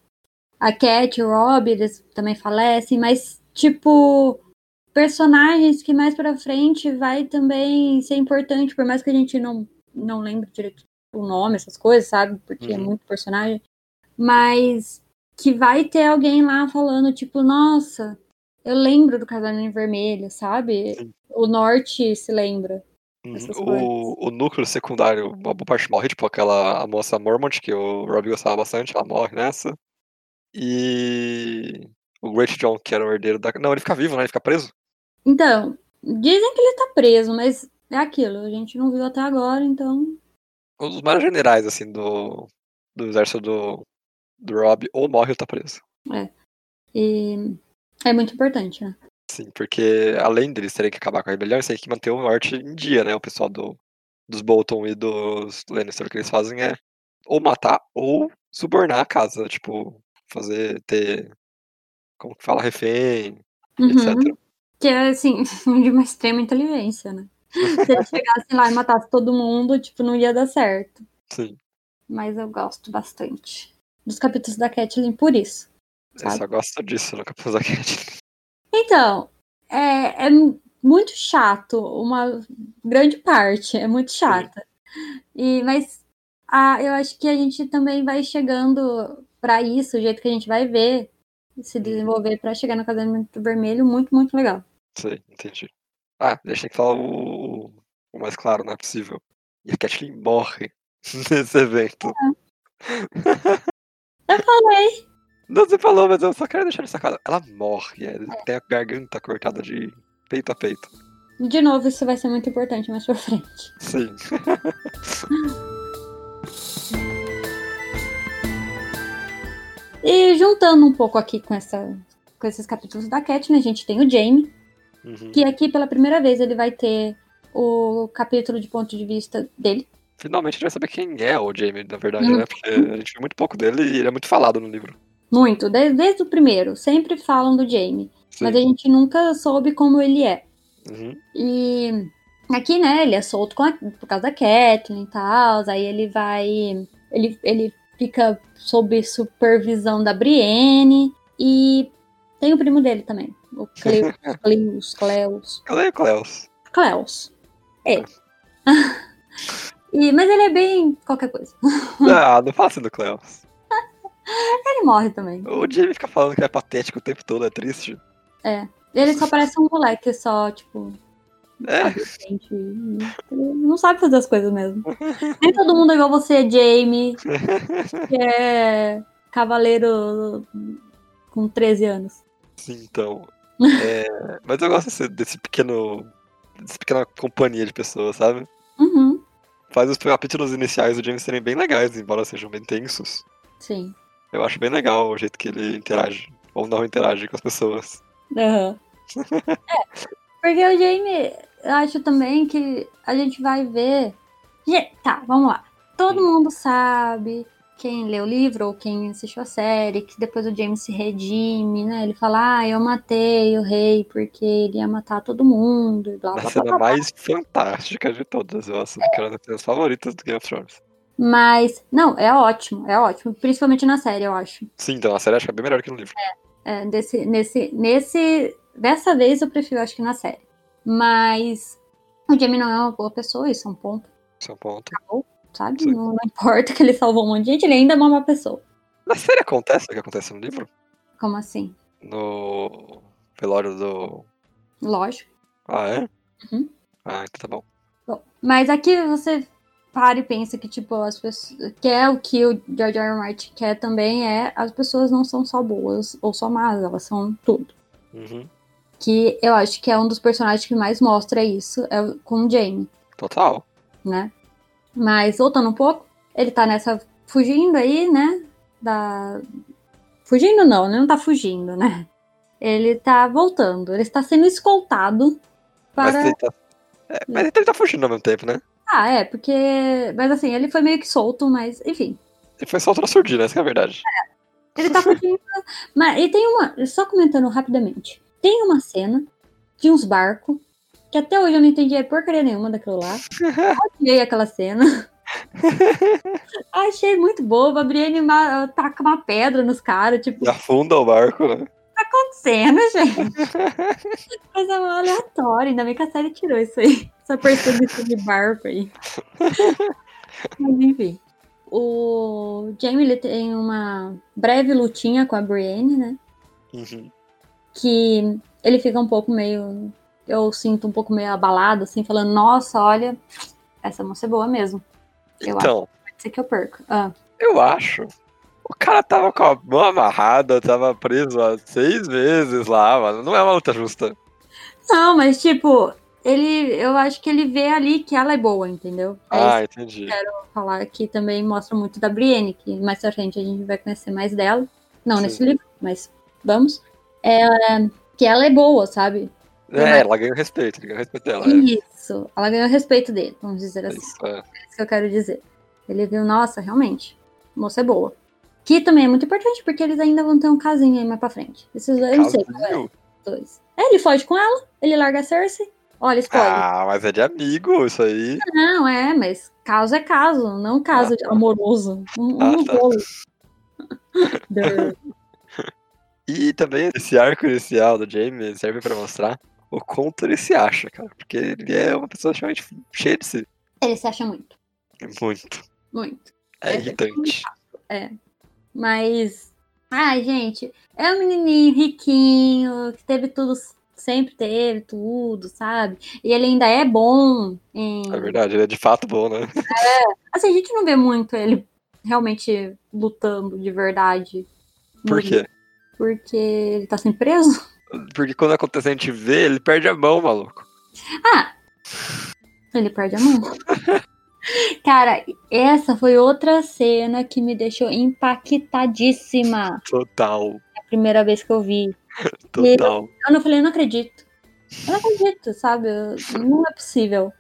a Cat, o Rob, eles também falecem, mas tipo personagens que mais pra frente vai também ser importante, por mais que a gente não não lembre direito o nome, essas coisas, sabe? Porque é Uhum. muito personagem, mas que vai ter alguém lá falando tipo, nossa, eu lembro do casamento vermelho, sabe? Sim. O norte se lembra. Uhum. O, o núcleo secundário, uma boa parte morre, tipo aquela a moça Mormont, que o Robbie gostava bastante, ela morre nessa. E o Great John, que era o herdeiro da. Não, ele fica vivo, né? Ele fica preso. Então, dizem que ele tá preso, mas é aquilo, a gente não viu até agora, então. Um dos maiores generais, assim, do, do exército do, do Rob, ou morre ou tá preso. E é muito importante, né? Sim, porque além deles terem que acabar com a rebelião, eles têm que manter o norte em dia, né? O pessoal do, dos Bolton e dos Lannister, o que eles fazem é ou matar ou subornar a casa, tipo, fazer, ter, como que fala, refém, Uhum. etc. Que é, assim, de uma extrema inteligência, né? Se eles chegassem lá e matassem todo mundo, tipo, não ia dar certo. Sim, Mas eu gosto bastante dos capítulos da Catelyn por isso. Sabe? só gosto disso no Capuz da Cat. Então, é, é muito chato, uma grande parte, é muito chata. E, mas ah, eu acho que a gente também vai chegando para isso, o jeito que a gente vai ver se desenvolver para chegar no casamento vermelho, muito, muito legal. Sei, entendi. Ah, deixa que falar o, o mais claro, não é possível. E a Catelyn morre nesse evento. Eu falei, Não, você falou, mas eu só quero deixar essa cara. Ela morre, é, tem a garganta cortada de peito a peito. De novo, isso vai ser muito importante mais pra frente. Sim. E juntando um pouco aqui com, essa, com esses capítulos da Cat, a gente tem o Jamie, Uhum. que aqui pela primeira vez ele vai ter o capítulo de ponto de vista dele. Finalmente a gente vai saber quem é o Jamie, na verdade, Uhum. né? Porque a gente viu muito pouco dele e ele é muito falado no livro. Muito, desde, desde o primeiro, sempre falam do Jamie, Sim. mas a gente nunca soube como ele é. Uhum. E aqui, né, ele é solto a- por causa da Kathleen e tal, aí ele vai. Ele, ele fica sob supervisão da Brienne e tem o primo dele também, o Cleus, Cleus, Cleus, o Cleus? Cleus. É. E, mas ele é bem qualquer coisa. Ah, não fala assim do Cleus. Ele morre também. O Jamie fica falando que é patético o tempo todo, é triste. Ele só parece um moleque só, tipo, É. Ele Não sabe fazer as coisas mesmo. Nem todo mundo é igual você, Jamie, que é cavaleiro com 13 anos. sim, então. É, mas eu gosto desse, desse pequeno. dessa pequena companhia de pessoas, sabe? Uhum, Faz os capítulos iniciais do James serem bem legais, embora sejam bem tensos. sim. Eu acho bem legal o jeito que ele interage, ou não interage com as pessoas. Aham. É, porque o Jamie, eu acho também que a gente vai ver. Tá, vamos lá. Todo mundo sabe, quem lê o livro ou quem assistiu a série, que depois o James se redime, né? Ele fala, ah, eu matei o rei porque ele ia matar todo mundo, e blá A blá blá. cena blá. mais fantástica de todas, eu acho que era uma das minhas favoritas do Game of Thrones. Mas, não, é ótimo, é ótimo. Principalmente na série, eu acho. Sim, então a série acho que é bem melhor que no livro. É, desse, nesse, nesse, dessa vez eu prefiro, acho que na série. Mas o Jamie não é uma boa pessoa, isso é um ponto, Esse é um ponto. Sabe? Não, não importa que ele salvou um monte de gente, ele ainda é uma má pessoa. Na série acontece o que acontece no livro? Como assim? No velório do. Lógico. Ah, é? Uhum. Ah, então tá bom. Bom, mas aqui você para e pensa que, tipo, as pessoas. Que é o que o George R. R. Martin quer também é as pessoas não são só boas ou só más, elas são tudo. Uhum. Que eu acho que é um dos personagens que mais mostra isso é com o Jamie. Total. né? Mas voltando um pouco, ele tá nessa fugindo aí, né? Da fugindo não, ele não tá fugindo, né? Ele tá voltando, ele está sendo escoltado Mas, para ele tá... é, mas ele tá fugindo ao mesmo tempo, né? Ah, é, porque mas assim, ele foi meio que solto, mas enfim, Ele foi só na surdina, essa é a verdade. ele tá fugindo. mas e tem uma, só comentando rapidamente. Tem uma cena de uns barcos que até hoje eu não entendi porcaria nenhuma daquilo lá. Odiei aquela cena. Achei muito boba. A Brienne ma- taca uma pedra nos caras. Tipo, afunda o barco, né? acontecendo, gente? Coisa mal aleatória. Ainda bem que a série tirou isso aí. Essa perseguição de barco aí. Mas enfim. O Jamie ele tem uma breve lutinha com a Brienne, né? Uhum. Que ele fica um pouco meio. Eu sinto um pouco meio abalado, assim, falando: Nossa, olha, essa moça é boa mesmo. Eu acho Então, que pode ser que eu perco. Ah, eu acho. O cara tava com a mão amarrada, tava preso há seis meses lá, mano. Não é uma luta justa. Não, mas tipo, ele. Eu acho que ele vê ali que ela é boa, entendeu? É Ah, entendi. que eu vou falar que também mostra muito da Brienne, que mais pra frente a gente vai conhecer mais dela. Não Sim. nesse livro, mas vamos. É, que ela é boa, sabe? É, ela ganha o respeito, ele o respeito dela. É, Isso. Ela ganhou respeito dele, vamos dizer assim. isso, é. É isso que eu quero dizer. Ele viu, nossa, realmente, moça é boa. Que também é muito importante, porque eles ainda vão ter um casinho aí mais pra frente. Esses dois, eu não sei qual é dois. É, ele foge com ela, ele larga a Cersei. Olha, spoiler. Ah, mas é de amigo isso aí. Não, é, mas caso é caso, não caso Ah, tá. amoroso. Um, Ah, um tá. E também esse arco inicial do Jamie serve pra mostrar o quanto ele se acha, cara. Porque ele é uma pessoa extremamente cheia de si. Ele se acha muito, Muito. muito. É É, irritante. Mas, ai, gente, é um menininho riquinho, que teve tudo, sempre teve tudo, sabe? E ele ainda é bom em. É verdade, ele é de fato bom, né? Assim, a gente não vê muito ele realmente lutando de verdade Por quê? Porque ele tá sempre preso. Porque quando acontece a gente vê, ele perde a mão, maluco. Ah! Ele perde a mão. Cara, essa foi outra cena que me deixou impactadíssima. Total. A primeira vez que eu vi. Total. Eu não falei, eu não acredito. Eu não acredito, sabe? Não é possível.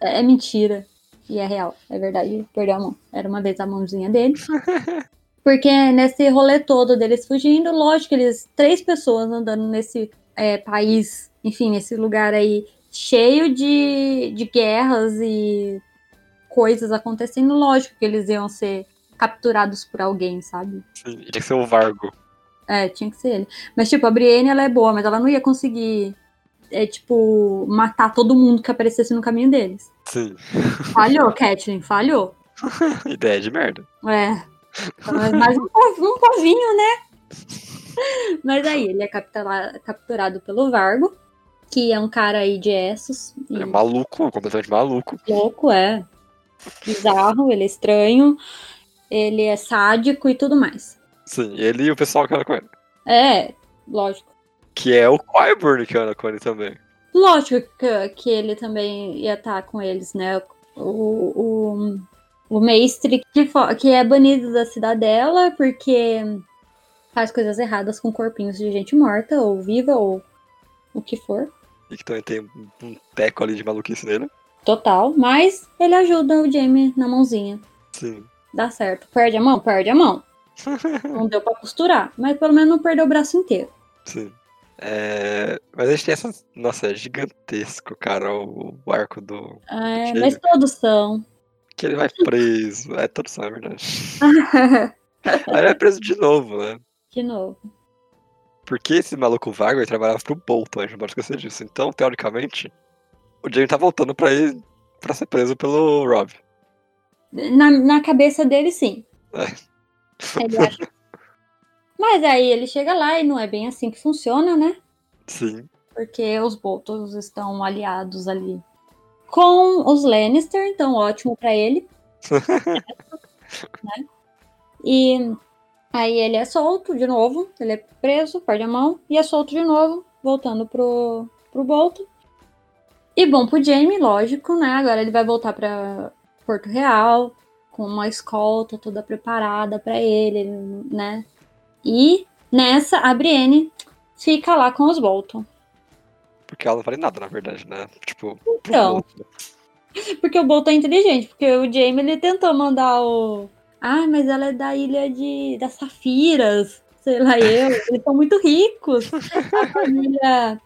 É, é mentira. E é real, é verdade. Perdeu a mão. Era uma vez a mãozinha dele. Porque nesse rolê todo deles fugindo, lógico eles. Três pessoas andando nesse é, país, enfim, nesse lugar aí cheio de, de guerras e coisas acontecendo, lógico que eles iam ser capturados por alguém, sabe? Sim, tinha que ser o Vargo. É, tinha que ser ele. Mas, tipo, a Brienne, ela é boa, mas ela não ia conseguir, é, tipo, matar todo mundo que aparecesse no caminho deles. Sim. Falhou, Catelyn, falhou. Ideia de merda. É. Mais um, um povinho, né? Mas aí, ele é captura, capturado pelo Vargo, que é um cara aí de Essos. Ele é maluco, completamente maluco. Louco, é. Bizarro, ele é estranho, ele é sádico e tudo mais. Sim, ele e o pessoal que anda com ele. É, lógico. Que é o Qyburn que anda com ele também. Lógico que, que ele também ia estar com eles, né? O, o, o mestre que, que é banido da cidadela porque faz coisas erradas com corpinhos de gente morta, ou viva, ou o que for. E que também tem um teco ali de maluquice nele. Total, mas ele ajuda o Jamie na mãozinha. Sim. Dá certo. Perde a mão? Perde a mão. não deu pra costurar, mas pelo menos não perdeu o braço inteiro. Sim. É... Mas a gente tem essa. Nossa, é gigantesco, cara, o, o arco do. É, mas todos são. Que ele vai preso. É, todos são, é verdade. Aí ele vai preso de novo, né? De novo. Porque esse maluco vago ele trabalhava pro Bolton, a gente não pode esquecer disso. Então, teoricamente, o Jamie tá voltando pra ir pra ser preso pelo Rob. Na, na cabeça dele, sim. É. Ele acha. Mas aí ele chega lá e não é bem assim que funciona, né? Sim. Porque os Boltons estão aliados ali com os Lannister, então ótimo para ele. né? E aí ele é solto de novo, ele é preso, perde a mão e é solto de novo, voltando pro, pro Bolton. E bom pro Jamie, lógico, né? Agora ele vai voltar para Porto Real com uma escolta toda preparada para ele, né? E nessa a Brienne fica lá com os Bolton. Porque ela não vale nada, na verdade, né? Tipo, então. Porque o Bolton é inteligente, porque o Jamie ele tentou mandar o. Ah, mas ela é da ilha de das Safiras, sei lá eu. Eles são muito ricos. A família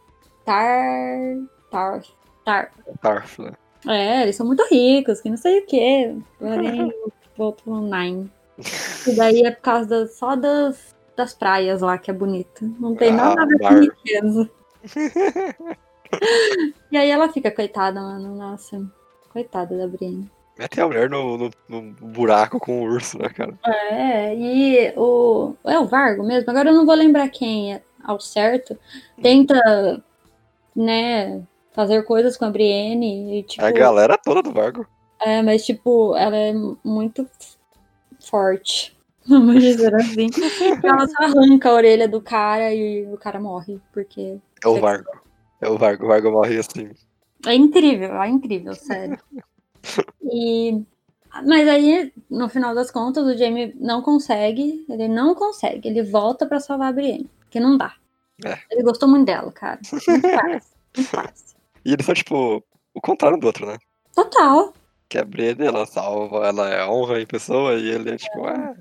Tar. Tar. Tar. Tarf, né? É, eles são muito ricos, que não sei o quê. Porém, volto no Nine. E daí é por causa da, só das, das praias lá que é bonita. Não tem Ah, nada a ver com riqueza. E aí ela fica, coitada, mano. Nossa, coitada da Brienne. Mete a mulher no, no, no buraco com o urso, né, cara? É, e o. É o Vargo mesmo? Agora eu não vou lembrar quem é ao certo. Tenta, né, fazer coisas com a Brienne. E, tipo, A galera toda do Vargo. É, mas tipo, ela é muito forte. Vamos dizer assim. ela só arranca a orelha do cara e o cara morre. Porque. É o Vargo. É o Vargo. O Vargo morre assim. É incrível, é incrível, sério. E. Mas aí, no final das contas, o Jamie não consegue. Ele não consegue. Ele volta pra salvar a Brienne. Porque não dá. É. Ele gostou muito dela, cara. Muito fácil. Muito fácil. E eles são, tipo, o contrário do outro, né? Total. Que a Brienne, ela salva, ela é honra em pessoa, e ele é tipo, ah,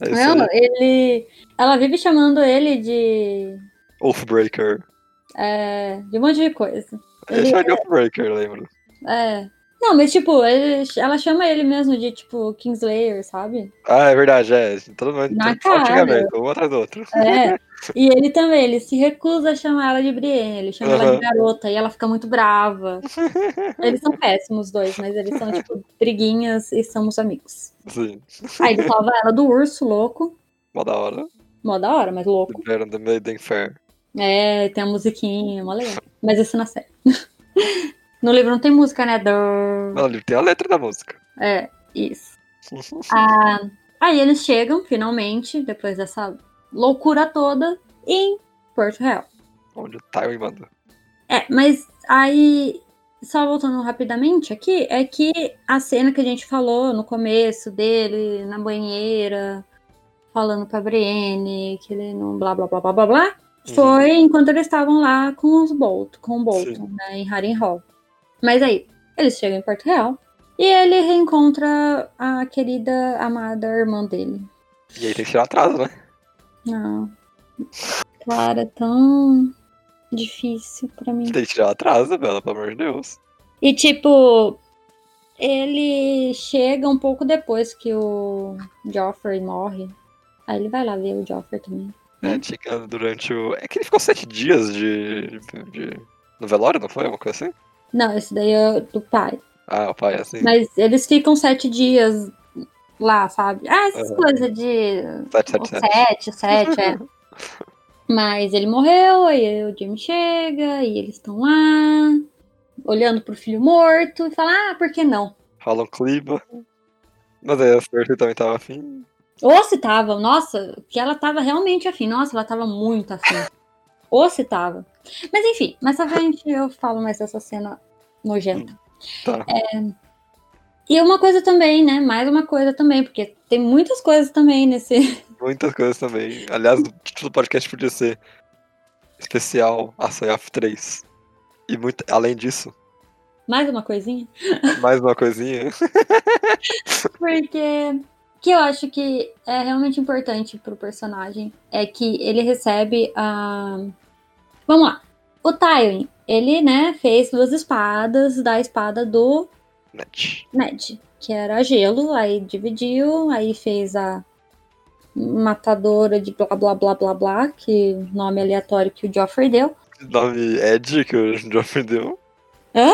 é Não, ele. Ela vive chamando ele de. Oathbreaker. É, de um monte de coisa. Ele de Oathbreaker, eu lembro. É. Não, mas tipo, ele- ela chama ele mesmo de tipo Kingslayer, sabe? Ah, é verdade, é. Todo mundo Na cara. um atrás do outro. É. E ele também, ele se recusa a chamar ela de Brienne, ele chama ela de garota e ela fica muito brava. Eles são péssimos os dois, mas eles são tipo briguinhas e somos amigos. Sim. Aí ele salva ela do urso louco, Mó da hora. mó da hora, mas louco. Liberam The Maiden Fair. É, tem a musiquinha, mó legal. Mas isso na série. No livro não tem música, né? Do... Não, ali tem a letra da música. É, isso. Ah, aí eles chegam, finalmente, depois dessa loucura toda em Porto Real. Onde o Tywin mandou. É, mas aí, só voltando rapidamente aqui, é que a cena que a gente falou no começo dele, na banheira, falando pra Brienne, que ele não blá blá blá blá blá blá. Foi enquanto eles estavam lá com os Bolt, com o Bolton, Sim. né, em Harrenhal. Mas aí, eles chegam em Porto Real e ele reencontra a querida, amada irmã dele. E aí tem que tirar atraso, né? Não. Cara, é tão difícil pra mim. Tem que tirar atraso, Bela, pelo amor de Deus. E tipo, ele chega um pouco depois que o Joffrey morre. Aí ele vai lá ver o Joffrey também. É, durante o. É que ele ficou sete dias de. de... No velório, não foi? Uma coisa assim? Não, esse daí é do pai. Ah, o pai, assim. Mas eles ficam sete dias lá, sabe? Ah, essas Aham. coisas de Sete, sete, sete. sete, sete, é. Mas ele morreu, aí o Jimmy chega e eles estão lá, olhando pro filho morto e fala, ah, por que não? Rola um clima. Mas aí a Cersei também tava afim. Ou se tava, nossa, que ela tava realmente afim. Nossa, ela tava muito afim. Ou se tava. Mas enfim, mais pra frente eu falo mais dessa cena nojenta. Tá. E uma coisa também, né? Mais uma coisa também, porque tem muitas coisas também nesse. Muitas coisas também. Aliás, o título do podcast podia ser especial Off 3. E muito, além disso, Mais uma coisinha. mais uma coisinha. Porque que eu acho que é realmente importante pro personagem é que ele recebe a. Vamos lá. O Tywin, ele, né, fez duas espadas da espada do Net. Ned, que era gelo, aí dividiu, aí fez a matadora de blá blá blá blá blá, que nome aleatório que o Joffrey deu. Nome Ed que o Joffrey deu. Hã?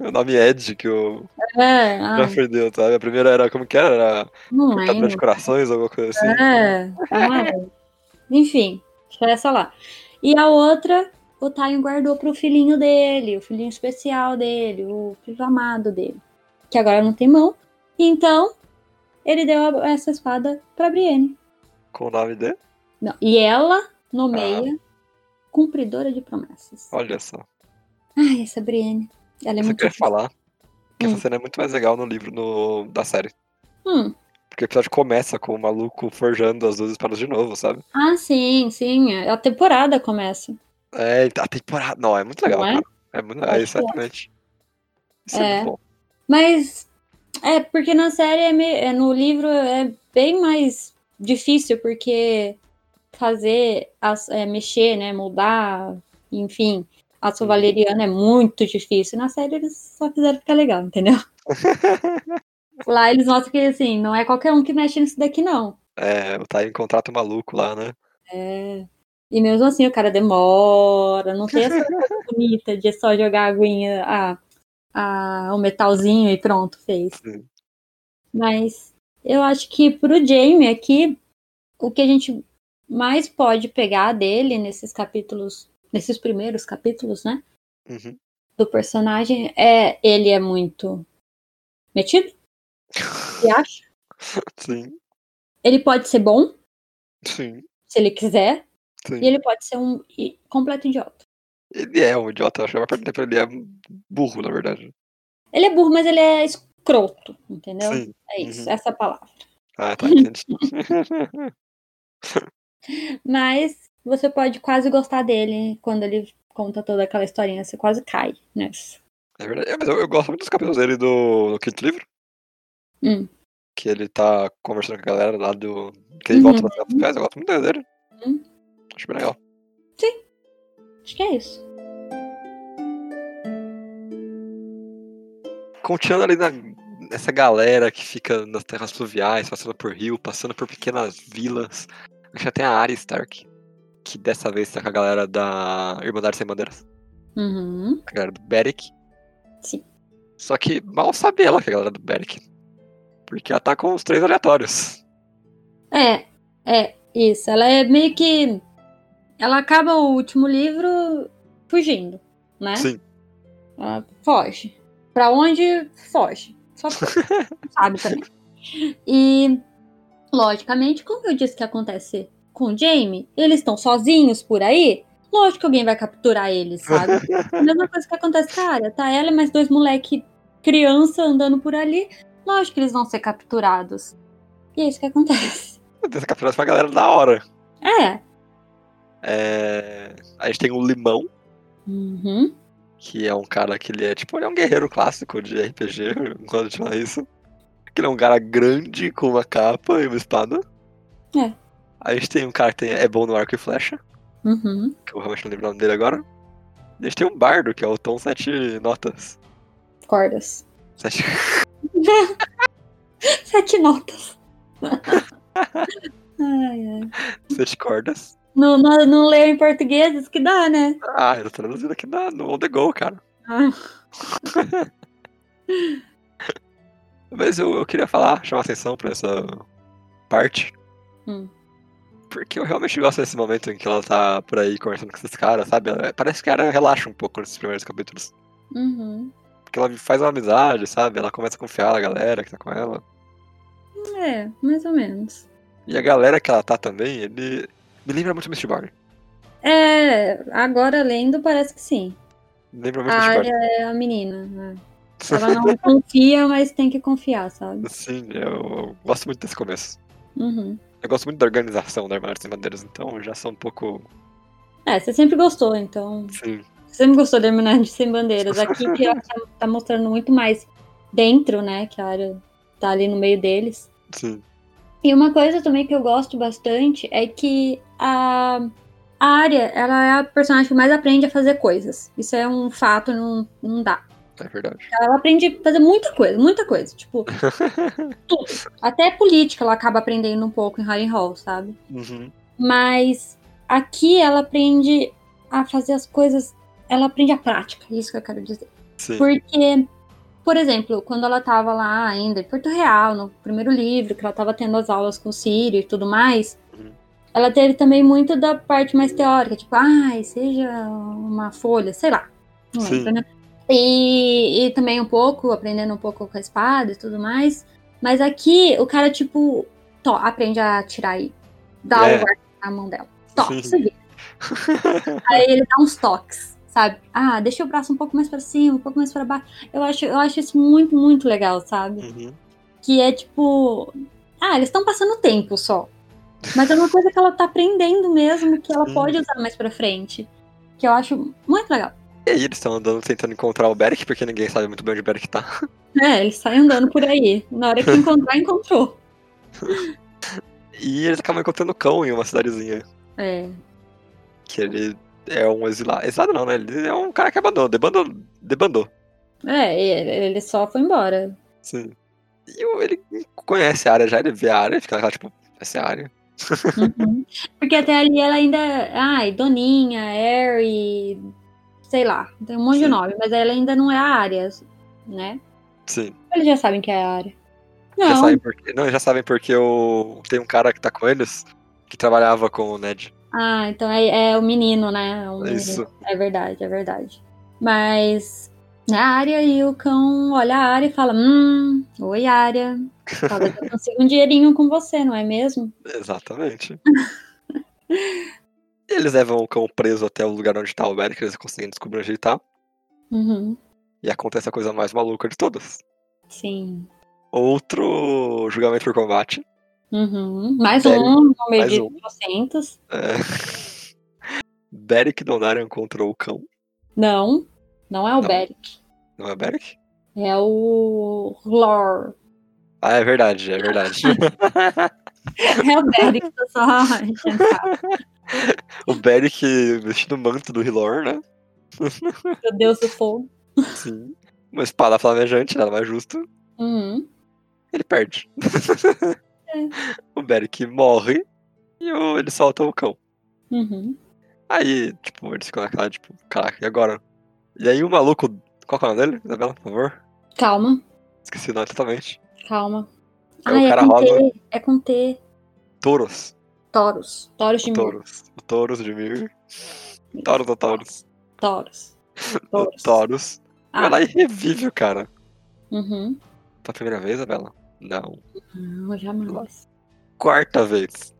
O nome Ed que o É, ah, Joffrey deu, sabe? A primeira era, como que era? Era não cortadora de corações, alguma coisa assim. É, ah, enfim, essa lá. E a outra, o Tywin guardou pro filhinho dele, o filhinho especial dele, o filho amado dele, que agora não tem mão. Então, ele deu essa espada pra Brienne. Com o nome dele? Não, e ela nomeia cumpridora de promessas. Olha só. Ai, essa Brienne. Ela é Você muito quer difícil. falar que Hum. essa cena é muito mais legal no livro no, da série. Hum. Porque o episódio começa com o maluco forjando as duas espadas de novo, sabe? Ah, sim, sim. A temporada começa. É, a temporada. Não, é muito legal, é? cara. É muito Acho é, que é. exatamente. Isso é, É. muito bom. Mas é porque na série, é me- é, no livro, é bem mais difícil, porque fazer, as- é, mexer, né, mudar, enfim, aço valeriano é muito difícil. Na série eles só fizeram ficar legal, entendeu? Lá eles mostram que, assim, não é qualquer um que mexe nisso daqui, não. É, o Tywin contrata o maluco lá, né? É. E mesmo assim o cara demora, não tem essa coisa bonita de só jogar a aguinha, a, a, o metalzinho e pronto, fez. Sim. Mas eu acho que pro Jamie aqui, o que a gente mais pode pegar dele nesses capítulos, nesses primeiros capítulos, né? Uhum. Do personagem, é ele é muito metido, você acha? Sim, Ele pode ser bom, sim, se ele quiser, sim. e ele pode ser um completo idiota. Ele é um idiota, eu acho que ele é burro, na verdade. Ele é burro, mas ele é escroto, entendeu? Sim. É isso, Uhum. essa palavra. Ah, tá, entendi. Mas você pode quase gostar dele quando ele conta toda aquela historinha, você quase cai nessa. é verdade. É, mas eu, eu gosto muito dos capítulos dele do, do quinto livro. Hum. Que ele tá conversando com a galera lá do. Que ele Uhum. volta nas Guerras Sociais, eu gosto muito dele. Uhum. Acho bem legal. Acho que é isso. Continuando ali na, nessa galera que fica nas terras fluviais, passando por rio, passando por pequenas vilas. Já tem a Arya Stark, que dessa vez tá com a galera da Irmandade Sem Bandeiras, Uhum. a galera do Beric. Sim. Só que mal sabe ela que é a galera do Beric. Porque ela tá com os três aleatórios. É, é, isso. Ela é meio que. Ela acaba o último livro fugindo, né? Sim. Ela foge. Pra onde foge? Só foge. sabe também. E, logicamente, como eu disse que acontece com o Jamie, eles estão sozinhos por aí, lógico que alguém vai capturar eles, sabe? a mesma coisa que acontece com a área, tá? Ela e mais dois moleque criança andando por ali, lógico que eles vão ser capturados. E é isso que acontece. Essa captura foi uma galera da hora. É. É... A gente tem o Limão, Uhum. que é um cara que ele é tipo, ele é um guerreiro clássico de RPG, quando falar isso. Que ele é um cara grande com uma capa e uma espada. É. A gente tem um cara que tem- é bom no arco e flecha, Uhum. que eu realmente não lembro o nome dele agora. A gente tem um bardo, que é o Tom Sete Notas. Cordas. Sete... Sete notas. ai, ai. Sete cordas. Não, não, não leu em português, isso que dá, né? Ah, eu tô traduzindo aqui na, no On The Go, cara. Ah, Mas eu, eu queria falar, chamar atenção pra essa parte. Hum. Porque eu realmente gosto desse momento em que ela tá por aí conversando com esses caras, sabe? Ela- parece que ela relaxa um pouco nesses primeiros capítulos. Uhum. Porque ela faz uma amizade, sabe? Ela começa a confiar na galera que tá com ela. É, mais ou menos. E a galera que ela tá também, ele me lembra muito Mist Barney. É, agora lendo parece que sim. Lembra muito A Mist é a menina. né? Ela não confia, mas tem que confiar, sabe? Sim, eu, eu gosto muito desse começo. Uhum. Eu gosto muito da organização da Armadas Sem Bandeiras, então já sou um pouco. É, você sempre gostou, então. Sim, Você sempre gostou da Irmandade Sem Bandeiras. Aqui que tá, tá mostrando muito mais dentro, né? Que a área tá ali no meio deles. sim. E uma coisa também que eu gosto bastante é que a, a área, ela é a personagem que mais aprende a fazer coisas. Isso é um fato, não, não dá. É verdade. Ela aprende a fazer muita coisa, muita coisa. Tipo, tudo. Até política ela acaba aprendendo um pouco em Harry Hall, sabe? Uhum. Mas aqui ela aprende a fazer as coisas. Ela aprende a prática, é isso que eu quero dizer. Sim. Porque, por exemplo, quando ela tava lá ainda em Porto Real, no primeiro livro, que ela tava tendo as aulas com o Sírio e tudo mais, Uhum. ela teve também muito da parte mais teórica, tipo, ai, seja uma folha, sei lá. Não lembro, né? E, e também um pouco, aprendendo um pouco com a espada e tudo mais. Mas aqui o cara, tipo, tó, aprende a tirar e dá É. o guarda na mão dela. Tó. Aí ele dá uns toques, sabe? Ah, deixa o braço um pouco mais pra cima, um pouco mais pra baixo. Eu acho, eu acho isso muito, muito legal, sabe? Uhum. Que é tipo. Ah, eles estão passando tempo só. Mas é uma coisa que ela tá aprendendo mesmo, que ela pode usar mais pra frente. Que eu acho muito legal. E aí eles estão andando tentando encontrar o Beric, porque ninguém sabe muito bem onde o Beric tá. É, eles saem andando por aí. Na hora que encontrar, encontrou. E eles acabam encontrando o cão em uma cidadezinha. É. Que ele é um exilado. Exilado não, né? Ele é um cara que abandonou, debandou. debandou. É, ele ele só foi embora. Sim. E ele conhece a área já, ele vê a área, fica naquela, tipo, essa é a área. Uhum. Porque até ali ela ainda. Ai, Doninha, Harry. Sei lá, tem um monte de Sim. nome, mas ela ainda não é a área, né? Sim. Eles já sabem que é a área. Já Não, sabem porque. Não, já sabem porque o... tem um cara que tá com eles que trabalhava com o Ned. Ah, então é, é o menino, né? É menino. Isso. É verdade, é verdade. Mas na área e o cão olha a área e fala: Hum, oi, área. Talvez eu consiga um dinheirinho com você, não é mesmo? Exatamente. eles levam o cão preso até o lugar onde tá o Beric, eles conseguem descobrir onde ele tá. Uhum, E acontece a coisa mais maluca de todas. sim. Outro julgamento por combate. Uhum. Mais Sério? um, no meio de um. 400. É... Beric Dondarrion encontrou o cão. Não, não é o Não. Beric. Não é Beric? É o Lore. Ah, é verdade, é verdade. É o Beric, tô só o Beric vestindo o manto do Hilor, né? Meu Deus do fogo. Sim. Uma espada flamejante, nada mais justo. Uhum. Ele perde. É. O Beric morre e o- ele solta o cão. Uhum. Aí, tipo, eles ficam naquela, tipo, caraca, e agora? E aí o maluco. Qual é o nome dele, Isabela, por favor? Calma, Esqueci o nome totalmente. calma. É o Ai, é cara com. T. É com T. Touros. Toros. Toros de mil. Touros. O Touros de Mir. Touros ou? Toros. O Toros. Touros. Ah. Vai lá e revive o cara. Uhum. Pela primeira vez, Isabela? Não. Não, jamais. Quarta vez.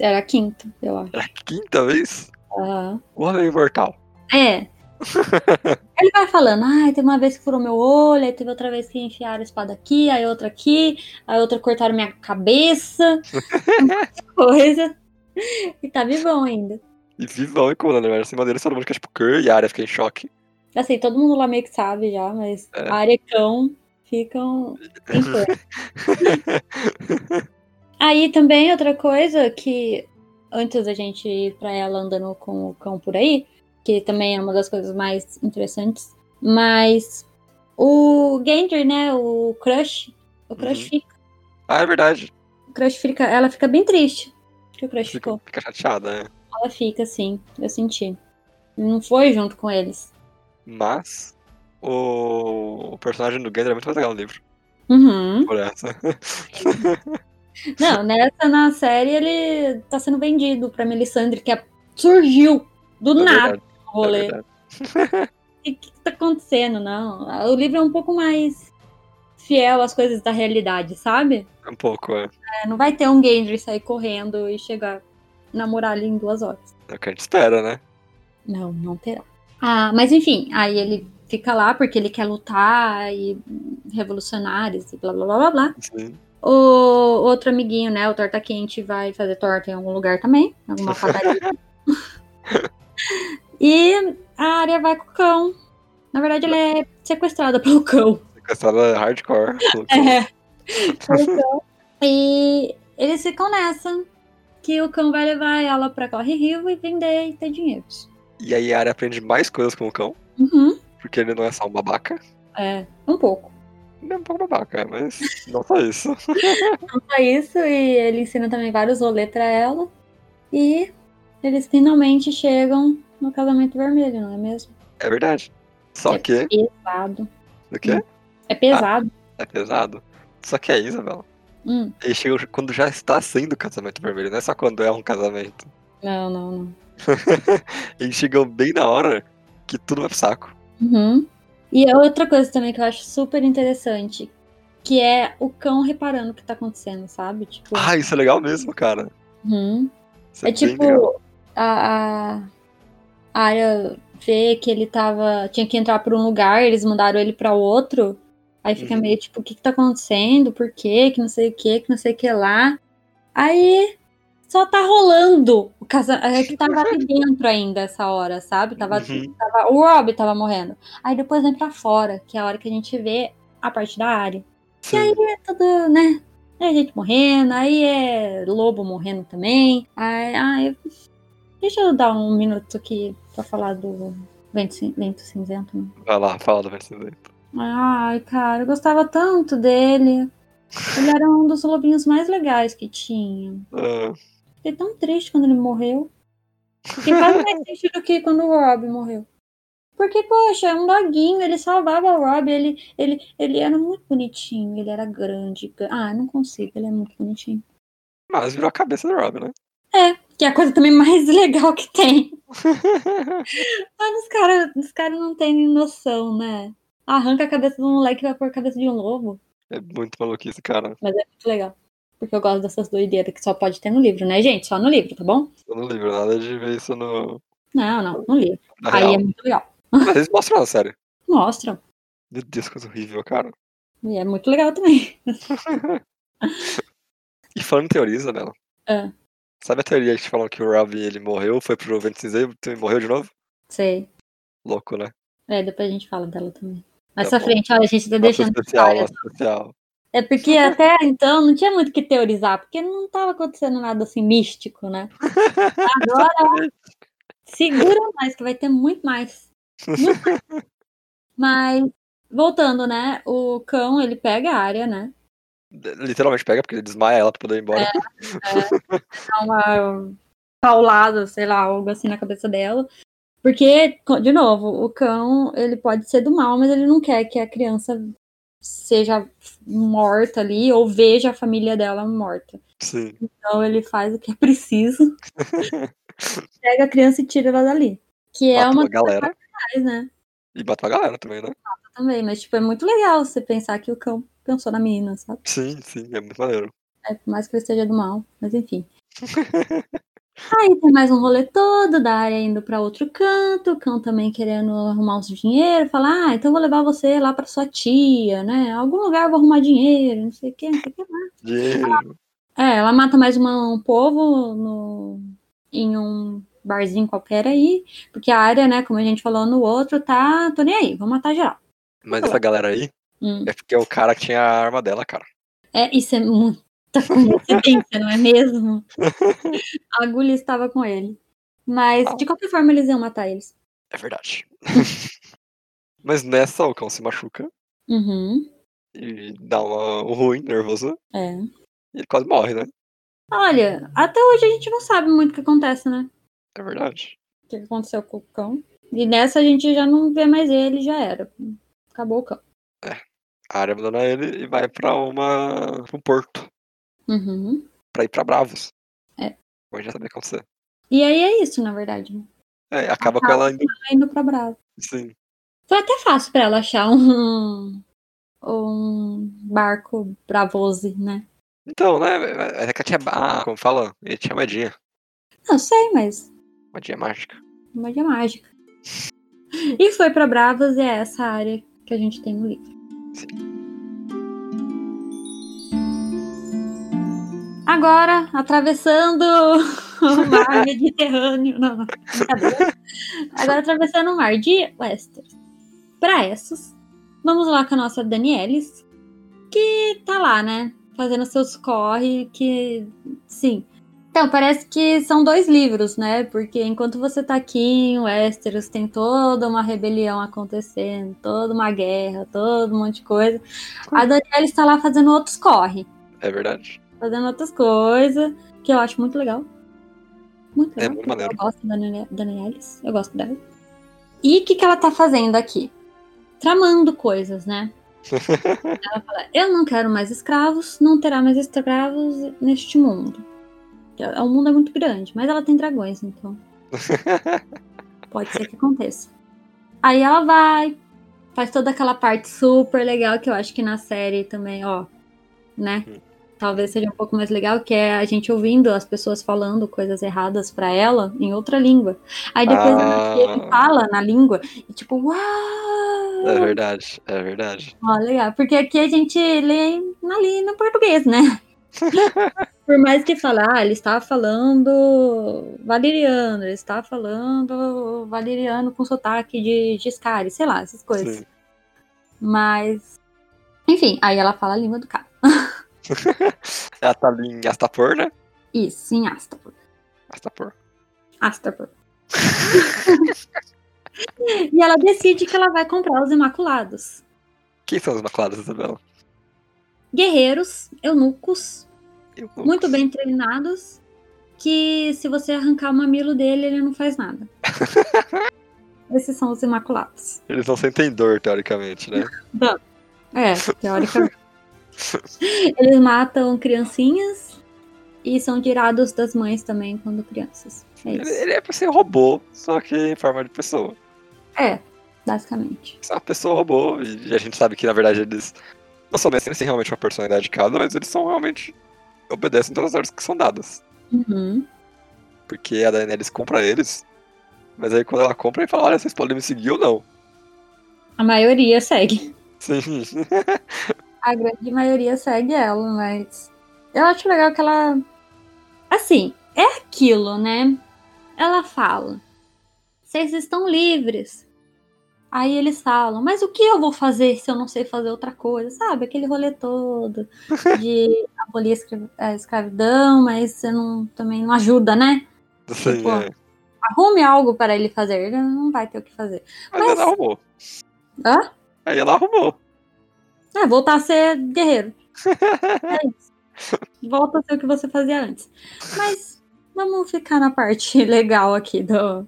era a quinta, eu acho. Era a quinta vez? Aham. O homem imortal. É. Ele vai falando, ai, tem uma vez que furou meu olho, aí teve outra vez que enfiaram a espada aqui, aí outra aqui, aí outra cortaram minha cabeça, coisa. E tá vivão ainda. E vivão e com né? Sem maneira, todo mundo fica tipo, Cur e a área fica em choque. Assim, todo mundo lá meio que sabe já, mas É. a área e cão ficam em. Aí também outra coisa que antes da gente ir pra ela andando com o cão por aí, que também é uma das coisas mais interessantes, mas o Gendry, né, o Crush, o Crush Uhum. fica, ah, é verdade. o Crush fica, ela fica bem triste. Que o Crush Fica, ficou. fica chateada, né? Ela fica assim, eu senti. Não foi junto com eles. Mas o, o personagem do Gendry é muito mais legal no livro. Uhum. Por essa. Não, nessa na série ele tá sendo vendido pra Melisandre, que é- surgiu do É nada verdade, rolê. É. O que, que tá acontecendo? Não. O livro é um pouco mais fiel às coisas da realidade, sabe? Um pouco, é. É, não vai ter um Gendry sair correndo e chegar namorar ali em duas horas. É o que a gente espera, né? Não, não terá. Ah, mas enfim, aí ele fica lá porque ele quer lutar e revolucionários e blá blá blá blá blá. Sim. O outro amiguinho, né, o Torta Quente, vai fazer torta em algum lugar também, em alguma padaria. e a área vai com o cão. Na verdade, ela é sequestrada pelo cão. Sequestrada hardcore. É. Cão. E eles ficam nessa. Que o cão vai levar ela pra Corre Rio e vender e ter dinheiro. E aí a área aprende mais coisas com o cão, Uhum. porque ele não é só um babaca. É, um pouco. Ele é um pouco babaca, mas não só isso. Não só isso, e ele ensina também vários rolês pra ela. E eles finalmente chegam no casamento vermelho, não é mesmo? É verdade. Só É que. Pesado. O quê? É pesado. É pesado. Só que é Isabel. Hum. Ele chega quando já está sendo casamento vermelho, não é só quando é um casamento. Não, não, não. Eles chegam bem na hora que tudo vai pro saco. Uhum. E a outra coisa também que eu acho super interessante, que é o cão reparando o que tá acontecendo, sabe? Tipo, Ah, isso é legal mesmo, cara. uhum. É, é tipo a, a a área vê que ele tava tinha que entrar por um lugar, eles mandaram ele pra outro. Aí fica Uhum. meio tipo, o que que tá acontecendo? Por quê? Que não sei o que, que não sei o que lá. Aí só tá rolando o casamento. É que tava ali dentro ainda essa hora, sabe? Tava, Uhum. tava- o Rob tava morrendo. Aí depois vem pra fora, que é a hora que a gente vê a parte da área. Sim. É tudo, né? É gente morrendo, aí é lobo morrendo também. Aí, ai, deixa eu dar um minuto aqui pra falar do Vento, Cin- Vento Cinzento. né? Vai lá, fala do Vercinzento. Ai, cara, eu gostava tanto dele. Ele era um dos lobinhos mais legais que tinha. Ah, Fiquei tão triste quando ele morreu. Fiquei quase mais triste do que quando o Rob morreu. Porque, poxa, é um doguinho, ele salvava o Rob, ele, ele, ele era muito bonitinho, ele era grande. gra- Ah, não consigo, ele é muito bonitinho. mas virou a cabeça do Robin, né? Que é a coisa também mais legal que tem. Mas os caras os cara não têm noção, né? Arranca a cabeça do moleque e vai pôr a cabeça de um lobo. É muito maluquice, cara. Mas é muito legal. Porque eu gosto dessas doideiras que só pode ter no livro, né, gente? Só no livro, tá bom? Eu não lembro nada de ver isso no. Não, não, no livro. Na Aí real. é muito legal. Mas eles mostram na série. Mostram. Meu Deus, coisa horrível, cara. E é muito legal também. E falando em teoria, Isabela. Ah. Sabe a teoria que falam que o Rob ele morreu, foi pro vento cinzento e morreu de novo? Sei. Louco, né? É, depois a gente fala dela também. Mais Tá pra frente, olha, a gente tá Nossa deixando especial, nossa especial. É porque até então não tinha muito o que teorizar, porque não tava acontecendo nada assim místico, né? Agora, segura mais, que vai ter muito mais. Muito mais. Mas, voltando, né? O cão, ele pega a área, né? Literalmente pega, porque ele desmaia ela pra poder ir embora. Dá uma paulada, sei lá, algo assim na cabeça dela. Porque, de novo, o cão, ele pode ser do mal, mas ele não quer que a criança seja morta ali ou veja a família dela morta. Sim. Então ele faz o que é preciso, pega a criança e tira ela dali. Que é uma a galera. né? E matou a galera também, né? Também, mas tipo, é muito legal você pensar que o cão pensou na menina, sabe? Sim, sim, é muito maneiro. É, por mais que ele esteja do mal, mas enfim. Aí tem mais um rolê todo da área indo pra outro canto, o cão também querendo arrumar uns dinheiro, falar, ah, então eu vou levar você lá pra sua tia, né? Algum lugar eu vou arrumar dinheiro, não sei o que, não sei o que lá. Dinheiro. É, ela mata mais uma- um povo no, em um barzinho qualquer aí, porque a área, né, como a gente falou no outro, tá, tô nem aí, vou matar geral. Mas essa galera aí Hum. é porque é o cara que tinha a arma dela, cara. É, isso é muita coincidência, não é mesmo? A agulha estava com ele. Mas, de qualquer forma, eles iam matar eles. É verdade. Mas nessa o cão se machuca Uhum, e dá uma, um ruim, nervoso, é. e ele quase morre, né? Olha, até hoje a gente não sabe muito o que acontece, né? É verdade. O que aconteceu com o cão. E nessa a gente já não vê mais ele, já era. Acabou o cão. A área abandona ele e vai pra uma. um porto. Uhum. Pra ir pra Bravos. É. Pode já saber o que acontecer. E aí é isso, na verdade. né? É, acaba com ela indo. Indo pra Bravo. Sim. Foi até fácil pra ela achar um, um barco Bravose, né? Então, né? É que tinha. Ah, como fala? Ele tinha moedinha. Não sei, mas Moedinha mágica. magia mágica. E foi pra Bravos e é essa área que a gente tem no livro. Agora, atravessando o mar Mediterrâneo. Não, não. Agora, atravessando o mar de Westeros. Pra Essos. Vamos lá com a nossa Danielis, que tá lá, né? Fazendo seus corre, que. Sim. Então, parece que são dois livros, né? Porque enquanto você tá aqui em Westeros, tem toda uma rebelião acontecendo, toda uma guerra, todo um monte de coisa. A Danielis está lá fazendo outros corre É verdade. fazendo outras coisas, que eu acho muito legal. Muito É legal. muito maneiro. Eu gosto da Dani- Danielis, eu gosto dela. E o que, que ela tá fazendo aqui? Tramando coisas, né? ela fala: Eu não quero mais escravos, não terá mais escravos neste mundo. O mundo é muito grande, mas ela tem dragões, então pode ser que aconteça. Aí ela vai, faz toda aquela parte super legal que eu acho que na série também, ó, né? Hum. Talvez seja um pouco mais legal, que é a gente ouvindo as pessoas falando coisas erradas pra ela em outra língua. Aí depois Ah. ele fala na língua e tipo, uau! É verdade. É verdade. Ó, legal. Porque aqui a gente lê ali no português, né? Por mais que falar, ah, ele está falando valeriano, ele está falando valeriano com sotaque de Giscari, sei lá, essas coisas. Sim. Mas, enfim, aí ela fala a língua do cara. Ela tá em Astapor, né? Isso, em Astapor. Astapor. Astapor. e ela decide que ela vai comprar os Imaculados. Quem são os Imaculados, Isabela? Guerreiros, eunucos, Eu- muito bem treinados, que se você arrancar o mamilo dele, ele não faz nada. Esses são os Imaculados. Eles não sentem dor, teoricamente, né? É, teoricamente. Eles matam criancinhas e são tirados das mães também quando crianças. É Ele, isso. ele é pra ser robô, só que em forma de pessoa. É, basicamente. São uma pessoa robô, e a gente sabe que, na verdade, eles não são eles têm realmente uma personalidade de cada, mas eles são realmente. Obedecem todas as ordens que são dadas. Uhum. Porque a Daenerys compra eles, mas aí quando ela compra, ele fala: olha, vocês podem me seguir ou não. A maioria segue. Sim. A grande maioria segue ela, mas eu acho legal que ela. Assim, é aquilo, né? Ela fala: vocês estão livres. Aí eles falam, mas o que eu vou fazer se eu não sei fazer outra coisa? Sabe? Aquele rolê todo de abolir a escra- a escravidão, mas você não, também não ajuda, né? Sim, Tipo, é. Arrume algo para ele fazer, ele não vai ter o que fazer. Mas, mas- ela arrumou. Hã? Aí ela arrumou. É, voltar a ser guerreiro. É isso. Volta a ser o que você fazia antes. Mas vamos ficar na parte legal aqui do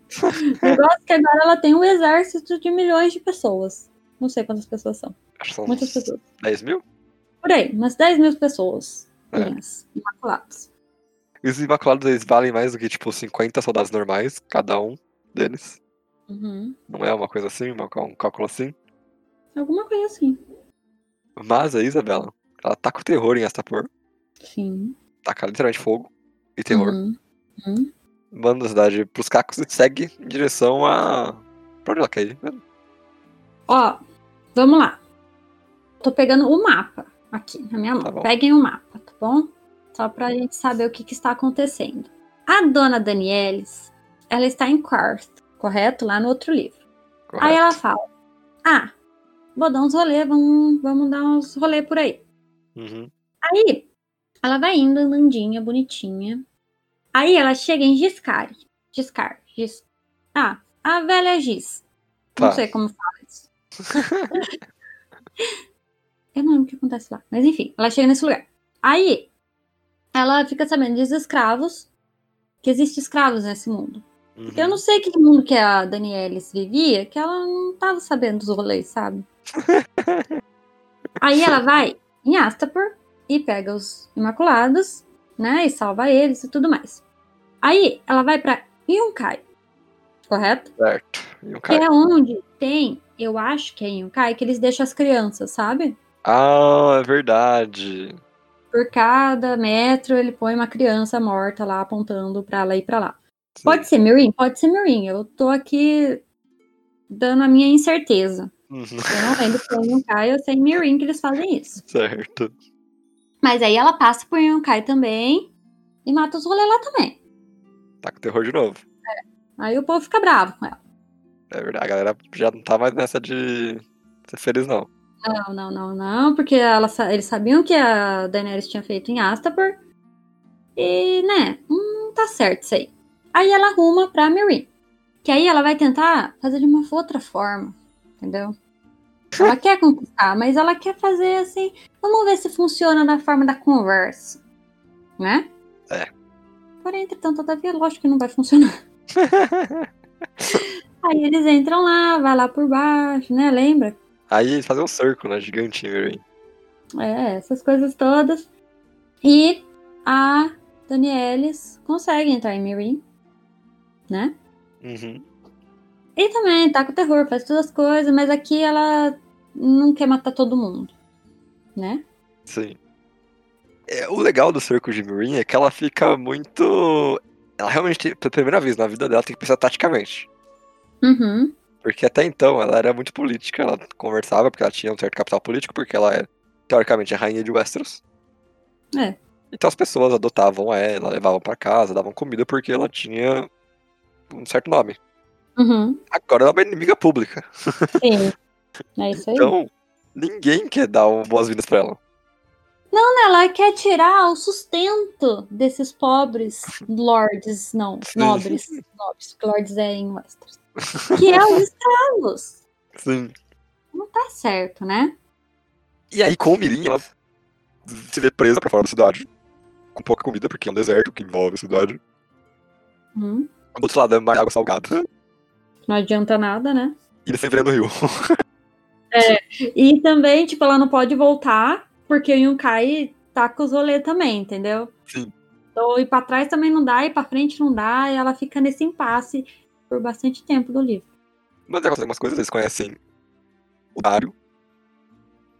negócio que agora ela tem um exército de milhões de pessoas. Não sei quantas pessoas são. Acho que são Muitas pessoas. 10 mil? Por aí, umas 10 mil pessoas. É. E os Imaculados eles valem mais do que, tipo, 50 soldados normais, cada um deles. Uhum. Não é uma coisa assim, uma- um cálculo assim. Alguma coisa assim. Mas a Isabela, ela tá com terror em Astapor, Sim. taca literalmente fogo. e terror. Uhum. Uhum. Manda a cidade pros cacos e segue em direção a. Pra onde ela quer ir? Ó, vamos lá. Tô pegando o mapa aqui na minha mão. Tá. Peguem o mapa, tá bom? Só pra gente saber o que, que está acontecendo. A dona Danielis, ela está em quarto, correto? Lá no outro livro. Correto. Aí ela fala: Ah, vou dar uns rolê, vamos, vamos dar uns rolê por aí. Uhum. Aí ela vai indo, andandinha, bonitinha. Aí ela chega em Giscari. Giscar. Gis... Ah, a velha Gis. Não Tá. sei como fala isso. Eu não lembro o que acontece lá. Mas enfim, ela chega nesse lugar. Aí ela fica sabendo dos escravos. Que existem escravos nesse mundo. Uhum. Eu não sei que mundo que a Danielis vivia, que ela não tava sabendo dos rolês, sabe? Aí ela vai em Astapor e pega os Imaculados, né? E salva eles e tudo mais. Aí ela vai pra Yunkai, correto? Certo. Um Que é onde tem, eu acho que é Yunkai, que eles deixam as crianças, sabe? Ah, é verdade. Por cada metro ele põe uma criança morta lá apontando pra lá e pra lá. Sim. Pode ser Mirim? Pode ser Mirim. Eu tô aqui dando a minha incerteza. Uhum. Eu não lembro se é Yunkai ou se é em Mirim que eles fazem isso. Certo. Mas aí ela passa por Yunkai também e mata os rolê lá também. Tá com terror de novo. Aí o povo fica bravo com ela. É verdade. A galera já não tá mais nessa de ser feliz, não. Não, não, não, não, porque ela, eles sabiam que a Daenerys tinha feito em Astapor. E, né, não tá certo isso aí. Aí ela arruma pra Meereen. Que aí ela vai tentar fazer de uma outra forma, entendeu? Ela quer conquistar, mas ela quer fazer assim. Vamos ver se funciona na forma da conversa. Né? É. Porém, entretanto, todavia, lógico que não vai funcionar. Aí eles entram lá, vai lá por baixo, né? Lembra? Aí eles fazem um cerco, né? Gigante, Mirim. É, essas coisas todas. E a Danielis consegue entrar em Mirim, né? Uhum. E também tá com terror, faz todas as coisas, mas aqui ela não quer matar todo mundo, né? Sim. É, o legal do cerco de Mirim é que ela fica muito. Ela realmente, tem- pela primeira vez na vida dela, tem que pensar taticamente. Uhum. Porque até então ela era muito política, ela conversava porque ela tinha um certo capital político, porque ela é, teoricamente, a rainha de Westeros. É. Então as pessoas adotavam ela, levavam pra casa, davam comida porque ela tinha um certo nome. Uhum. Agora ela é uma inimiga pública. Sim. É isso aí. Então, ninguém quer dar boas-vindas pra ela. Ela quer tirar o sustento desses pobres lords, não, Sim. nobres. Nobres, porque lords é em Westeros. Que é os escravos. Sim. Não tá certo, né? E aí, com o Mirim, ela se vê presa pra fora da cidade. Com pouca comida, porque é um deserto que envolve a cidade. Uhum. Do outro lado é mais água salgada. Não adianta nada, né? E eles sempre no rio. E também, tipo, ela não pode voltar, porque o Yunkai tá com os rolês também, entendeu? Sim. Então, ir pra trás também não dá, ir pra frente não dá, e ela fica nesse impasse por bastante tempo do livro. Mas acontecem algumas coisas, eles conhecem o Dário.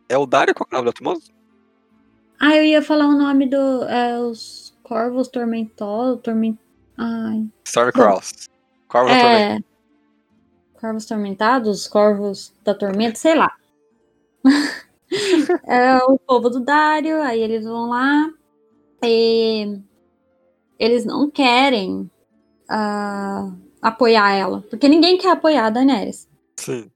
É o Dário? Qual é o nome do Atumoso? Ah, eu ia falar o nome do. É, os Corvos Tormentosos. Torment... Ai. Stormcross. Corvo da Tormenta. Corvos Tormentados, Corvos da Tormenta, sei lá. é o povo do Dário, aí eles vão lá e eles não querem ah, apoiar ela, porque ninguém quer apoiar a Daenerys. Sim.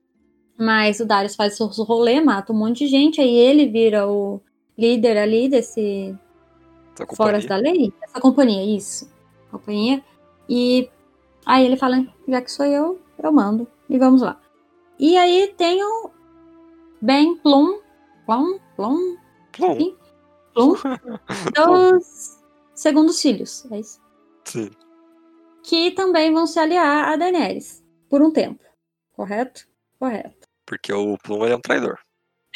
Mas o Darius faz seu rolê, mata um monte de gente, aí ele vira o líder ali desse Foras companhia. da Lei, essa companhia, isso. Companhia. E aí ele fala, já que sou eu, eu mando. E vamos lá. E aí tem o Ben Plum. Plum? Plum? Plum. Sim. Plum. Dos segundos filhos. É isso. Sim. Que também vão se aliar a Daenerys. Por um tempo. Correto? Correto. Porque o Plum é um traidor.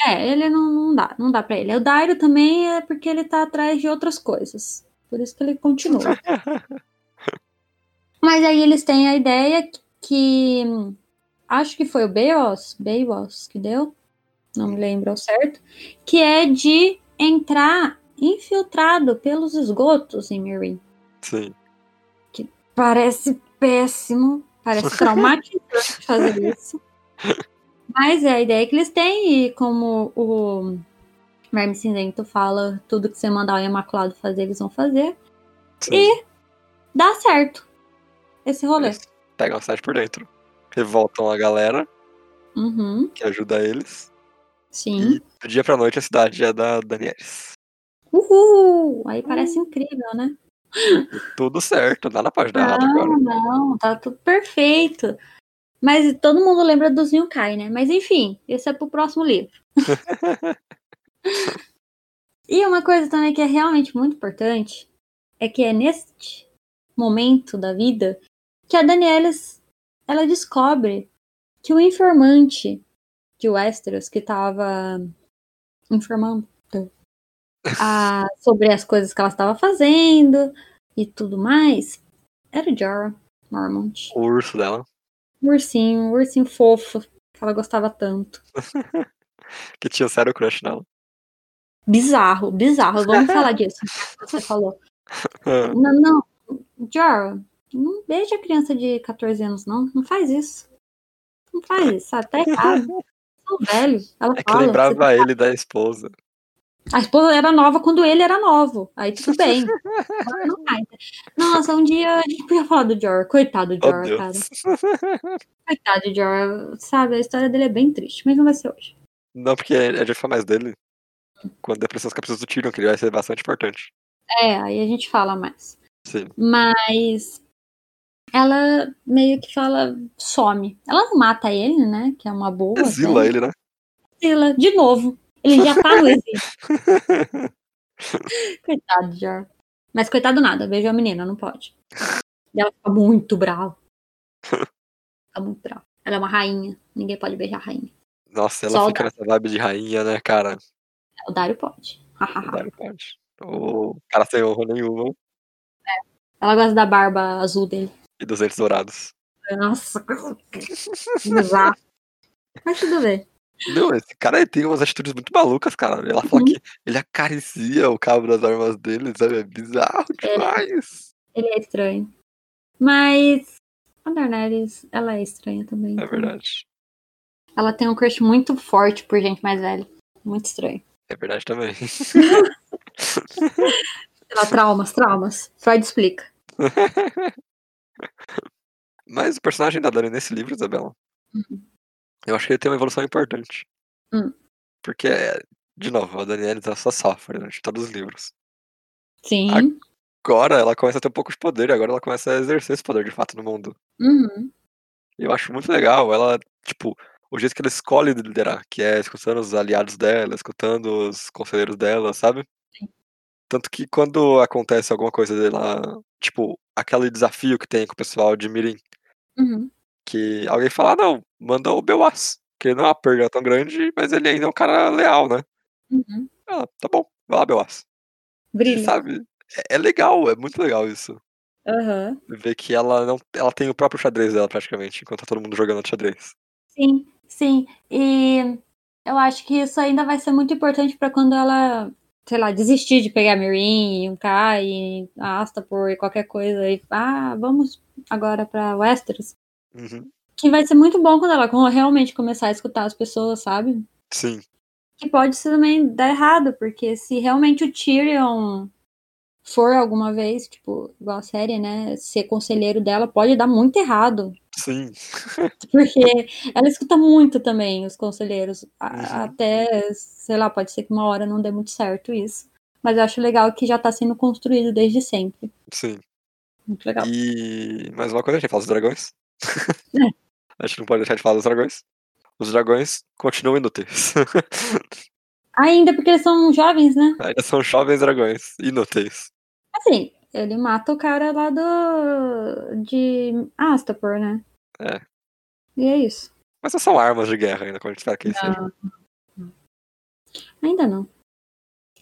É, ele não, não dá, não dá pra ele. O Dairo também é porque ele tá atrás de outras coisas. Por isso que ele continua. Mas aí eles têm a ideia que- acho que foi o Beos, Beos que deu, não me lembro ao certo, que é de entrar infiltrado pelos esgotos em Mirin. Sim. Parece péssimo, parece traumatizante fazer isso. Mas é a ideia que eles têm, e como o Verme Cinzento fala, tudo que você mandar o Imaculado fazer, eles vão fazer. sim. E dá certo esse rolê. Eles pegam a cidade por dentro. Revoltam a galera Uhum, que ajuda eles. sim. E do dia pra noite a cidade é da Danielis. Uhul! Aí parece incrível, né? Tudo certo, nada pode dar errado agora. Não, não, tá tudo perfeito. Mas todo mundo lembra dos Yunkai, né? Mas enfim, esse é pro próximo livro. e uma coisa também que é realmente muito importante é que é neste momento da vida que a Danielis ela descobre que o informante de Westeros que tava informando a- sobre as coisas que ela estava fazendo e tudo mais era o Jorah Mormont. O urso dela. Um ursinho, um ursinho fofo, que ela gostava tanto. Que tinha sério crush nela. Bizarro, bizarro. Vamos falar disso. Você falou. Ah, Não, não. Jorah, não beija criança de 14 anos, não. Não faz isso. Não faz isso. Até errado. São velho. Ela É que fala. lembrava você tá- ele da esposa. A esposa era nova quando ele era novo. Aí tudo bem. Mais. Nossa, um dia a gente podia falar do Jorah. Coitado do Oh, Jorah, cara. Deus. Coitado do Jorah. Sabe, a história dele é bem triste, mas não vai ser hoje. Não, porque a gente vai falar mais dele. Quando depressão os capítulos do Tyrion, que ele vai ser bastante importante. É, aí a gente fala mais. Sim. Mas ela meio que fala, some. Ela não mata ele, né? Que é uma boa. Exila até. ele, né? Exila, de novo. Ele já tá no exílio. Coitado, Jor. Mas coitado nada, veja a menina, não pode. E ela fica muito brava. Fica muito brava. Ela é uma rainha. Ninguém pode beijar a rainha. Nossa, ela Só fica nessa vibe de rainha, né, cara? O Dario pode. O Dario pode. O cara sem honra nenhuma ela gosta da barba azul dele. E dos dentes dourados. Nossa, bizarro. Mas tudo bem. Não, esse cara ele tem umas atitudes muito malucas, cara. Ela fala Uhum. que ele acaricia o cabo das armas dele, sabe? É bizarro demais. Ele é estranho. Mas a Daenerys, ela é estranha também. É então. verdade. Ela tem um crush muito forte por gente mais velha. Muito estranho. É verdade também. Sei lá, traumas, traumas. Freud explica. Mas o personagem da Dani nesse livro, Isabela, Uhum. eu acho que ele tem uma evolução importante. Hum. Porque, de novo, a Daniela ela só sofre durante todos os livros. Sim. Agora ela começa a ter um pouco de poder, e agora ela começa a exercer esse poder de fato no mundo. Uhum. E eu acho muito legal. Ela, tipo, o jeito que ela escolhe liderar, que é escutando os aliados dela, escutando os conselheiros dela, sabe? Sim. Tanto que quando acontece alguma coisa dela, tipo, aquele desafio que tem com o pessoal de Mirim, Uhum. que alguém fala, ah, não, manda o Bewas, que não é uma perda tão grande, mas ele ainda é um cara leal, né? Uhum. Ah, tá bom, vai lá, Bewas. Brilha. Sabe? É, é legal, é muito legal isso. Aham. Ver que ela não. Ela tem o próprio xadrez dela, praticamente, enquanto tá todo mundo jogando xadrez. Sim, sim. E eu acho que isso ainda vai ser muito importante pra quando ela, sei lá, desistir de pegar Mirin, um Kai, e Astapor e qualquer coisa. E, ah, vamos agora pra Westeros. Uhum. Que vai ser muito bom quando ela realmente começar a escutar as pessoas, sabe? Sim, Que pode ser também dar errado, porque se realmente o Tyrion for alguma vez, tipo, igual a série, né, ser conselheiro dela, pode dar muito errado. sim. Porque ela escuta muito também os conselheiros. A- Uhum. Até, sei lá, pode ser que uma hora não dê muito certo isso. Mas eu acho legal que já tá sendo construído desde sempre. Sim. Muito legal. E mais uma coisa, a gente fala dos dragões. É. A gente não pode deixar de falar dos dragões. Os dragões continuam inúteis. Ainda porque eles são jovens, né? Ainda são jovens dragões, inúteis. Assim, ele mata o cara lá do. de Astapor, né? É. E é isso. Mas não são armas de guerra ainda, como a gente que eles Não. sejam. Ainda não.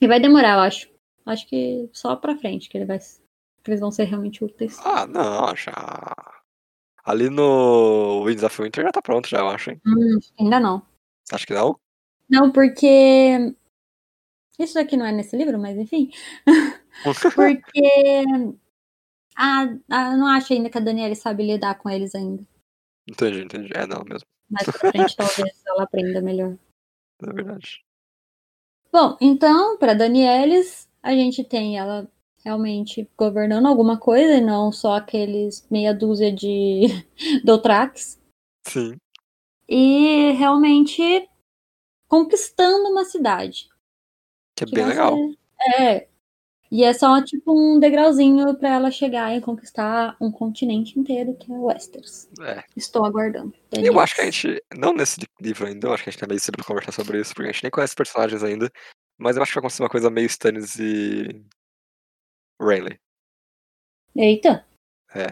E vai demorar, eu acho. Acho que só pra frente que ele vai. Que eles vão ser realmente úteis. Ah, não, já. Ali no Winds of Winter já tá pronto, já, eu acho, hein? Hum, ainda não. Acha que não? Não, porque. Isso aqui não é nesse livro, mas enfim. Porque Ah, ah, eu não acho ainda que a Daniela sabe lidar com eles ainda. Entendi, entendi. É, não mesmo. Mais pra frente, talvez ela aprenda melhor. É verdade. Bom, então, para Danielis, a gente tem ela realmente governando alguma coisa e não só aqueles meia dúzia de Dotrax. Sim. E realmente conquistando uma cidade. Que é Que bem legal. ser- É. E é só tipo um degrauzinho para ela chegar e conquistar um continente inteiro, que é Westeros. É. Estou aguardando. Eu acho que a gente, não nesse livro ainda, eu acho que a gente tá meio cedo pra conversar sobre isso, porque a gente nem conhece os personagens ainda, mas eu acho que vai acontecer uma coisa meio Stannis e Renly. Eita. É.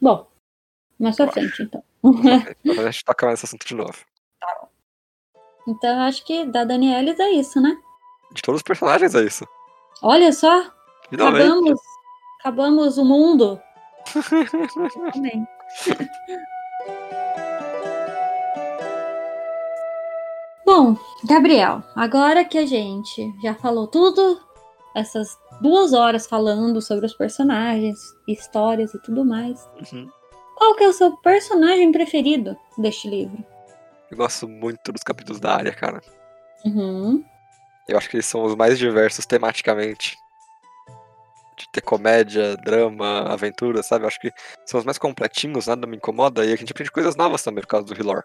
Bom, mais pra frente, então. A gente toca nesse assunto de novo. Então, eu acho que da Danielis é isso, né? De todos os personagens é isso. Olha só, Finalmente. acabamos, acabamos o mundo. Amém. Bom, Gabriel, agora que a gente já falou tudo, essas duas horas falando sobre os personagens, histórias e tudo mais, Uhum. qual que é o seu personagem preferido deste livro? Eu gosto muito dos capítulos da área, cara. Uhum. Eu acho que eles são os mais diversos tematicamente. De ter comédia, drama, aventura, sabe? Eu acho que são os mais completinhos, nada me incomoda. E a gente aprende coisas novas também por causa do Hilor.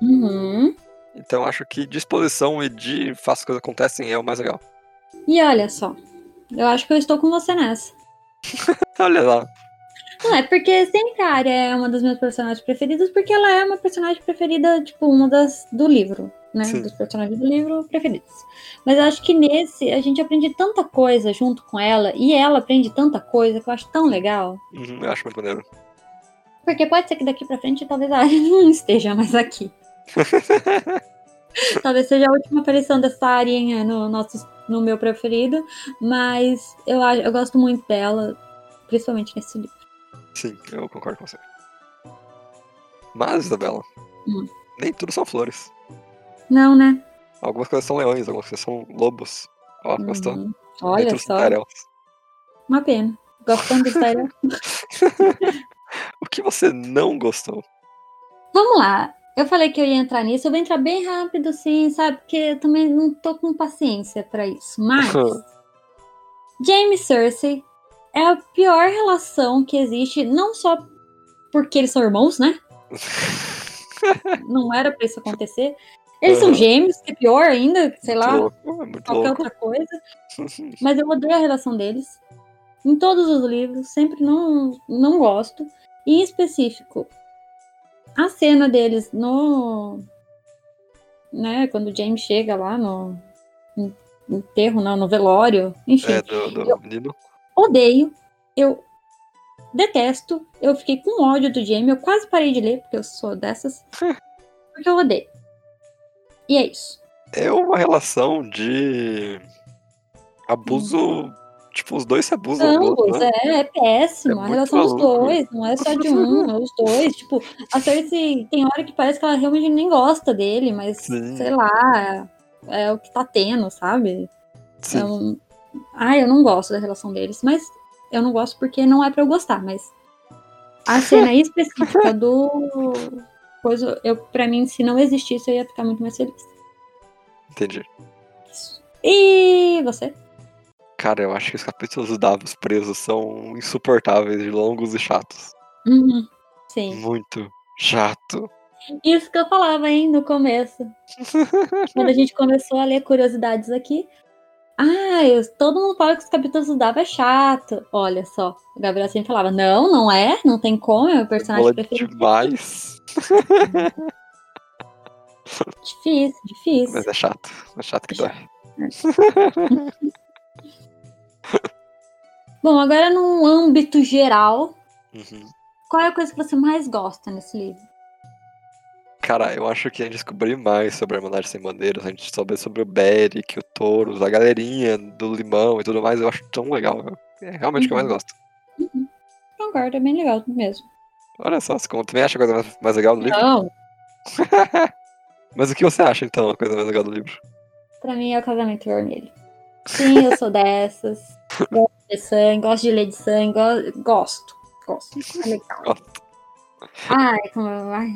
Uhum. Então acho que disposição e de faça as coisas acontecem é o mais legal. E olha só, eu acho que eu estou com você nessa. Olha lá. Não, é porque sempre a Arya é uma das minhas personagens preferidas, porque ela é uma personagem preferida, tipo, uma das do livro, né? Sim. Dos personagens do livro preferidos. Mas eu acho que nesse a gente aprende tanta coisa junto com ela, e ela aprende tanta coisa que eu acho tão legal. Uhum, eu acho muito maneiro. Porque pode ser que daqui pra frente talvez a Arya não esteja mais aqui. talvez seja a última aparição dessa Arinha no, nosso, no meu preferido, mas eu, eu gosto muito dela, principalmente nesse livro. Sim, eu concordo com você. Mas, Isabela, Hum. nem tudo são flores. Não, né? Algumas coisas são leões, algumas coisas são lobos. Ó, gostou? Hum, Nem Olha são só, uma pena. Gostando do Tyrell? O que você não gostou? Vamos lá. Eu falei que eu ia entrar nisso, eu vou entrar bem rápido, sim, sabe? Porque eu também não tô com paciência pra isso. Mas. Jaime e Cersei é a pior relação que existe, não só porque eles são irmãos, né? Não era pra isso acontecer. Eles são Aham. gêmeos, que é pior ainda, sei lá, louco, é muito qualquer louco. outra coisa. Mas eu odeio a relação deles. Em todos os livros, sempre não, não gosto. E em específico, a cena deles no. Né, quando o James chega lá no en- enterro, não, no velório, enfim. É, do, do menino. Odeio. Eu detesto. Eu fiquei com ódio do Jamie. Eu quase parei de ler, porque eu sou dessas. porque eu odeio. E é isso. É uma relação de abuso. Tipo, os dois se abusam Ambos, né? é, é péssimo. É a relação dos maluco. dois, não é só de um, é os dois. Tipo, a Cersei tem hora que parece que ela realmente nem gosta dele, mas Sim. sei lá, é, é o que tá tendo, sabe? Sim. É um... Ah, eu não gosto da relação deles, mas eu não gosto porque não é pra eu gostar, mas a cena específica do coisa, eu para mim se não existisse eu ia ficar muito mais feliz. Entendi. E você? Cara, eu acho que os capítulos dos Davos presos são insuportáveis, de longos e chatos. Uhum. Sim. Muito chato. Isso que eu falava, hein, no começo. Quando a gente começou a ler curiosidades aqui. Ah, eu- todo mundo fala que os capítulos do Dava é chato. Olha só, o Gabriel sempre falava, não, não é, não tem como, é o personagem Bola preferido. demais. Difícil, difícil. Mas é chato. É chato que dói. Bom, agora num âmbito geral, Uhum. qual é a coisa que você mais gosta nesse livro? Cara, eu acho que a gente descobrir mais sobre a Irmandade Sem Bandeiras, a gente souber sobre o Beric, o Touros, a galerinha do Limão e tudo mais, eu acho tão legal. É realmente o que eu mais Uhum. gosto. Concordo, é bem legal mesmo. Olha só, você também acha a coisa mais, mais legal do livro? Não, Mas o que você acha, então, a coisa mais legal do livro? pra mim é o casamento vermelho. Sim, eu sou dessas. Gosto de sangue, gosto de ler de sangue, go- gosto. Gosto. É legal. Gosto. Ai, como. Ai.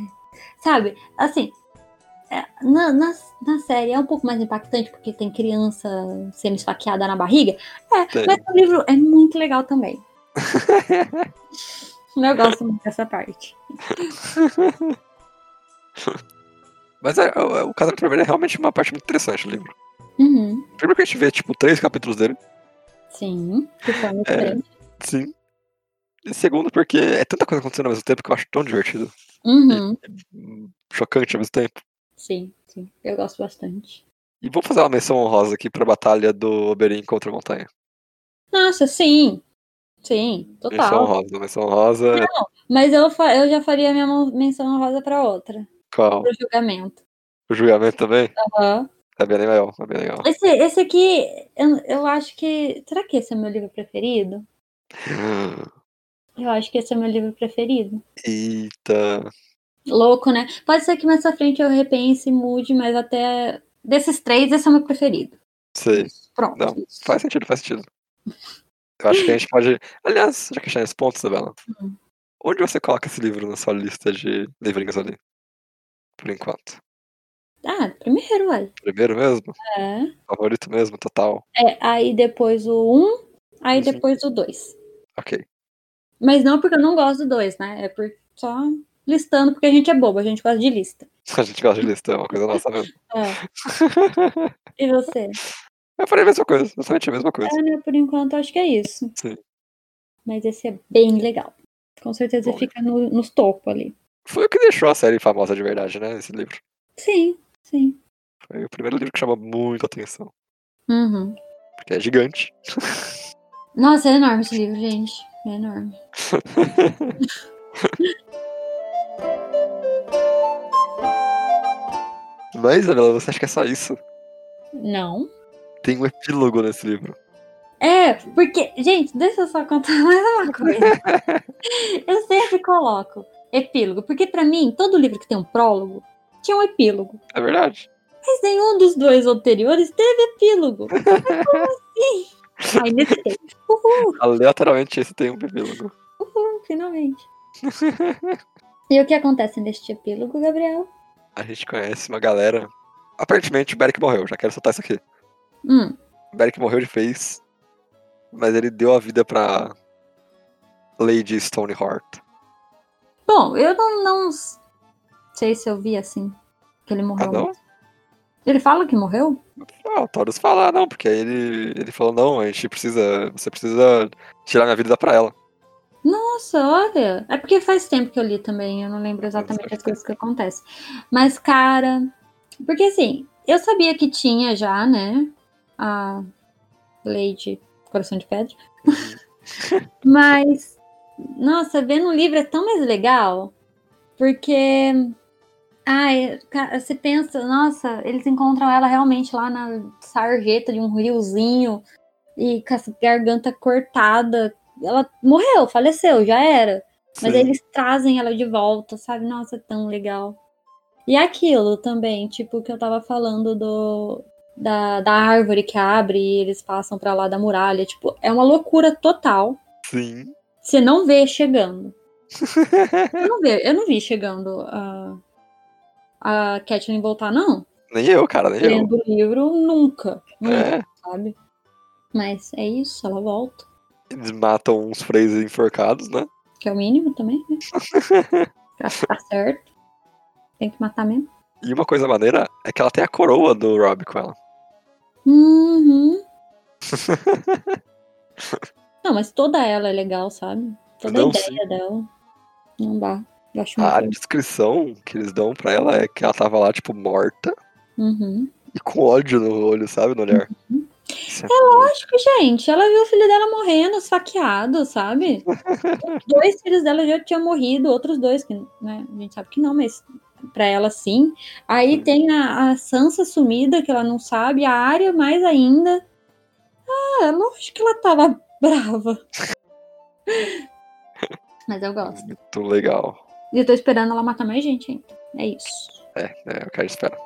Sabe, assim. é, na, na, na série é um pouco mais impactante porque tem criança sendo esfaqueada na barriga. É, mas o livro é muito legal também. Eu gosto muito dessa parte. Mas é, o, o Casamento Vermelho é realmente uma parte muito interessante do livro. Uhum. Primeiro que a gente vê, tipo, três capítulos dele. Sim, de forma É. diferente. Sim. E segundo, porque é tanta coisa acontecendo ao mesmo tempo que eu acho tão divertido. Uhum. hum, Chocante ao mesmo tempo. Sim, sim. Eu gosto bastante. E vamos fazer uma menção honrosa aqui pra batalha do Oberyn contra a montanha. Nossa, sim. Sim, Menção total. honrosa, menção honrosa. Mas eu, fa- eu já faria minha menção rosa pra outra. Qual? Pro julgamento. O julgamento também? Aham. É bem legal, é bem legal. Esse, esse aqui, eu, eu acho que. Será que esse é meu livro preferido? Eu acho que esse é meu livro preferido. Eita. Louco, né? Pode ser que mais pra frente eu repense e mude, mas até. Desses três, esse é o meu preferido. Sei. Pronto. Não. Faz sentido, faz sentido. Eu acho que a gente pode. Aliás, já que a gente tá nesse ponto, Isabela, Hum. onde você coloca esse livro na sua lista de livrinhos ali? Por enquanto. Ah, primeiro, ué. Primeiro mesmo? É. Favorito mesmo, total. É, aí depois o um, aí Uhum. depois o dois. Ok. Mas não porque eu não gosto do dois, né? É por só listando, porque a gente é bobo, a gente gosta de lista. A gente gosta de lista, é uma coisa nossa mesmo. É. E você? Eu falei a mesma coisa, exatamente a mesma coisa. É, né? Por enquanto, acho que é isso. Sim. Mas esse é bem legal. Com certeza Bom. fica no, nos topos ali. Foi o que deixou a série famosa de verdade, né? Esse livro. Sim, sim. Foi o primeiro livro que chamou muito atenção. Uhum. Porque é gigante. Nossa, é enorme esse livro, gente. É enorme. Mas, Isabela, você acha que é só isso? Não. Tem um epílogo nesse livro. É, porque, gente, deixa eu só contar mais uma coisa. eu sempre coloco epílogo, porque pra mim, todo livro que tem um prólogo tinha um epílogo. É verdade. Mas nenhum dos dois anteriores teve epílogo. Mas Como assim? Aí nesse tem. Uhul, Aleatoriamente esse tem um epílogo. uhul, finalmente. E o que acontece neste epílogo, Gabriel? A gente conhece uma galera. Aparentemente o Beric morreu, já quero soltar isso aqui. Hum, O Beric morreu de vez, mas ele deu a vida pra Lady Stoneheart. Bom, eu não, não sei se eu vi assim que ele Ah, morreu. não? Ele fala que morreu? Ah, o Taurus fala, não, porque aí ele, ele falou, não, a gente precisa. Você precisa tirar minha vida e dar pra ela. Nossa, olha. É porque faz tempo que eu li também, eu não lembro exatamente as coisas que acontecem. Mas, cara. Porque assim, eu sabia que tinha já, né? A Lady Coração de Pedra. Mas, nossa, ver no livro é tão mais legal. Porque. Ai, ca- você pensa, nossa, eles encontram ela realmente lá na sarjeta de um riozinho e com essa garganta cortada. Ela morreu, faleceu, já era. Mas Sim. aí eles trazem ela de volta, sabe? Nossa, é tão legal. E aquilo também, tipo, que eu tava falando do da, da árvore que abre e eles passam pra lá da muralha. Tipo, é uma loucura total. Sim. Você não vê chegando. Eu não, vê, eu não vi chegando a, a Kathleen voltar, não. Nem eu, cara, nem eu. Lendo o livro, nunca. Nunca, É, sabe? Mas é isso, ela volta. eles matam uns freis enforcados, né? Que é o mínimo também, né? Pra ficar certo. Tem que matar mesmo. E uma coisa maneira é que ela tem a coroa do Rob com ela. Uhum. Não, mas toda ela é legal, sabe? Toda Não, a ideia dela. Não dá. A muito. descrição que eles dão pra ela é que ela tava lá, tipo, morta Uhum. e com ódio no olho, sabe? No olhar. Isso é Acho que, gente, ela viu o filho dela morrendo, esfaqueado, sabe? dois filhos dela já tinham morrido, outros dois, que né, a gente sabe que não, mas pra ela sim. Aí Sim. tem a, a Sansa sumida, que ela não sabe, a área mais ainda. Ah, lógico que ela tava brava. Mas eu gosto. muito legal. E eu tô esperando ela matar mais gente ainda. É isso. É, é o que a gente espera.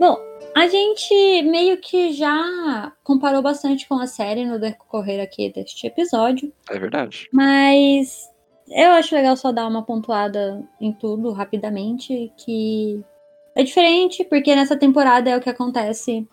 Bom, A gente meio que já comparou bastante com a série no decorrer aqui deste episódio. É verdade. Mas eu acho legal só dar uma pontuada em tudo rapidamente, que é diferente, porque nessa temporada é o que acontece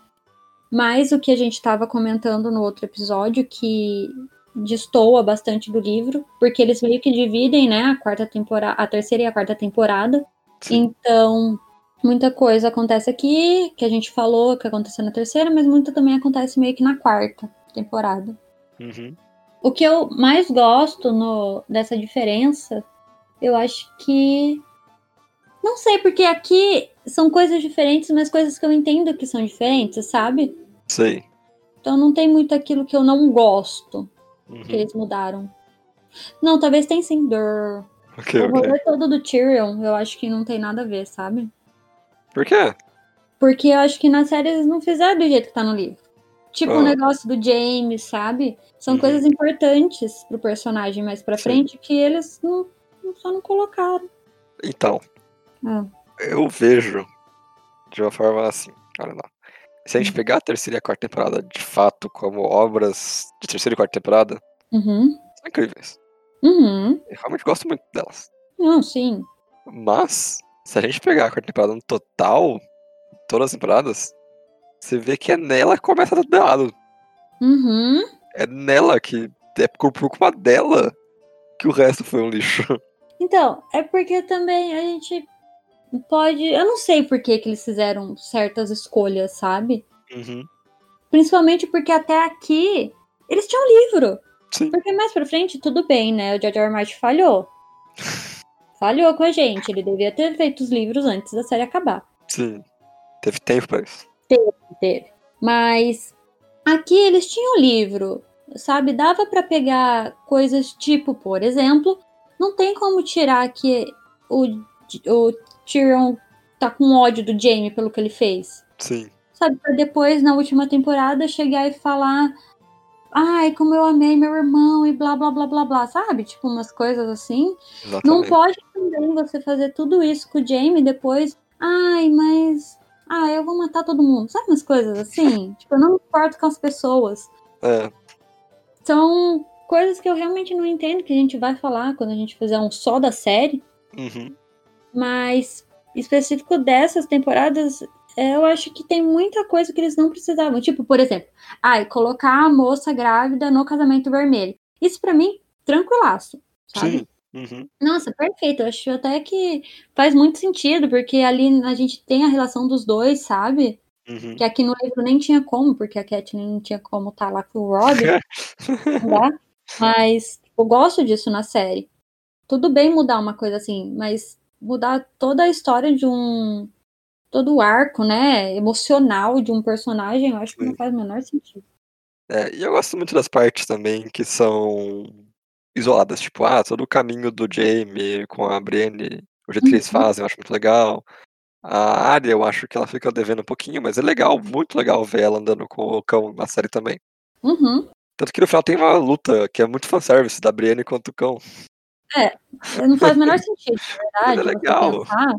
mais o que a gente estava comentando no outro episódio, que destoa bastante do livro, porque eles meio que dividem, né, a quarta temporada, a terceira e a quarta temporada. Sim. Então, muita coisa acontece aqui, que a gente falou que aconteceu na terceira, mas muita também acontece meio que na quarta temporada. Uhum. O que eu mais gosto no, dessa diferença, eu acho que. Não sei, porque aqui são coisas diferentes, mas coisas que eu entendo que são diferentes, sabe? Sei. Então não tem muito aquilo que eu não gosto Uhum. que eles mudaram. Não, talvez tem sim. Durr. Ok, O rolê todo do Tyrion, eu acho que não tem nada a ver, sabe? Por quê? Porque eu acho que na série eles não fizeram do jeito que tá no livro. Tipo Ah. o negócio do James, sabe? São Uhum. coisas importantes pro personagem mais pra Sim. frente que eles não, não- só não colocaram. Então, Ah. eu vejo de uma forma assim, olha lá. Se a gente pegar a terceira e a quarta temporada de fato como obras de terceira e quarta temporada, Uhum. são incríveis. Uhum. Eu realmente gosto muito delas. Não, sim. Mas, se a gente pegar a quarta temporada no total, todas as temporadas, você vê que é nela que começa tudo errado. Uhum. É nela que. É por culpa dela que o resto foi um lixo. Então, é porque também a gente pode. Eu não sei por que, que eles fizeram certas escolhas, sabe? Uhum. Principalmente porque até aqui eles tinham livro. Sim. Porque mais pra frente, tudo bem, né? O George R. R. Martin falhou. Falhou com a gente. Ele devia ter feito os livros antes da série acabar. Sim. Teve tempo pra isso. Teve. Mas aqui eles tinham livro, sabe? Dava pra pegar coisas tipo, por exemplo, não tem como tirar que o, o Tyrion tá com ódio do Jaime pelo que ele fez. Sim. Sabe? Pra depois, na última temporada, chegar e falar. Ai, como eu amei meu irmão e blá blá blá blá blá, sabe? Tipo, umas coisas assim. Exatamente. Não pode também você fazer tudo isso com o Jamie e depois. Ai, mas. Ah, eu vou matar todo mundo. Sabe umas coisas assim? tipo, eu não me importo com as pessoas. É, São coisas que eu realmente não entendo que a gente vai falar quando a gente fizer um só da série. uhum. Mas específico dessas temporadas, é, eu acho que tem muita coisa que eles não precisavam. Tipo, por exemplo, ai, colocar a moça grávida no casamento vermelho. Isso pra mim, tranquilaço. Sabe? Sim. Uhum. Nossa, perfeito. Eu acho até que faz muito sentido, porque ali a gente tem a relação dos dois, sabe? Uhum. Que aqui no livro nem tinha como, porque a Catelyn não tinha como estar lá com o Rob, não dá. Mas eu gosto disso na série. Tudo bem mudar uma coisa assim, mas mudar toda a história de um. todo o arco, né? Emocional de um personagem, eu acho que não faz o menor sentido. É, e eu gosto muito das partes também que são isoladas, tipo, ah, todo o caminho do Jamie com a Brienne, o jeito que eles Uhum. fazem, eu acho muito legal. A Arya, eu acho que ela fica devendo um pouquinho, mas é legal, muito legal ver ela andando com o cão na série também. Uhum. Tanto que no final tem uma luta que é muito fanservice da Brienne contra o cão. Não faz o menor sentido, na verdade, Mas é legal. pensar.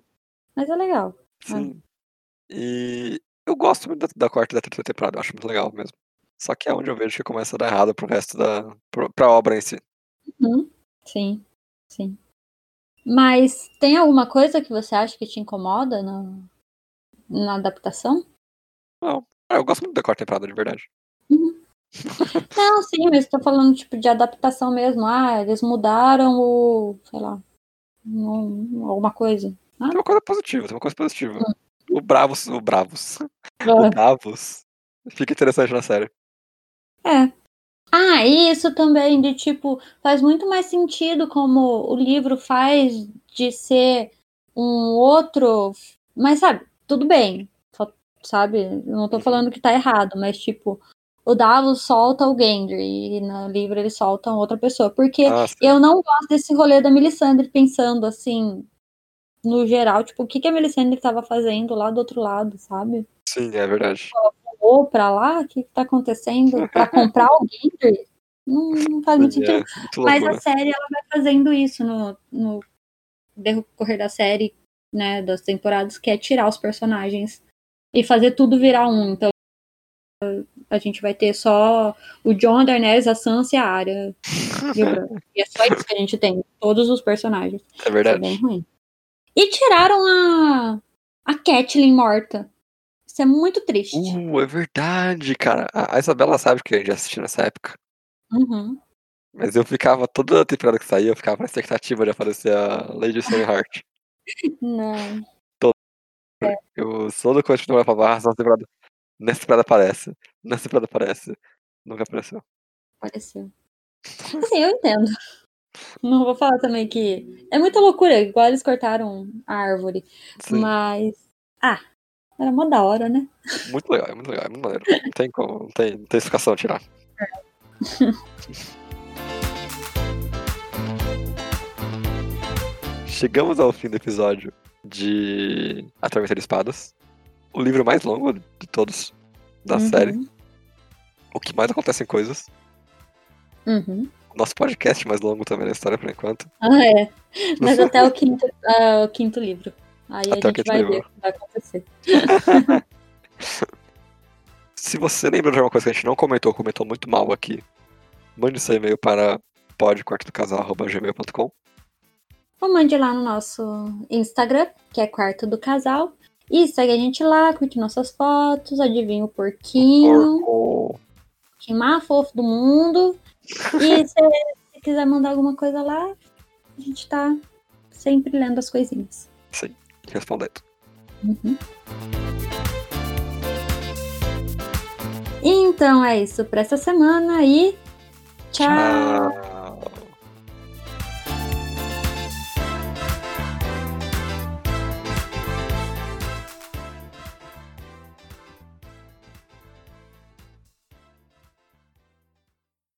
Mas é legal. Sim. E eu gosto muito da, da quarta e da terceira temporada, eu acho muito legal mesmo. Só que é onde eu vejo que começa a dar errado pro resto da. pro, pra obra em si. Uhum. Sim, sim. Mas tem alguma coisa que você acha que te incomoda na, na adaptação? Não. Ah, eu gosto muito da quarta temporada, de verdade. Não, sim, mas tô falando tipo de adaptação mesmo. Ah, eles mudaram o, sei lá, um- alguma coisa. Ah, Tem uma coisa positiva, tem uma coisa positiva. O Bravos, o Bravos, o Davos fica interessante na série. é. Ah, e isso também de tipo faz muito mais sentido como o livro faz de ser um outro, mas sabe, tudo bem, só- sabe? Não tô Uhum. falando que tá errado, mas tipo o Davos solta o Gendry e no livro eles soltam outra pessoa, porque Ah, eu não gosto desse rolê da Melisandre pensando assim, no geral, tipo, o que, que a Melisandre tava fazendo lá do outro lado, sabe? Sim, é verdade. Ou pra lá, o que, que tá acontecendo? Pra comprar o Gendry? Não, não faz muito Sim, sentido. é, Mas a série, ela vai fazendo isso no, no decorrer da série, né, das temporadas, que é tirar os personagens e fazer tudo virar um. Então a gente vai ter só o John, a Daenerys, a Sansa e a Arya. e é só isso que a gente tem, todos os personagens. É verdade. Isso é bem ruim. E tiraram a, a Catelyn morta. Isso é muito triste. Uh, é verdade, cara. A Isabela sabe que a gente assistiu nessa época. Uhum. Mas eu ficava, toda a temporada que saía, eu ficava na expectativa de aparecer a Lady Stoneheart. Não. Eu sou do coach do barra, nessa temporada. Nessa temporada aparece. Nessa temporada aparece. Nunca apareceu. Apareceu. Assim, eu entendo. Não vou falar também que. É muita loucura, igual eles cortaram a árvore. Sim. Mas. Ah, era mó da hora, né? Muito legal, é muito legal, é muito maneiro. Não tem como, não tem, não tem explicação a tirar. Chegamos ao fim do episódio de A Tormenta de Espadas. O livro mais longo de todos da Uhum. série. O que mais acontece em coisas. Uhum. Nosso podcast mais longo também na história, por enquanto. Ah, é. Mas até o quinto, ah, o quinto livro. Aí Até a o gente vai livro. ver o que vai acontecer. Se você lembra de alguma coisa que a gente não comentou, comentou muito mal aqui, mande seu e-mail para podquartodocasal.gmail.com Ou mande lá no nosso Instagram, que é Quarto do Casal. E segue a gente lá, curte nossas fotos, adivinha o porquinho, Porco. Que mais fofo do mundo. E se quiser mandar alguma coisa lá, a gente tá sempre lendo as coisinhas. Sim, respondendo. Uhum. Então é isso pra essa semana e tchau. Tchau.